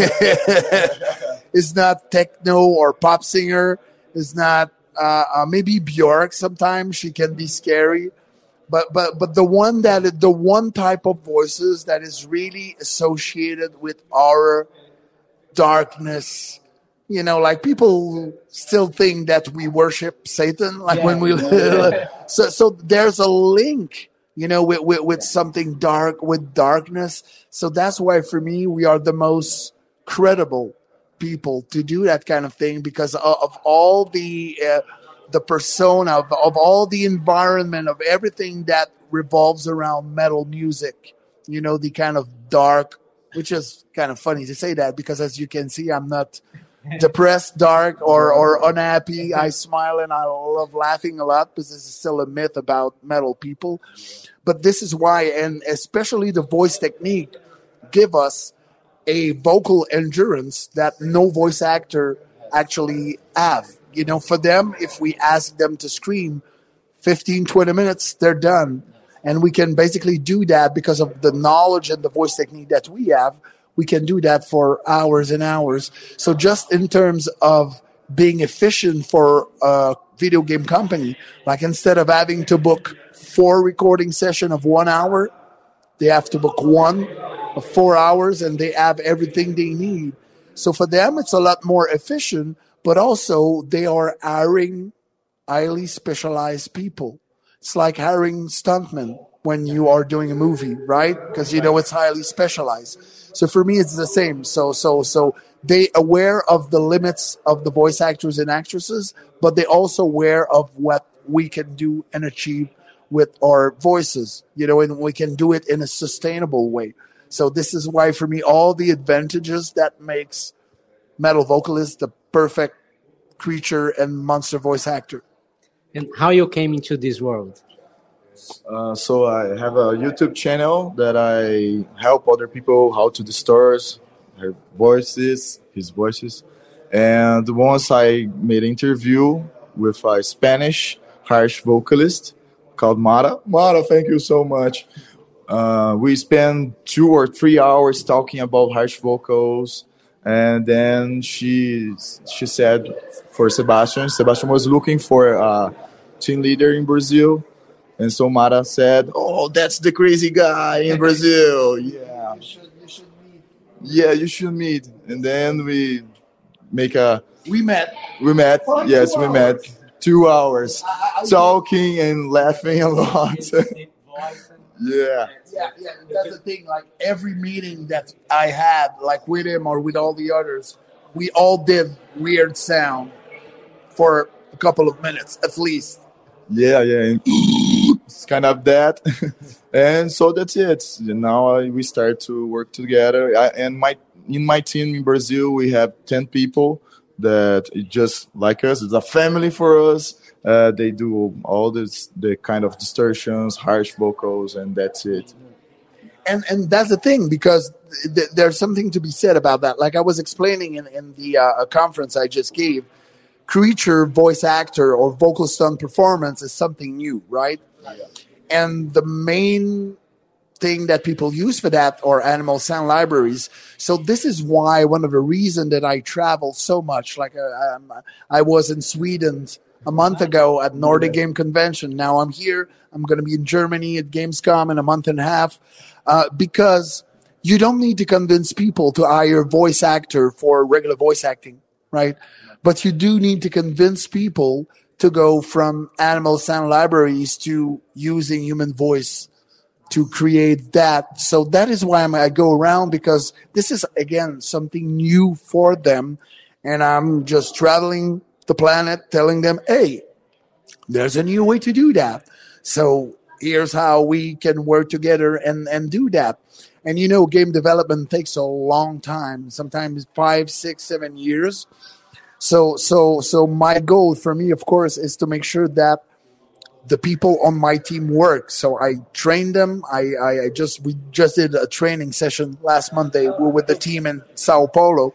is not techno or pop singer is not uh, uh, maybe Bjork. Sometimes she can be scary, but but but the one that the one type of voices that is really associated with our darkness. You know, like people still think that we worship Satan, like Yeah. when we. [LAUGHS] so so there's a link you know, with, with, with something dark, with darkness. So that's why for me, we are the most credible people to do that kind of thing because of, of all the, uh, the persona of, of all the environment of everything that revolves around metal music, you know, the kind of dark, which is kind of funny to say that because as you can see, I'm not [LAUGHS] depressed, dark, or or unhappy, I [LAUGHS] smile and I love laughing a lot because this is still a myth about metal people. But this is why, and especially the voice technique, give us a vocal endurance that no voice actor actually have. You know, for them, if we ask them to scream 15, 20 minutes, they're done. And we can basically do that because of the knowledge and the voice technique that we have. We can do that for hours and hours. So, just in terms of being efficient for a video game company, like instead of having to book four recording session of one hour, they have to book one of four hours and they have everything they need. So for them, it's a lot more efficient, but also they are hiring highly specialized people. It's like hiring stuntmen when you are doing a movie, right? Because you know it's highly specialized. So for me, it's the same. So so so they aware of the limits of the voice actors and actresses, but they also aware of what we can do and achieve with our voices, you know, and we can do it in a sustainable way. So this is why for me all the advantages that makes metal vocalist the perfect creature and monster voice actor. And how you came into this world? Uh, so I have a YouTube channel that I help other people how to distort her voices, his voices. And once I made an interview with a Spanish harsh vocalist called Mara. Mara, thank you so much. Uh, we spent two or three hours talking about harsh vocals, and then she she said for Sebastian, Sebastian was looking for a team leader in Brazil, and so Mara said, "Oh, that's the crazy guy in Brazil." [LAUGHS] Yeah, yeah, you should meet. And then we make a We met. we met. For Yes, we met. Two hours I- I- talking and laughing a lot. [LAUGHS] yeah. Yeah, yeah, that's the thing. Like every meeting that I had, like with him or with all the others, we all did weird sound for a couple of minutes at least. Yeah, yeah. It's kind of that. [LAUGHS] and so that's it. Now we start to work together. I, and my in my team in Brazil, we have 10 people that just like us. It's a family for us. Uh, they do all this, the kind of distortions, harsh vocals, and that's it. and and that's the thing because th- there's something to be said about that. Like I was explaining in in the uh, conference I just gave, creature voice actor or vocal stunt performance is something new, right? And the main thing that people use for that are animal sound libraries. So this is why one of the reason that I travel so much. Like uh, um, I was in Sweden a month ago at Nordic Game Convention. Now I'm here. I'm going to be in Germany at Gamescom in a month and a half uh, because you don't need to convince people to hire a voice actor for regular voice acting, right? But you do need to convince people to go from animal sound libraries to using human voice to create that. So that is why I go around because this is again something new for them, and I'm just traveling the planet, telling them, "Hey, there's a new way to do that." So here's how we can work together and and do that. And you know, game development takes a long time, sometimes five, six, seven years. So so so my goal for me, of course, is to make sure that the people on my team work. So I train them. I, I, I just we just did a training session last Monday with the team in Sao Paulo.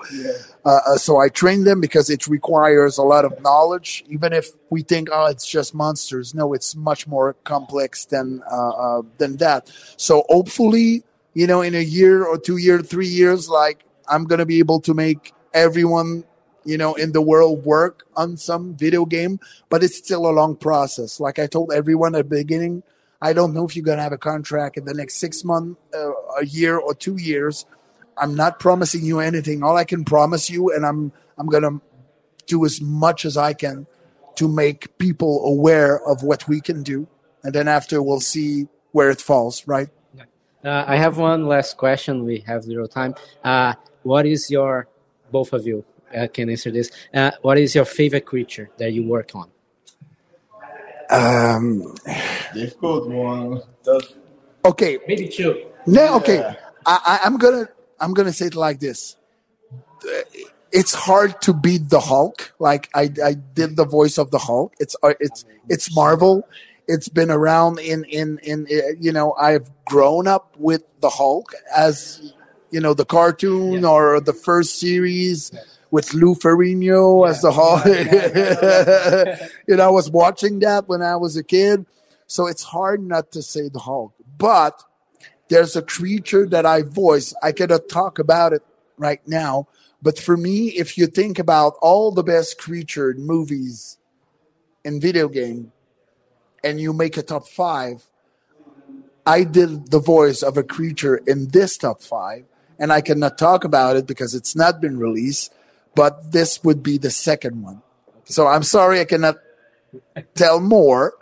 Uh, uh, so I train them because it requires a lot of knowledge. Even if we think, oh, it's just monsters, no, it's much more complex than uh, uh, than that. So hopefully, you know, in a year or two year, three years, like I'm gonna be able to make everyone you know, in the world work on some video game, but it's still a long process. Like I told everyone at the beginning, I don't know if you're going to have a contract in the next six months, uh, a year, or two years. I'm not promising you anything. All I can promise you, and I'm I'm going to do as much as I can to make people aware of what we can do, and then after we'll see where it falls. Right? Uh, I have one last question. We have little time. Uh, what is your, both of you uh, can answer this. Uh, what is your favorite creature that you work on? Um, Difficult one. Okay. Maybe two. No, okay. I, I, I'm gonna I'm gonna say it like this. it's hard to beat the Hulk. Like I, I did the voice of the Hulk. It's uh, it's it's Marvel. It's been around in in in uh, you know I've grown up with the Hulk as you know the cartoon or the first series with Lou Ferrigno as the Hulk. you know I was watching that when I was a kid, so it's hard not to say the Hulk. But there's a creature that I voice. I cannot talk about it right now, but for me, if you think about all the best creature movies and video game, and you make a top five, I did the voice of a creature in this top five, and I cannot talk about it because it's not been released. But this would be the second one. So I'm sorry I cannot tell more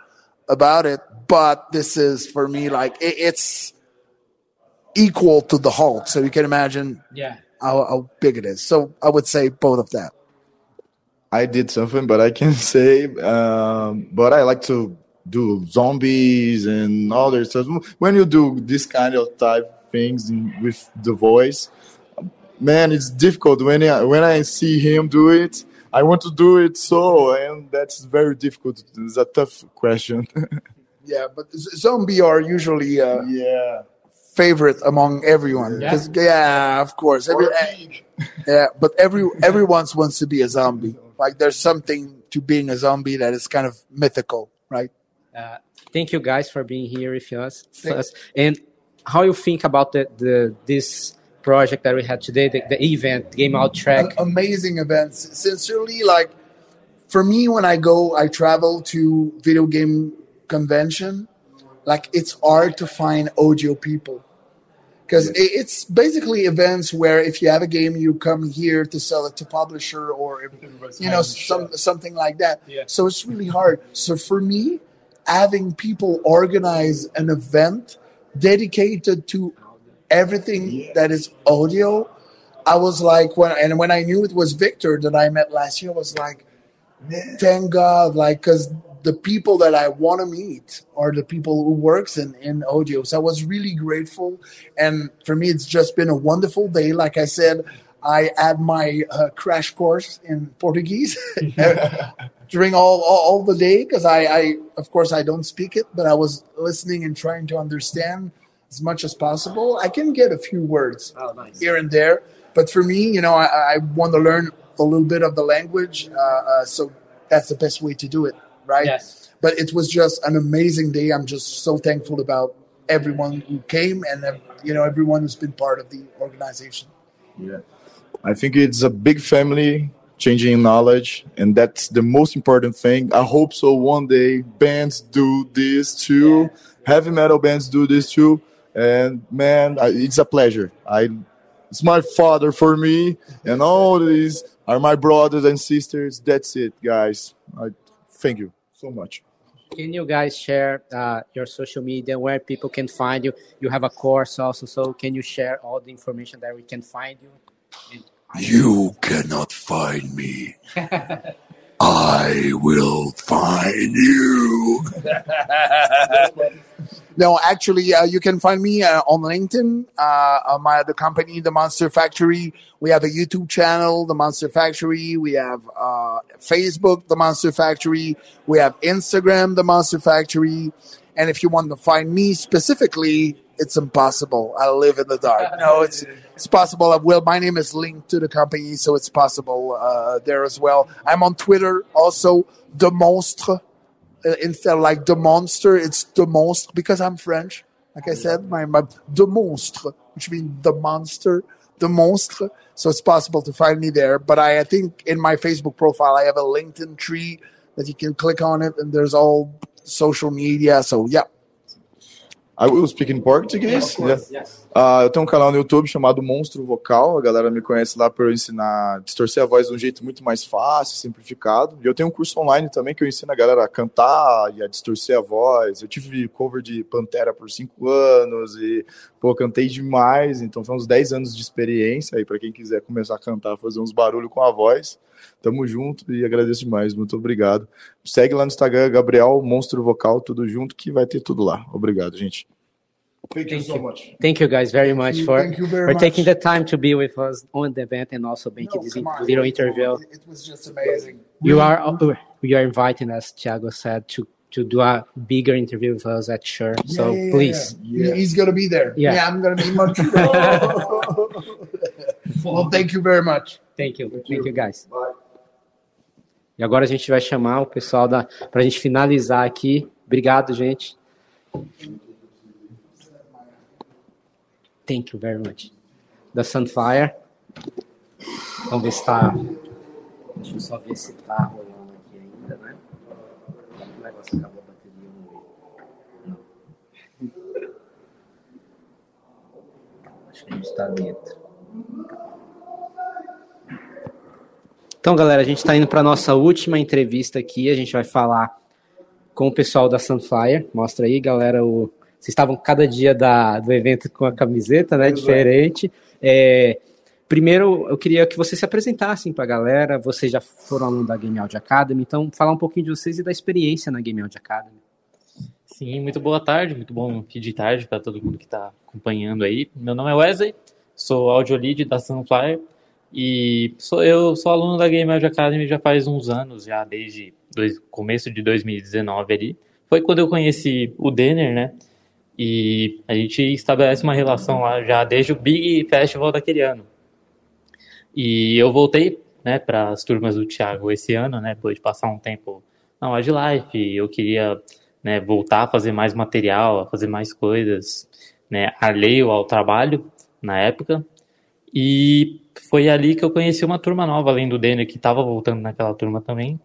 about it, but this is for me like it, it's equal to the Hulk. So you can imagine Yeah. how, how big it is. So I would say both of that. I did something, but I can [LAUGHS] say, um, but I like to do zombies and other stuff. When you do this kind of type things in, with the voice, man, it's difficult. When I, when I see him do it, I want to do it so, and that's very difficult. It's a tough question. [LAUGHS] Yeah, but z- zombie are usually uh, yeah favorite among everyone. Yeah. 'Cause- yeah, of course. Every, [LAUGHS] yeah, but every everyone wants to be a zombie. Like there's something to being a zombie that is kind of mythical, right? Uh, thank you guys for being here with us. Thank- us. And how you think about the, the this project that we had today, the, the event, Game Out Track? Amazing events. Sincerely, like for me, when I go, I travel to video game convention. Like it's hard to find audio people because it's basically events where if you have a game, you come here to sell it to publisher or you know some something like that. Yeah. So it's really hard. So for me, having people organize an event dedicated to everything that is audio, I was like when and when I knew it was Victor that I met last year, I was like, thank God, like because the people that I want to meet are the people who works in in audio. So I was really grateful, and for me, it's just been a wonderful day. Like I said, I had my uh, crash course in Portuguese [LAUGHS] during all all, all the day because I, I of course I don't speak it, but I was listening and trying to understand as much as possible. I can get a few words here and there, but for me, you know, I, I want to learn a little bit of the language, uh, uh, so that's the best way to do it, right? Yes. But it was just an amazing day. I'm just so thankful about everyone who came and uh, you know everyone who's been part of the organization. Yeah. I think it's a big family changing knowledge, and that's the most important thing. I hope so one day bands do this too, heavy metal bands do this too. And man, I, it's a pleasure. I it's my father for me, and all these are my brothers and sisters. That's it, guys. I thank you so much. Can you guys share uh, your social media where people can find you? You have a course also, so can you share all the information that we can find you? You cannot find me. [LAUGHS] I will find you. [LAUGHS] No, actually, uh, you can find me uh, on LinkedIn. Uh, uh, my other company, the Monster Factory. We have a YouTube channel, the Monster Factory. We have uh, Facebook, the Monster Factory. We have Instagram, the Monster Factory. And if you want to find me specifically, it's impossible. I live in the dark. No, it's it's possible. I will. My name is linked to the company, so it's possible uh, there as well. I'm on Twitter also. The Monstre uh, Uh, instead of like the monster, it's the monstre because I'm French. Like I said, my, my the monstre, which means the monster, the monstre. So it's possible to find me there. But I, I think in my Facebook profile, I have a LinkedIn tree that you can click on it, and there's all social media. So yeah. I will speak in português. Yeah, Yeah. Ah, eu tenho um canal no YouTube chamado Monstro Vocal. A galera me conhece lá para eu ensinar a distorcer a voz de um jeito muito mais fácil, simplificado. E eu tenho um curso online também que eu ensino a galera a cantar e a distorcer a voz. Eu tive cover de Pantera por cinco anos e, pô, cantei demais. Então, foi uns 10 anos de experiência aí para quem quiser começar a cantar, fazer uns barulhos com a voz. Tamo junto e agradeço demais. Muito obrigado. Segue lá no Instagram, Gabriel Monstro Vocal, tudo junto, que vai ter tudo lá. Obrigado, gente. Thank, you so much. Thank you guys very much you- for, thank you very for much. taking the time to be with us on the event and also making No, this come on. little interview. It was just amazing. You are you are inviting us, Thiago said, to to do a bigger interview with us at Sure. Yeah, So yeah, please. yeah. He- He's gonna be there. Yeah. Yeah, I'm gonna be in Montreal. [LAUGHS] [LAUGHS] well, thank you very much. Thank you. Thank you, guys. E agora a gente vai chamar o pessoal da para a gente finalizar aqui. Obrigado, gente. Thank you very much. Da Sunfire. Vamos ver se tá. Deixa eu só ver se tá rolando aqui ainda, né? O negócio acabou a bateria no meio. Acho que a gente tá dentro. Então, galera, a gente está indo para nossa última entrevista aqui. A gente vai falar com o pessoal da Sunfire. Mostra aí, galera. O... Vocês estavam cada dia da, do evento com a camiseta, né? Diferente. É, Primeiro, eu queria que vocês se apresentassem para a galera. Vocês já foram aluno da Game Audio Academy, então falar um pouquinho de vocês e da experiência na Game Audio Academy. Sim, muito boa tarde, muito bom fim de tarde para todo mundo que está acompanhando aí. Meu nome é Wesley, sou audio lead da Sunflyer e sou eu sou aluno da Game Audio Academy já faz uns anos, já desde começo de 2019 ali. Foi quando eu conheci o Denner, né? E a gente estabelece uma relação lá já desde o Big Festival daquele ano. E eu voltei, né, para as turmas do Thiago esse ano, né, depois de passar um tempo na Wildlife, eu queria, né, voltar a fazer mais material, a fazer mais coisas, né, alheio ao trabalho na época. E foi ali que eu conheci uma turma nova, além do Denner, que estava voltando naquela turma também,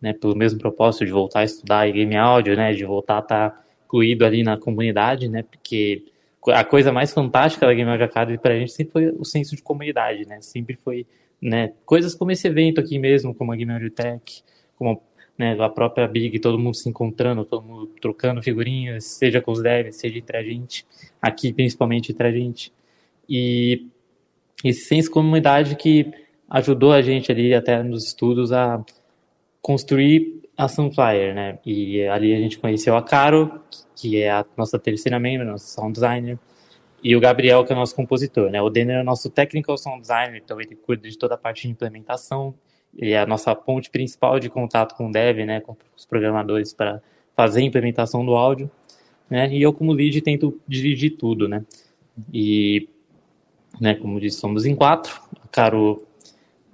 né, pelo mesmo propósito de voltar a estudar game áudio, né, de voltar a estar incluído ali na comunidade, né, porque a coisa mais fantástica da Game Audio Academy para a gente sempre foi o senso de comunidade, né, sempre foi, né, coisas como esse evento aqui mesmo, como a Game Audio Tech, como né, a própria Big, todo mundo se encontrando, todo mundo trocando figurinhas, seja com os devs, seja entre a gente, aqui principalmente entre a gente, e esse senso de comunidade que ajudou a gente ali até nos estudos a construir a Sunflyer, né? E ali a gente conheceu a Caro, que é a nossa terceira membro, nosso sound designer, e o Gabriel, que é o nosso compositor, né? O Denner é o nosso technical sound designer, então ele cuida de toda a parte de implementação, ele é a nossa ponte principal de contato com o dev, né? Com os programadores para fazer a implementação do áudio, né? E eu, como lead, tento dirigir tudo, né? E, né, como disse, somos em quatro. A Caro,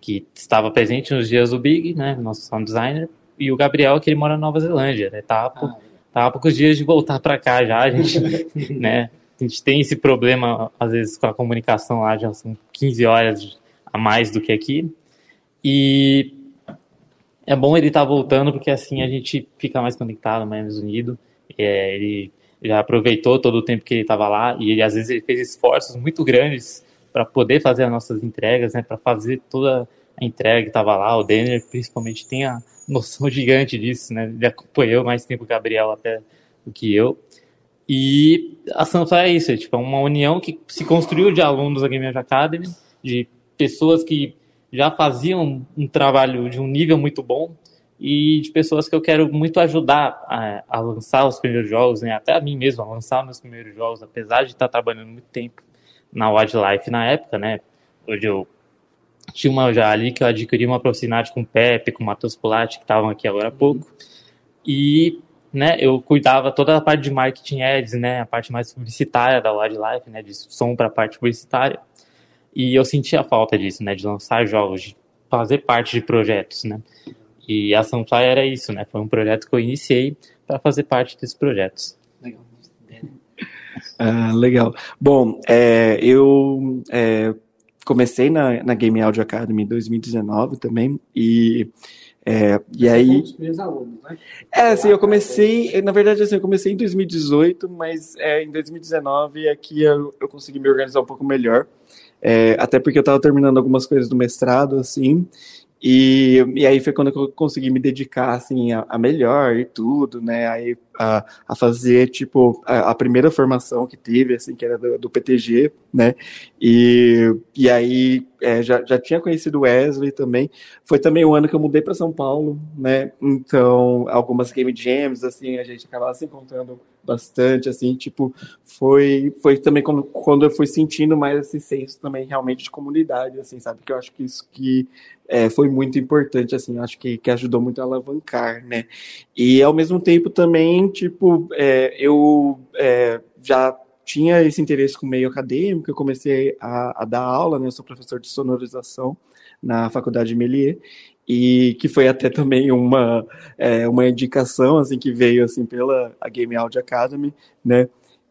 que estava presente nos dias do Big, né? Nosso sound designer, e o Gabriel, que ele mora na Nova Zelândia, né? Tá, por, tá poucos dias de voltar para cá já, a gente, [LAUGHS] né? A gente tem esse problema, às vezes, com a comunicação lá, já são 15 horas a mais do que aqui. E é bom ele estar tá voltando, porque assim a gente fica mais conectado, mais unido. É, ele já aproveitou todo o tempo que ele estava lá e ele, às vezes ele fez esforços muito grandes para poder fazer as nossas entregas, né? Para fazer toda a entrega que estava lá. O Denner, principalmente, tem a noção [LAUGHS] gigante disso, né? Ele acompanhou mais tempo o Gabriel até do que eu. E a Sanfa é isso, é tipo é uma união que se construiu de alunos da Game Academy, de pessoas que já faziam um trabalho de um nível muito bom e de pessoas que eu quero muito ajudar a, a lançar os primeiros jogos, né? até a mim mesmo, a lançar meus primeiros jogos, apesar de estar trabalhando muito tempo na Wildlife na época, né? Hoje eu tinha uma já ali que eu adquiri uma proximidade com o Pepe, com o Matheus Pulati, que estavam aqui agora há pouco, e né, eu cuidava toda a parte de marketing ads, né, a parte mais publicitária da Wildlife, né, de som para a parte publicitária, e eu sentia falta disso, né, de lançar jogos, de fazer parte de projetos, né, e a Sunfly era isso, né, foi um projeto que eu iniciei para fazer parte desses projetos. Legal. Ah, legal. Bom, é, eu é, comecei na, na Game Audio Academy em 2019 também, e, é, e aí... alunos, né? É, assim, eu comecei, na verdade, assim, eu comecei em 2018, mas é, em 2019 aqui eu, eu consegui me organizar um pouco melhor, é, até porque eu estava terminando algumas coisas do mestrado, assim, e, e aí foi quando eu consegui me dedicar, assim, a, a melhor e tudo, né, aí a, a fazer, tipo, a, a primeira formação que teve, assim, que era do, do PTG, né? E, e aí é, já, já tinha conhecido Wesley também. Foi também o ano que eu mudei para São Paulo, né? Então, algumas game jams, assim, a gente acabava se encontrando bastante, assim, tipo, foi, foi também quando, quando eu fui sentindo mais esse senso também realmente de comunidade, assim, sabe? Que eu acho que isso que é, foi muito importante, assim, acho que, que ajudou muito a alavancar, né? E ao mesmo tempo também, tipo, é, eu é, já tinha esse interesse com meio acadêmico, eu comecei a, a, dar aula, né? Eu sou professor de sonorização na Faculdade de Melier, e que foi até também uma, é, uma indicação, assim, que veio, assim, pela a Game Audio Academy, né?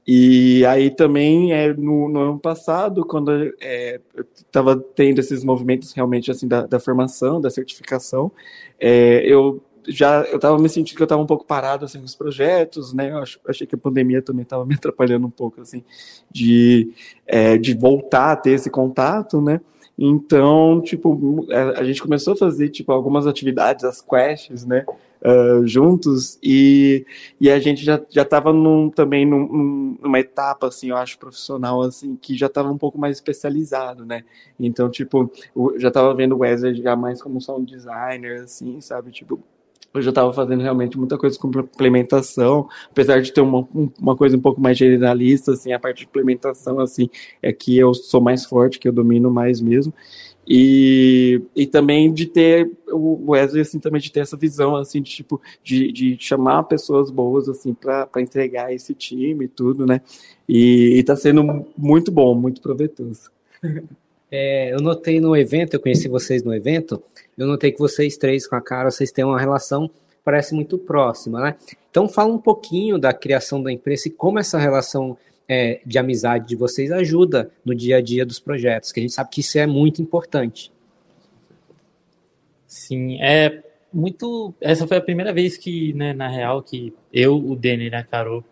E aí também, é, no, no ano passado, quando é, estava tendo esses movimentos realmente, assim, da, da formação, da certificação, é, eu já eu estava me sentindo que eu estava um pouco parado assim com os projetos, né? Eu achei que a pandemia também estava me [LAUGHS] atrapalhando um pouco assim de é, de voltar a ter esse contato, né? Então, tipo, a, gente começou a fazer tipo algumas atividades, as quests, né? Uh, juntos e, e a gente já já estava num, também num, numa etapa assim eu acho profissional assim que já estava um pouco mais especializado né então tipo já estava vendo o Wesley já mais como sound designer assim sabe tipo eu já estava fazendo realmente muita coisa com implementação, apesar de ter uma, uma coisa um pouco mais generalista, assim, a parte de implementação, assim, é que eu sou mais forte, que eu domino mais mesmo, e, e também de ter o Wesley, assim, também de ter essa visão, assim, de, tipo, de, de chamar pessoas boas, assim, para entregar esse time e tudo, né, e, está sendo muito bom, muito proveitoso. [LAUGHS] É, eu notei no evento, eu conheci vocês no evento, eu notei que vocês três com a cara, vocês têm uma relação parece muito próxima, né? Então fala um pouquinho da criação da imprensa e como essa relação é, de amizade de vocês ajuda no dia a dia dos projetos, que a gente sabe que isso é muito importante. Sim, é muito. Essa foi a primeira vez que, né, na real, que eu, o Denner e a Carol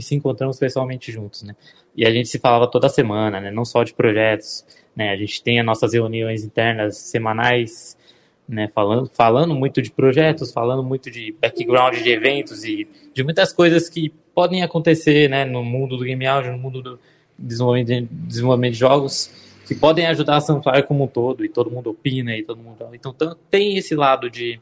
se encontramos pessoalmente juntos, né? E a gente se falava toda semana, né? Não só de projetos, né? A gente tem as nossas reuniões internas semanais né, falando, falando muito de projetos, falando muito de background de eventos e de muitas coisas que podem acontecer né, no mundo do game audio, no mundo do desenvolvimento, desenvolvimento de jogos, que podem ajudar a Sunfire como um todo, e todo mundo opina, e todo mundo... Então tem esse lado de,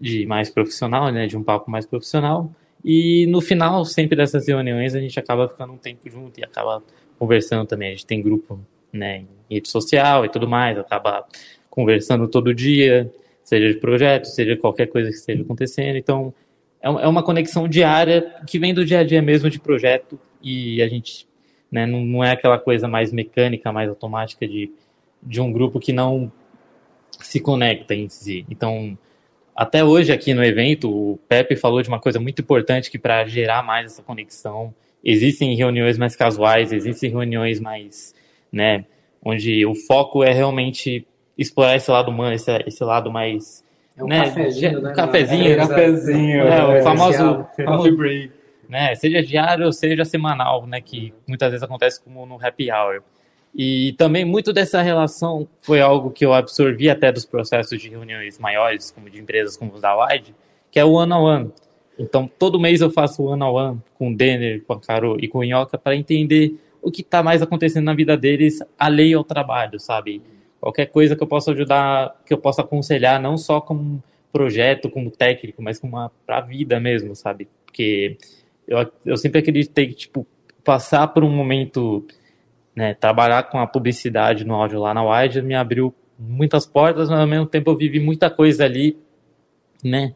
de mais profissional, né, de um papo mais profissional, e no final, sempre dessas reuniões, a gente acaba ficando um tempo junto e acaba conversando também. A gente tem grupo né, em rede social e tudo mais, acaba conversando todo dia, seja de projeto, seja qualquer coisa que esteja acontecendo. Então, é, é uma conexão diária que vem do dia a dia mesmo de projeto e a gente né, não, não é aquela coisa mais mecânica, mais automática de, de um grupo que não se conecta em si. Então, até hoje aqui no evento, o Pepe falou de uma coisa muito importante que para gerar mais essa conexão, existem reuniões mais casuais, existem reuniões mais, né, onde o foco é realmente explorar esse lado humano, esse, esse lado mais. É um né, cafezinho, né? cafezinho, É, cafezinho, é, o é, famoso, coffee famoso break. né, seja diário ou seja semanal, né, que muitas vezes acontece como no happy hour. E também muito dessa relação foi algo que eu absorvi até dos processos de reuniões maiores, como de empresas como os da Wide, que é o one-on-one. Então, todo mês eu faço one-on-one com o Denner, com a Caro e com o Inhoca para entender o que está mais acontecendo na vida deles alheio ao trabalho, sabe? qualquer coisa que eu possa ajudar, que eu possa aconselhar, não só como projeto, como técnico, mas como para a vida mesmo, sabe? Porque eu, eu sempre acreditei que, tipo, passar por um momento, né, trabalhar com a publicidade no áudio lá na Wide me abriu muitas portas, mas ao mesmo tempo eu vivi muita coisa ali, né,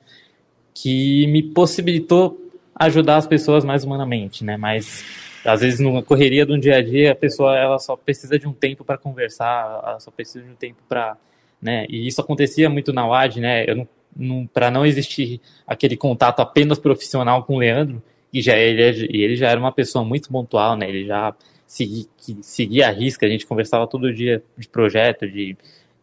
que me possibilitou ajudar as pessoas mais humanamente, né, mas às vezes numa correria do dia a dia a pessoa ela só precisa de um tempo para conversar ela só precisa de um tempo para né? E isso acontecia muito na UAD né? Eu não, não para não existir aquele contato apenas profissional com o Leandro e já ele, ele já era uma pessoa muito pontual né? Ele já seguia, seguia a risca a gente conversava todo dia de projeto de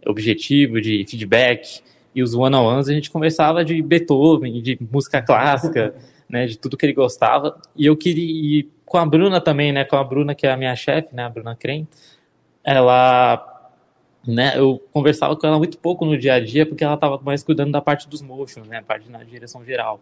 objetivo de feedback e os one on ones a gente conversava de Beethoven de música clássica né? De tudo que ele gostava e eu queria com a Bruna também, né? Com a Bruna, que é a minha chefe, né? A Bruna Crem. Ela, né? Eu conversava com ela muito pouco no dia a dia, porque ela estava mais cuidando da parte dos motions, né? A parte na direção geral.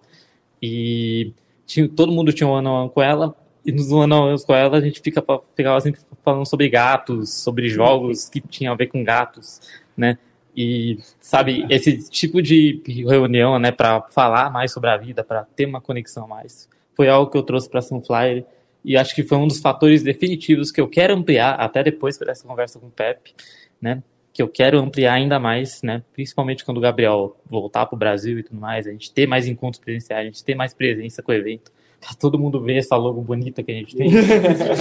E tinha, todo mundo tinha um ano com ela, e nos on com ela a gente fica, ficava sempre falando sobre gatos, sobre jogos que tinham a ver com gatos, né? E, sabe, esse tipo de reunião, né, para falar mais sobre a vida, para ter uma conexão mais, foi algo que eu trouxe para Sunflyer e acho que foi um dos fatores definitivos que eu quero ampliar até depois dessa conversa com o Pepe, né? Que eu quero ampliar ainda mais, né? Principalmente quando o Gabriel voltar para o Brasil e tudo mais, a gente ter mais encontros presenciais, a gente ter mais presença com o evento, pra todo mundo ver essa logo bonita que a gente tem.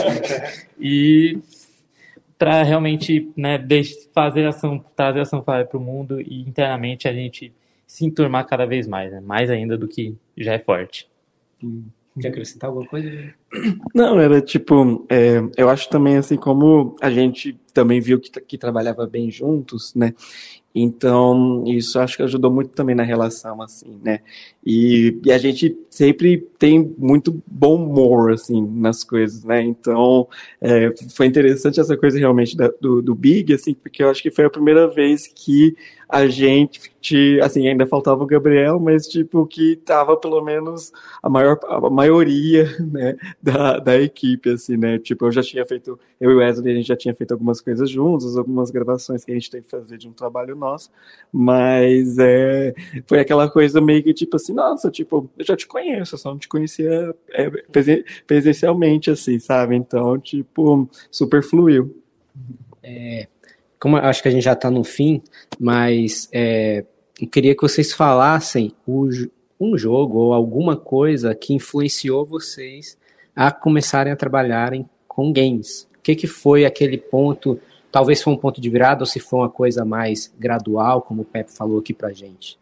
[LAUGHS] e para realmente né, fazer ação, trazer ação para o mundo e internamente a gente se enturmar cada vez mais, né? mais ainda do que já é forte. Quer acrescentar alguma coisa? Não, era tipo, é, eu acho também assim como a gente também viu que, que trabalhava bem juntos, né? Então, isso acho que ajudou muito também na relação, assim, né? E, e, a gente sempre tem muito bom humor, assim, nas coisas, né? Então, é, foi interessante essa coisa realmente da, do, do Big, assim, porque eu acho que foi a primeira vez que a gente, assim, ainda faltava o Gabriel, mas, tipo, que tava pelo menos a maior, a maioria, [LAUGHS] né, da, da equipe, assim, né? Tipo, eu já tinha feito, eu e Wesley, a gente já tinha feito algumas coisas juntos, algumas gravações que a gente teve que fazer de um trabalho nosso, mas é, foi aquela coisa meio que, tipo assim, nossa, tipo, eu já te conheço, eu só não te conhecia é, presencialmente, assim, sabe? Então, tipo, super fluiu. É, como acho que a gente já está no fim, mas é, eu queria que vocês falassem o, um jogo ou alguma coisa que influenciou vocês a começarem a trabalharem com games. O que, que foi aquele ponto? Talvez foi um ponto de virada ou se foi uma coisa mais gradual, como o Pepe falou aqui pra gente.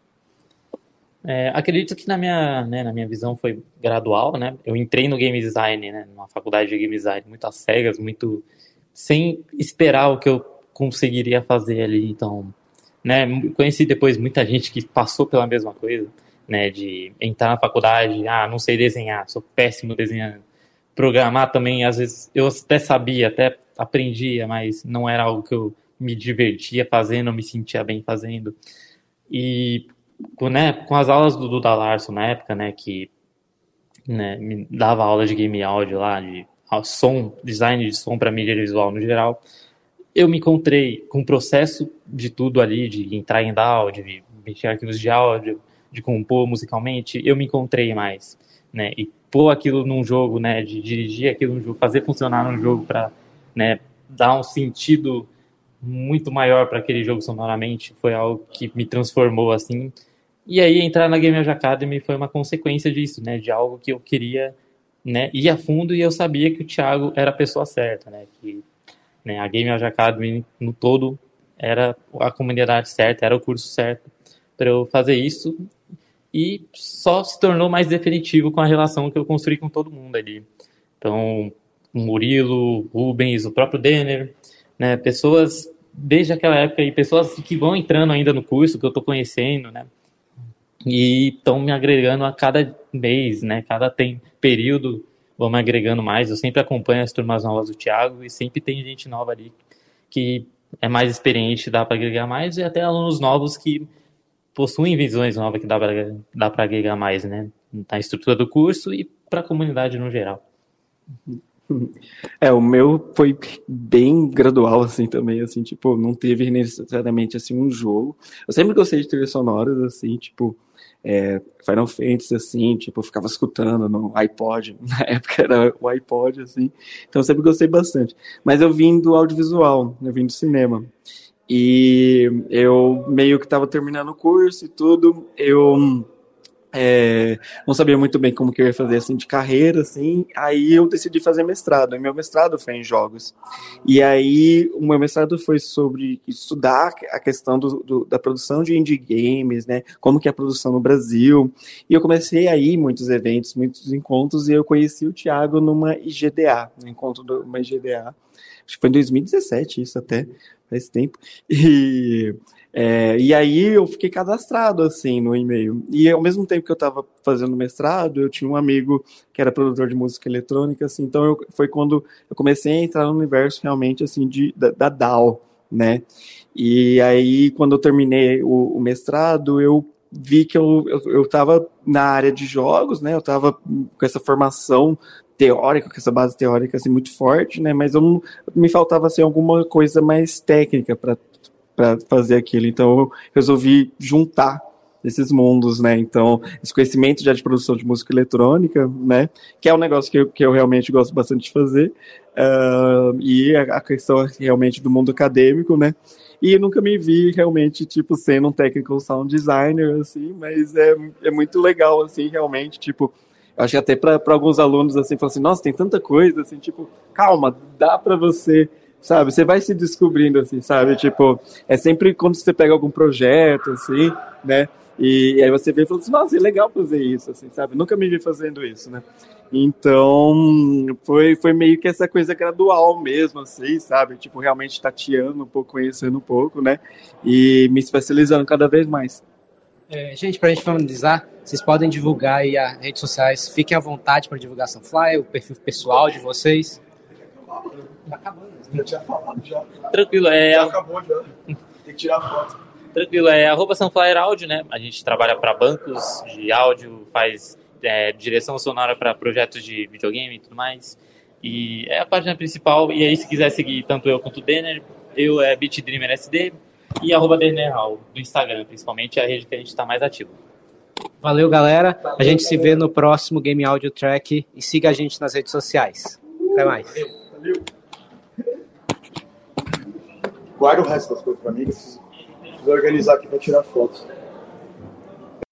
É, acredito que na minha, né, na minha visão foi gradual, né? Eu entrei no game design, né, numa faculdade de game design, muito às cegas, muito sem esperar o que eu conseguiria fazer ali. Então, né, conheci depois muita gente que passou pela mesma coisa, né, de entrar na faculdade, ah, não sei desenhar, sou péssimo desenhando. Programar também, às vezes, eu até sabia, até aprendia, mas não era algo que eu me divertia fazendo, me sentia bem fazendo. E com, né, com as aulas do Duda Larson na época, né, que né, me dava aula de game áudio lá, de som, design de som para mídia visual no geral, eu me encontrei com o processo de tudo ali, de entrar em DAW, de mexer arquivos de áudio, de compor musicalmente, eu me encontrei mais, né? E pôr aquilo num jogo, né? De dirigir aquilo num jogo, fazer funcionar num jogo para, né? Dar um sentido muito maior para aquele jogo sonoramente foi algo que me transformou assim. E aí entrar na Game Academy foi uma consequência disso, né? De algo que eu queria, né? Ir a fundo e eu sabia que o Thiago era a pessoa certa, né? Que né? A Game Academy no todo era a comunidade certa, era o curso certo para eu fazer isso e só se tornou mais definitivo com a relação que eu construí com todo mundo ali. Então, o Murilo, o Rubens, o próprio Denner, né, pessoas desde aquela época e pessoas que vão entrando ainda no curso que eu estou conhecendo, né, e estão me agregando a cada mês, né, cada tem período vamos agregando mais. Eu sempre acompanho as turmas novas do Thiago e sempre tem gente nova ali que é mais experiente, dá para agregar mais, e até alunos novos que possuem visões novas que dá para dá agregar mais, né? Na estrutura do curso e para a comunidade no geral. É, o meu foi bem gradual, assim, também, assim, tipo, não teve necessariamente, assim, um jogo. Eu sempre gostei de trilhas sonoras, assim, tipo, é, Final Fantasy, assim, tipo, eu ficava escutando no iPod, [LAUGHS] na época era o iPod, assim, então eu sempre gostei bastante. Mas eu vim do audiovisual, eu vim do cinema. E eu meio que estava terminando o curso e tudo, eu é, não sabia muito bem como que eu ia fazer assim de carreira, assim. Aí eu decidi fazer mestrado. E meu mestrado foi em jogos. E aí o meu mestrado foi sobre estudar a questão do, do, da produção de indie games, né? Como que é a produção no Brasil. E eu comecei a ir muitos eventos, muitos encontros. E eu conheci o Thiago numa IGDA, no encontro de uma IGDA. Acho que foi em 2017 isso até, faz tempo. E é, e aí eu fiquei cadastrado assim no e-mail. E ao mesmo tempo que eu estava fazendo mestrado, eu tinha um amigo que era produtor de música eletrônica, assim, então eu, foi quando eu comecei a entrar no universo realmente assim de, da, da DAO, né? E aí quando eu terminei o, o mestrado, eu vi que eu, eu, eu tava na área de jogos, né? Eu tava com essa formação teórica, com essa base teórica assim muito forte, né? Mas eu me faltava assim alguma coisa mais técnica para fazer aquilo. Então eu resolvi juntar esses mundos, né? Então, esse conhecimento já de produção de música eletrônica, né? Que é um negócio que eu, que eu realmente gosto bastante de fazer. Uh, e a, a, questão realmente do mundo acadêmico, né? E nunca me vi realmente, tipo, sendo um technical sound designer, assim, mas é, é muito legal, assim, realmente, tipo, acho que até para alguns alunos, assim, falam assim, nossa, tem tanta coisa, assim, tipo, calma, dá para você sabe? Você vai se descobrindo, assim, sabe? Tipo, é sempre quando você pega algum projeto, assim, né? E, e aí você vê e fala assim, nossa, é legal fazer isso, assim, sabe? Nunca me vi fazendo isso, né? Então, foi, foi meio que essa coisa gradual mesmo, assim, sabe? Tipo, realmente tateando um pouco, conhecendo um pouco, né? E me especializando cada vez mais. É, gente, para a gente finalizar, vocês podem divulgar aí as redes sociais. Fiquem à vontade para divulgar Sunfly, o perfil pessoal de vocês. Tá acabando. Já tinha falado já. Tranquilo, é. Já acabou já. Tem que tirar a foto. Tranquilo, é arroba Sunflyer Audio, né? A gente trabalha para bancos de áudio, faz é, direção sonora para projetos de videogame e tudo mais. E é a página principal. E aí, se quiser seguir tanto eu quanto o Denner, eu é BitDreamerSD e arroba DennerHall, do Instagram, principalmente, é a rede que a gente está mais ativo. Valeu, galera. A gente se vê no próximo Game Audio Track e siga a gente nas redes sociais. Até mais. Valeu. Guarda o resto das coisas para mim, preciso organizar aqui para tirar fotos.